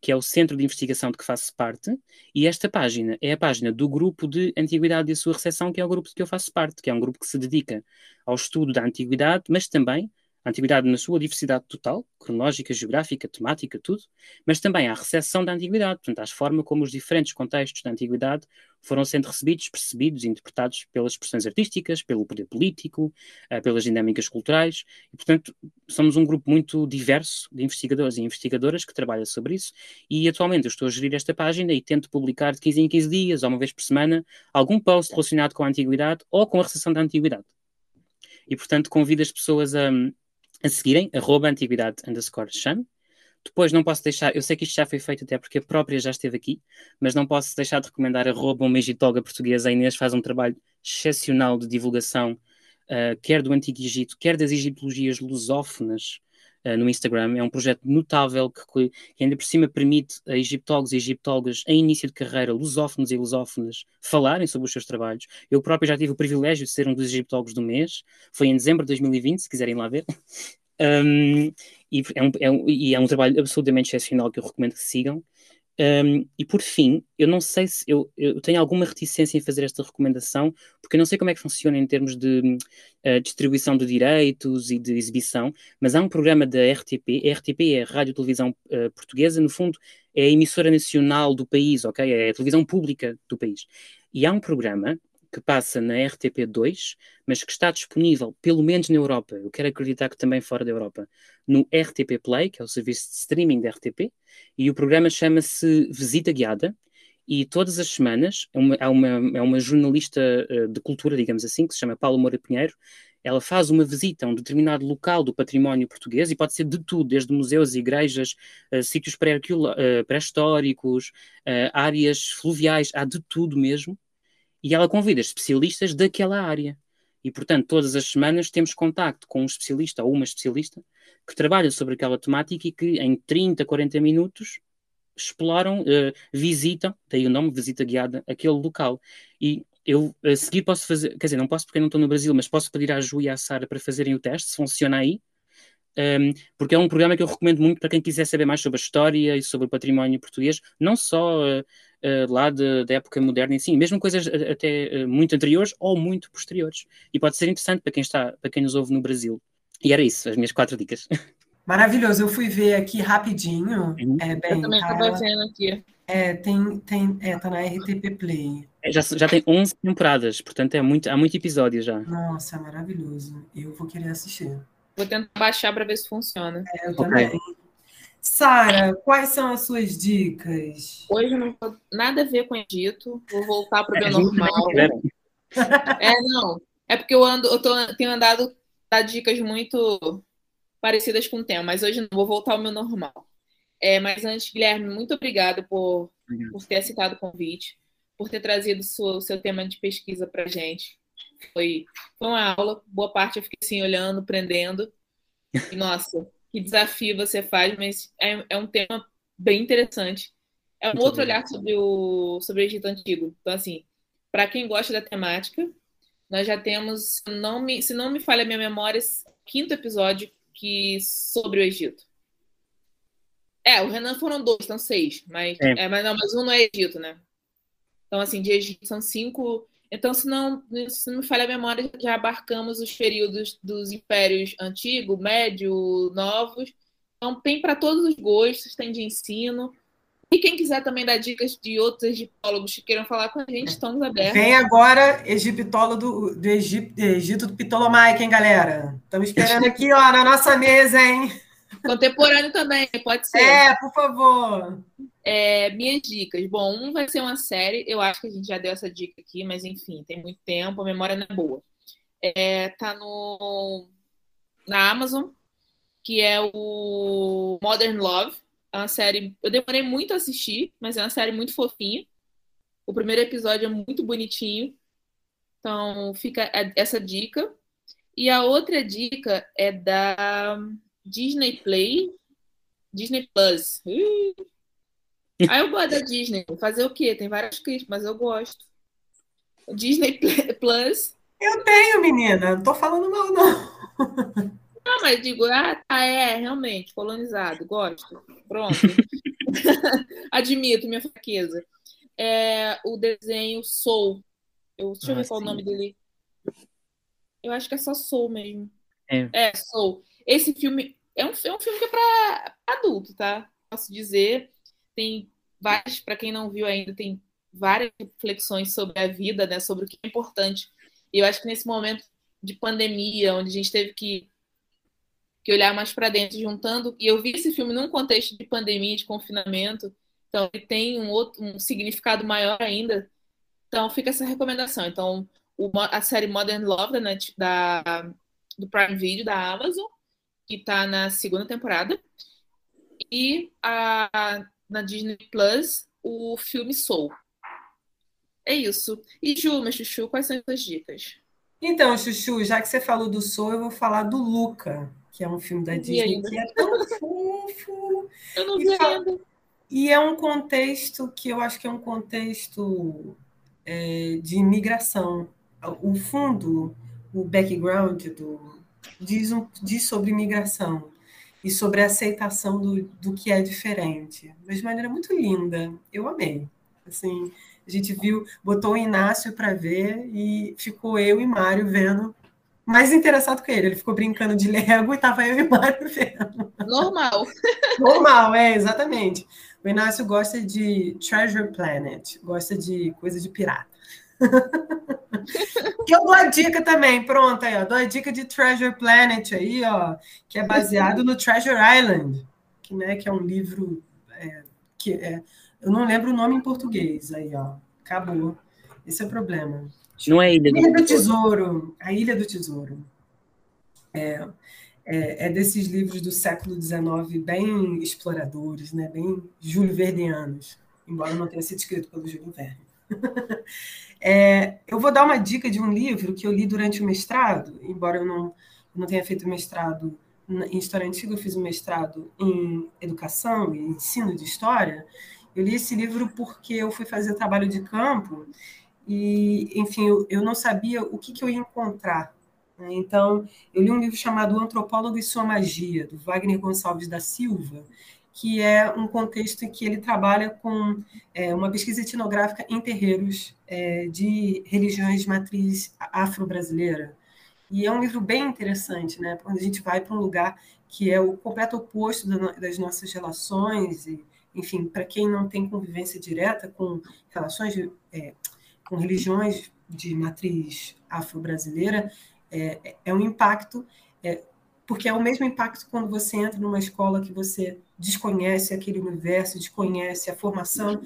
que é o centro de investigação de que faço parte, e esta página é a página do grupo de Antiguidade e a sua recepção, que é o grupo de que eu faço parte, que é um grupo que se dedica ao estudo da Antiguidade, mas também a antiguidade na sua diversidade total, cronológica, geográfica, temática, tudo, mas também à recepção da antiguidade, portanto, à forma como os diferentes contextos da antiguidade foram sendo recebidos, percebidos interpretados pelas expressões artísticas, pelo poder político, uh, pelas dinâmicas culturais, e, portanto, somos um grupo muito diverso de investigadores e investigadoras que trabalha sobre isso, e atualmente eu estou a gerir esta página e tento publicar de 15 em 15 dias, ou uma vez por semana, algum post relacionado com a antiguidade ou com a recepção da antiguidade. E, portanto, convido as pessoas a a seguirem, arroba antiguidade underscore chame. Depois não posso deixar, eu sei que isto já foi feito até porque a própria já esteve aqui, mas não posso deixar de recomendar arroba uma egitóloga portuguesa. A Inês faz um trabalho excepcional de divulgação, uh, quer do Antigo Egito, quer das egiptologias lusófonas uh, no Instagram. É um projeto notável que, que, ainda por cima permite a egiptólogos e egiptólogas em início de carreira, lusófonos e lusófonas, falarem sobre os seus trabalhos. Eu próprio já tive o privilégio de ser um dos egiptólogos do mês, foi em dezembro de 2020, se quiserem lá ver. Um, e, é um, é um, e é um trabalho absolutamente excepcional que eu recomendo que sigam. Um, e por fim, eu não sei se eu, eu, tenho alguma reticência em fazer esta recomendação, porque eu não sei como é que funciona em termos de uh, distribuição de direitos e de exibição, mas há um programa da RTP, a RTP é a Rádio Televisão uh, Portuguesa, no fundo é a emissora nacional do país, ok? É a televisão pública do país. E há um programa que passa na RTP2, mas que está disponível, pelo menos na Europa, eu quero acreditar que também fora da Europa, no RTP Play, que é o serviço de streaming da RTP, e o programa chama-se Visita Guiada, e todas as semanas é uma, é uma, é uma jornalista uh, de cultura, digamos assim, que se chama Paulo Moura Pinheiro, ela faz uma visita a um determinado local do património português, e pode ser de tudo, desde museus, igrejas, uh, sítios uh, pré-históricos, uh, áreas fluviais, há de tudo mesmo, e ela convida especialistas daquela área. E, portanto, todas as semanas temos contacto com um especialista ou uma especialista que trabalha sobre aquela temática e que em 30, 40 minutos exploram, uh, visitam, daí o nome, visita guiada, aquele local. E eu a seguir posso fazer, quer dizer, não posso porque não estou no Brasil, mas posso pedir à Ju e à Sara para fazerem o teste, se funciona aí, um, porque é um programa que eu recomendo muito para quem quiser saber mais sobre a história e sobre o património português, não só uh, uh, lá de, da época moderna em si, mesmo coisas até uh, muito anteriores ou muito posteriores. E pode ser interessante para quem está, para quem nos ouve no Brasil. E era isso, as minhas quatro dicas. Maravilhoso, eu fui ver aqui rapidinho. Uhum. É, bem, eu também estou tá, vendo aqui. É, tem, tem, é, tá na RTP Play. É, já, já tem 11 temporadas, portanto é muito, há muito episódio já. Nossa, é maravilhoso. Eu vou querer assistir. Vou tentar baixar para ver se funciona. É, eu okay. também. Sara, quais são as suas dicas? Hoje não tenho nada a ver com o Egito. Vou voltar para o meu é, normal. É, não. É porque eu ando, eu tô, tenho andado dar dicas muito parecidas com o tema, mas hoje não vou voltar ao meu normal. É, mas antes, Guilherme, muito obrigado por, por ter aceitado o convite, por ter trazido o seu tema de pesquisa para a gente. Foi, foi uma aula, boa parte eu fiquei assim olhando, aprendendo. E, nossa, que desafio você faz, mas é, é um tema bem interessante. É um Muito outro bem. olhar sobre o, sobre o Egito Antigo. Então, assim, para quem gosta da temática, nós já temos, não me, se não me falha a minha memória, quinto episódio que sobre o Egito. É, o Renan foram dois, são seis, mas, é. é. mas não, mas um não é Egito, né? Então, assim, de Egito são cinco. Então, se não, se não me falha a memória, já abarcamos os períodos dos impérios antigo, médio, novos. Então, tem para todos os gostos, tem de ensino. E quem quiser também dar dicas de outros egiptólogos que queiram falar com a gente, estamos abertos. Vem agora egiptólogo do, do Egito, Egito do Ptolomaico, hein, galera? Estamos esperando aqui, ó, na nossa mesa, hein? Contemporâneo também, pode ser. É, por favor. É, minhas dicas. Bom, um vai ser uma série. Eu acho que a gente já deu essa dica aqui, mas enfim, tem muito tempo, a memória não é boa. É, tá no, na Amazon, que é o Modern Love é uma série. Eu demorei muito a assistir, mas é uma série muito fofinha. O primeiro episódio é muito bonitinho. Então, fica essa dica. E a outra dica é da Disney Play, Disney Plus. Aí eu gosto da Disney. Fazer o quê? Tem várias críticas, mas eu gosto. Disney Plus. Eu tenho, menina. Não tô falando mal, não. Não, mas digo, ah, tá, é, realmente, colonizado, gosto. Pronto. Admito minha fraqueza. É, o desenho Soul. Eu, deixa eu ver qual é o nome dele. Eu acho que é só Soul mesmo. É, é Soul. Esse filme é um, é um filme que é para adulto, tá? Posso dizer. Tem várias, para quem não viu ainda, tem várias reflexões sobre a vida, né? Sobre o que é importante. E eu acho que nesse momento de pandemia, onde a gente teve que que olhar mais para dentro, juntando. E eu vi esse filme num contexto de pandemia, de confinamento, então ele tem um outro um significado maior ainda. Então fica essa recomendação. Então o, a série Modern Love Net, da, do Prime Video da Amazon, que está na segunda temporada, e a, na Disney Plus o filme Soul. É isso. E Ju, meu chuchu, quais são as suas dicas? Então, Chuchu, já que você falou do Soul, eu vou falar do Luca que é um filme da Disney que é tão fofo. Eu não vi e. E é um contexto que eu acho que é um contexto é, de imigração. O fundo, o background do, diz, um, diz sobre imigração e sobre a aceitação do, do que é diferente, mas de maneira muito linda. Eu amei. Assim, a gente viu, botou o Inácio para ver e ficou eu e Mário vendo mais interessado que ele. Ele ficou brincando de Lego e tava eu e Mário vendo. Normal. Normal, é, exatamente. O Inácio gosta de Treasure Planet, gosta de coisa de pirata. Que eu dou a dica também, pronto aí, ó. Dou a dica de Treasure Planet aí, ó, que é baseado no Treasure Island, que, né, que é um livro é, que é, eu não lembro o nome em português aí, ó. Acabou. Esse é o problema. Não é Ilha do, Ilha do Tesouro. A Ilha do Tesouro. É, é, é, desses livros do século XIX bem exploradores, né? bem Júlio Verdeanos, embora não tenha sido escrito pelo Júlio Verne. é, eu vou dar uma dica de um livro que eu li durante o mestrado, embora eu não, não tenha feito mestrado em História Antiga, eu fiz um mestrado em Educação e Ensino de História. Eu li esse livro porque eu fui fazer trabalho de campo e, enfim, eu, eu não sabia o que, que eu ia encontrar né? Então, eu li um livro chamado Antropólogo e Sua Magia, do Wagner Gonçalves da Silva, que é um contexto em que ele trabalha com é, uma pesquisa etnográfica em terreiros é, de religiões de matriz afro-brasileira. E é um livro bem interessante, né? quando a gente vai para um lugar que é o completo oposto das nossas relações, e, enfim, para quem não tem convivência direta com relações, de, é, com religiões de matriz afro-brasileira, é, é um impacto, é, porque é o mesmo impacto quando você entra numa escola que você desconhece aquele universo, desconhece a formação,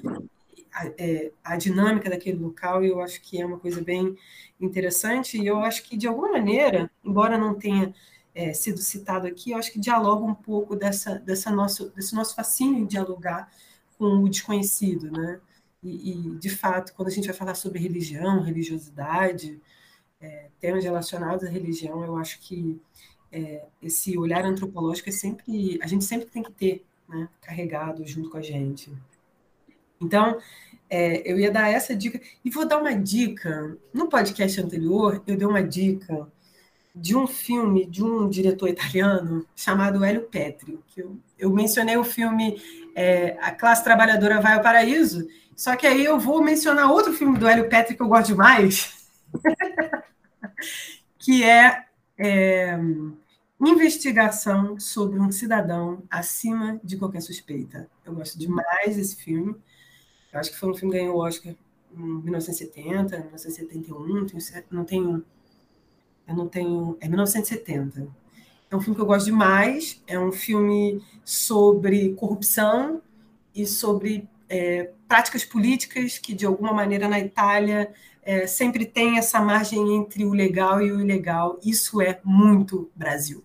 a, é, a dinâmica daquele local, e eu acho que é uma coisa bem interessante, e eu acho que, de alguma maneira, embora não tenha é, sido citado aqui, eu acho que dialoga um pouco dessa, dessa nosso, desse nosso fascínio em dialogar com o desconhecido, né? E, e, de fato, quando a gente vai falar sobre religião, religiosidade, é, temas relacionados à religião, eu acho que é, esse olhar antropológico é sempre, a gente sempre tem que ter, né, carregado junto com a gente. Então, é, eu ia dar essa dica, e vou dar uma dica. No podcast anterior, eu dei uma dica de um filme de um diretor italiano chamado Hélio Petri. Que eu, eu mencionei o filme é, A Classe Trabalhadora Vai ao Paraíso, só que aí eu vou mencionar outro filme do Hélio Petri que eu gosto demais, que é, é investigação sobre um cidadão acima de qualquer suspeita. Eu gosto demais desse filme. Eu acho que foi um filme que ganhou o Oscar em 1970, 1971, não tenho, eu não tenho, é 1970. É um filme que eu gosto demais. É um filme sobre corrupção e sobre é, práticas políticas que, de alguma maneira, na Itália é, sempre tem essa margem entre o legal e o ilegal. Isso é muito Brasil.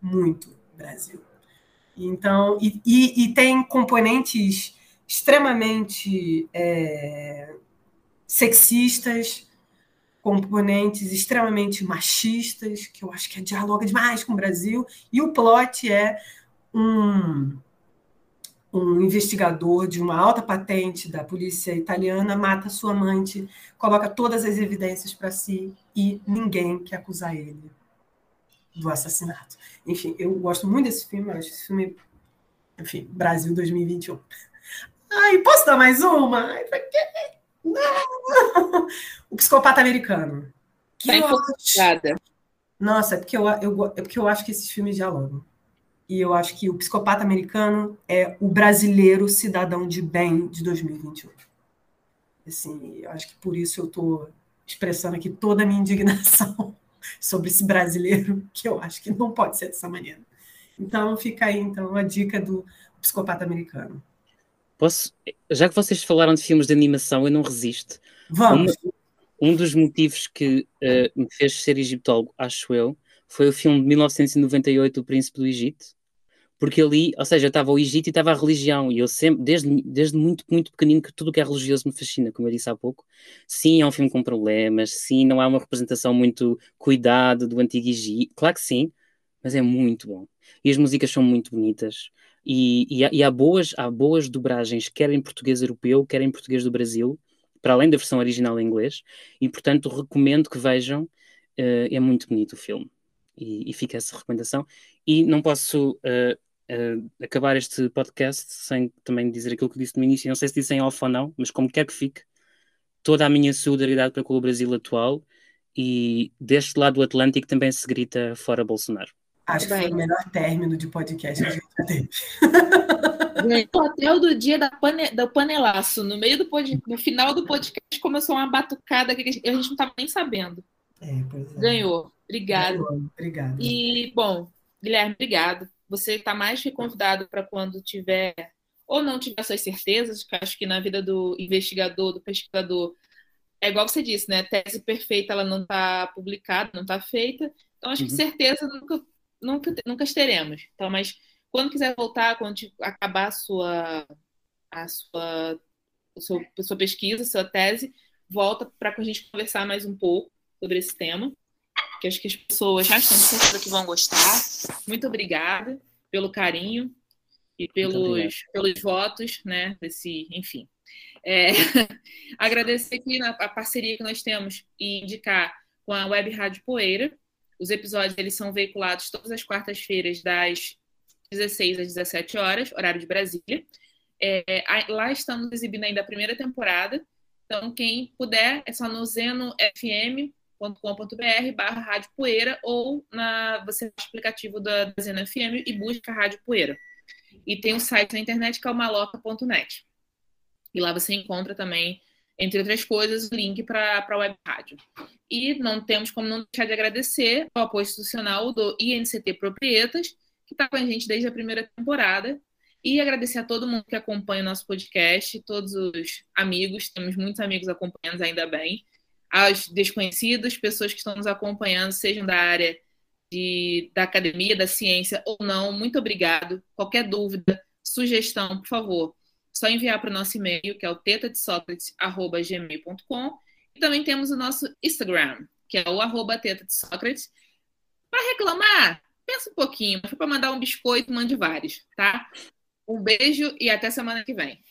Muito Brasil. Então, e, e, e tem componentes extremamente é, sexistas, componentes extremamente machistas, que eu acho que dialoga demais com o Brasil, e o plot é um um investigador de uma alta patente da polícia italiana mata sua amante, coloca todas as evidências para si e ninguém quer acusar ele do assassinato. Enfim, eu gosto muito desse filme, eu acho esse filme, enfim, Brasil 2021. Ai, posso dar mais uma? Não! O Psicopata Americano. Que tá acho... Nossa, é porque, eu, eu, é porque eu acho que esses filmes dialogam. E eu acho que o psicopata americano é o brasileiro cidadão de bem de 2021. Assim, eu acho que por isso eu estou expressando aqui toda a minha indignação sobre esse brasileiro, que eu acho que não pode ser dessa maneira. Então, fica aí então a dica do psicopata americano. Posso, já que vocês falaram de filmes de animação, eu não resisto. Vamos. Um, um dos motivos que uh, me fez ser egiptólogo, acho eu, foi o filme de 1998, O Príncipe do Egito, porque ali, ou seja, estava o Egito e estava a religião, e eu sempre, desde, desde muito, muito pequenino, que tudo que é religioso me fascina, como eu disse há pouco. Sim, é um filme com problemas, sim, não há uma representação muito cuidado do antigo Egito, claro que sim, mas é muito bom. E as músicas são muito bonitas, e, e, há, e há, boas, há boas dobragens, quer em português europeu, quer em português do Brasil, para além da versão original em inglês, e portanto recomendo que vejam, uh, é muito bonito o filme. E, e fica essa recomendação. E não posso uh, uh, acabar este podcast sem também dizer aquilo que disse no início. Não sei se disse em off ou não, mas como quer que fique, toda a minha solidariedade para com o Brasil atual e deste lado do Atlântico também se grita fora Bolsonaro. Acho que foi o melhor término de podcast que a gente teve. Até o do dia da pane, do panelaço. No meio do pod, no final do podcast começou uma batucada que a gente não estava nem sabendo. É, é. Ganhou. Obrigado. Obrigado. E, bom, Guilherme, obrigado você está mais que convidado para quando tiver ou não tiver suas certezas, que acho que na vida do investigador, do pesquisador, é igual você disse, né? Tese perfeita ela não está publicada, não está feita. Então Então, acho uhum. que certeza nunca, nunca, nunca teremos. Então, mas quando quiser voltar, quando acabar a sua, a sua, a sua, a sua pesquisa, a sua tese, volta para a gente conversar mais um pouco sobre esse tema, que acho que as pessoas já estão certeza que vão gostar. Muito obrigada pelo carinho e pelos, pelos votos, né? Desse, enfim. É, agradecer aqui na, a parceria que nós temos e indicar com a Web Rádio Poeira. Os episódios eles são veiculados todas as quartas-feiras, das 16 às 17 horas, horário de Brasília. É, lá estamos exibindo ainda a primeira temporada. Então, quem puder, é só no zenofm.com.br barra Rádio Poeira ou na, você no aplicativo da, da Zeno FM e busca Rádio Poeira. E tem um site na internet que é o maloca.net. E lá você encontra também, entre outras coisas, o link para a web rádio. E não temos como não deixar de agradecer ao apoio institucional do INCT Proprietas, que está com a gente desde a primeira temporada. E agradecer a todo mundo que acompanha o nosso podcast, todos os amigos, temos muitos amigos acompanhando, ainda bem. Aos desconhecidos, pessoas que estão nos acompanhando, sejam da área de, da academia, da ciência ou não, muito obrigado. Qualquer dúvida, sugestão, por favor, só enviar para o nosso e-mail, que é o tetadesocrates.gmail.com. E também temos o nosso Instagram, que é o arroba tetadesocrates. Para reclamar, pensa um pouquinho. Foi para mandar um biscoito, mande vários, tá? Um beijo e até semana que vem.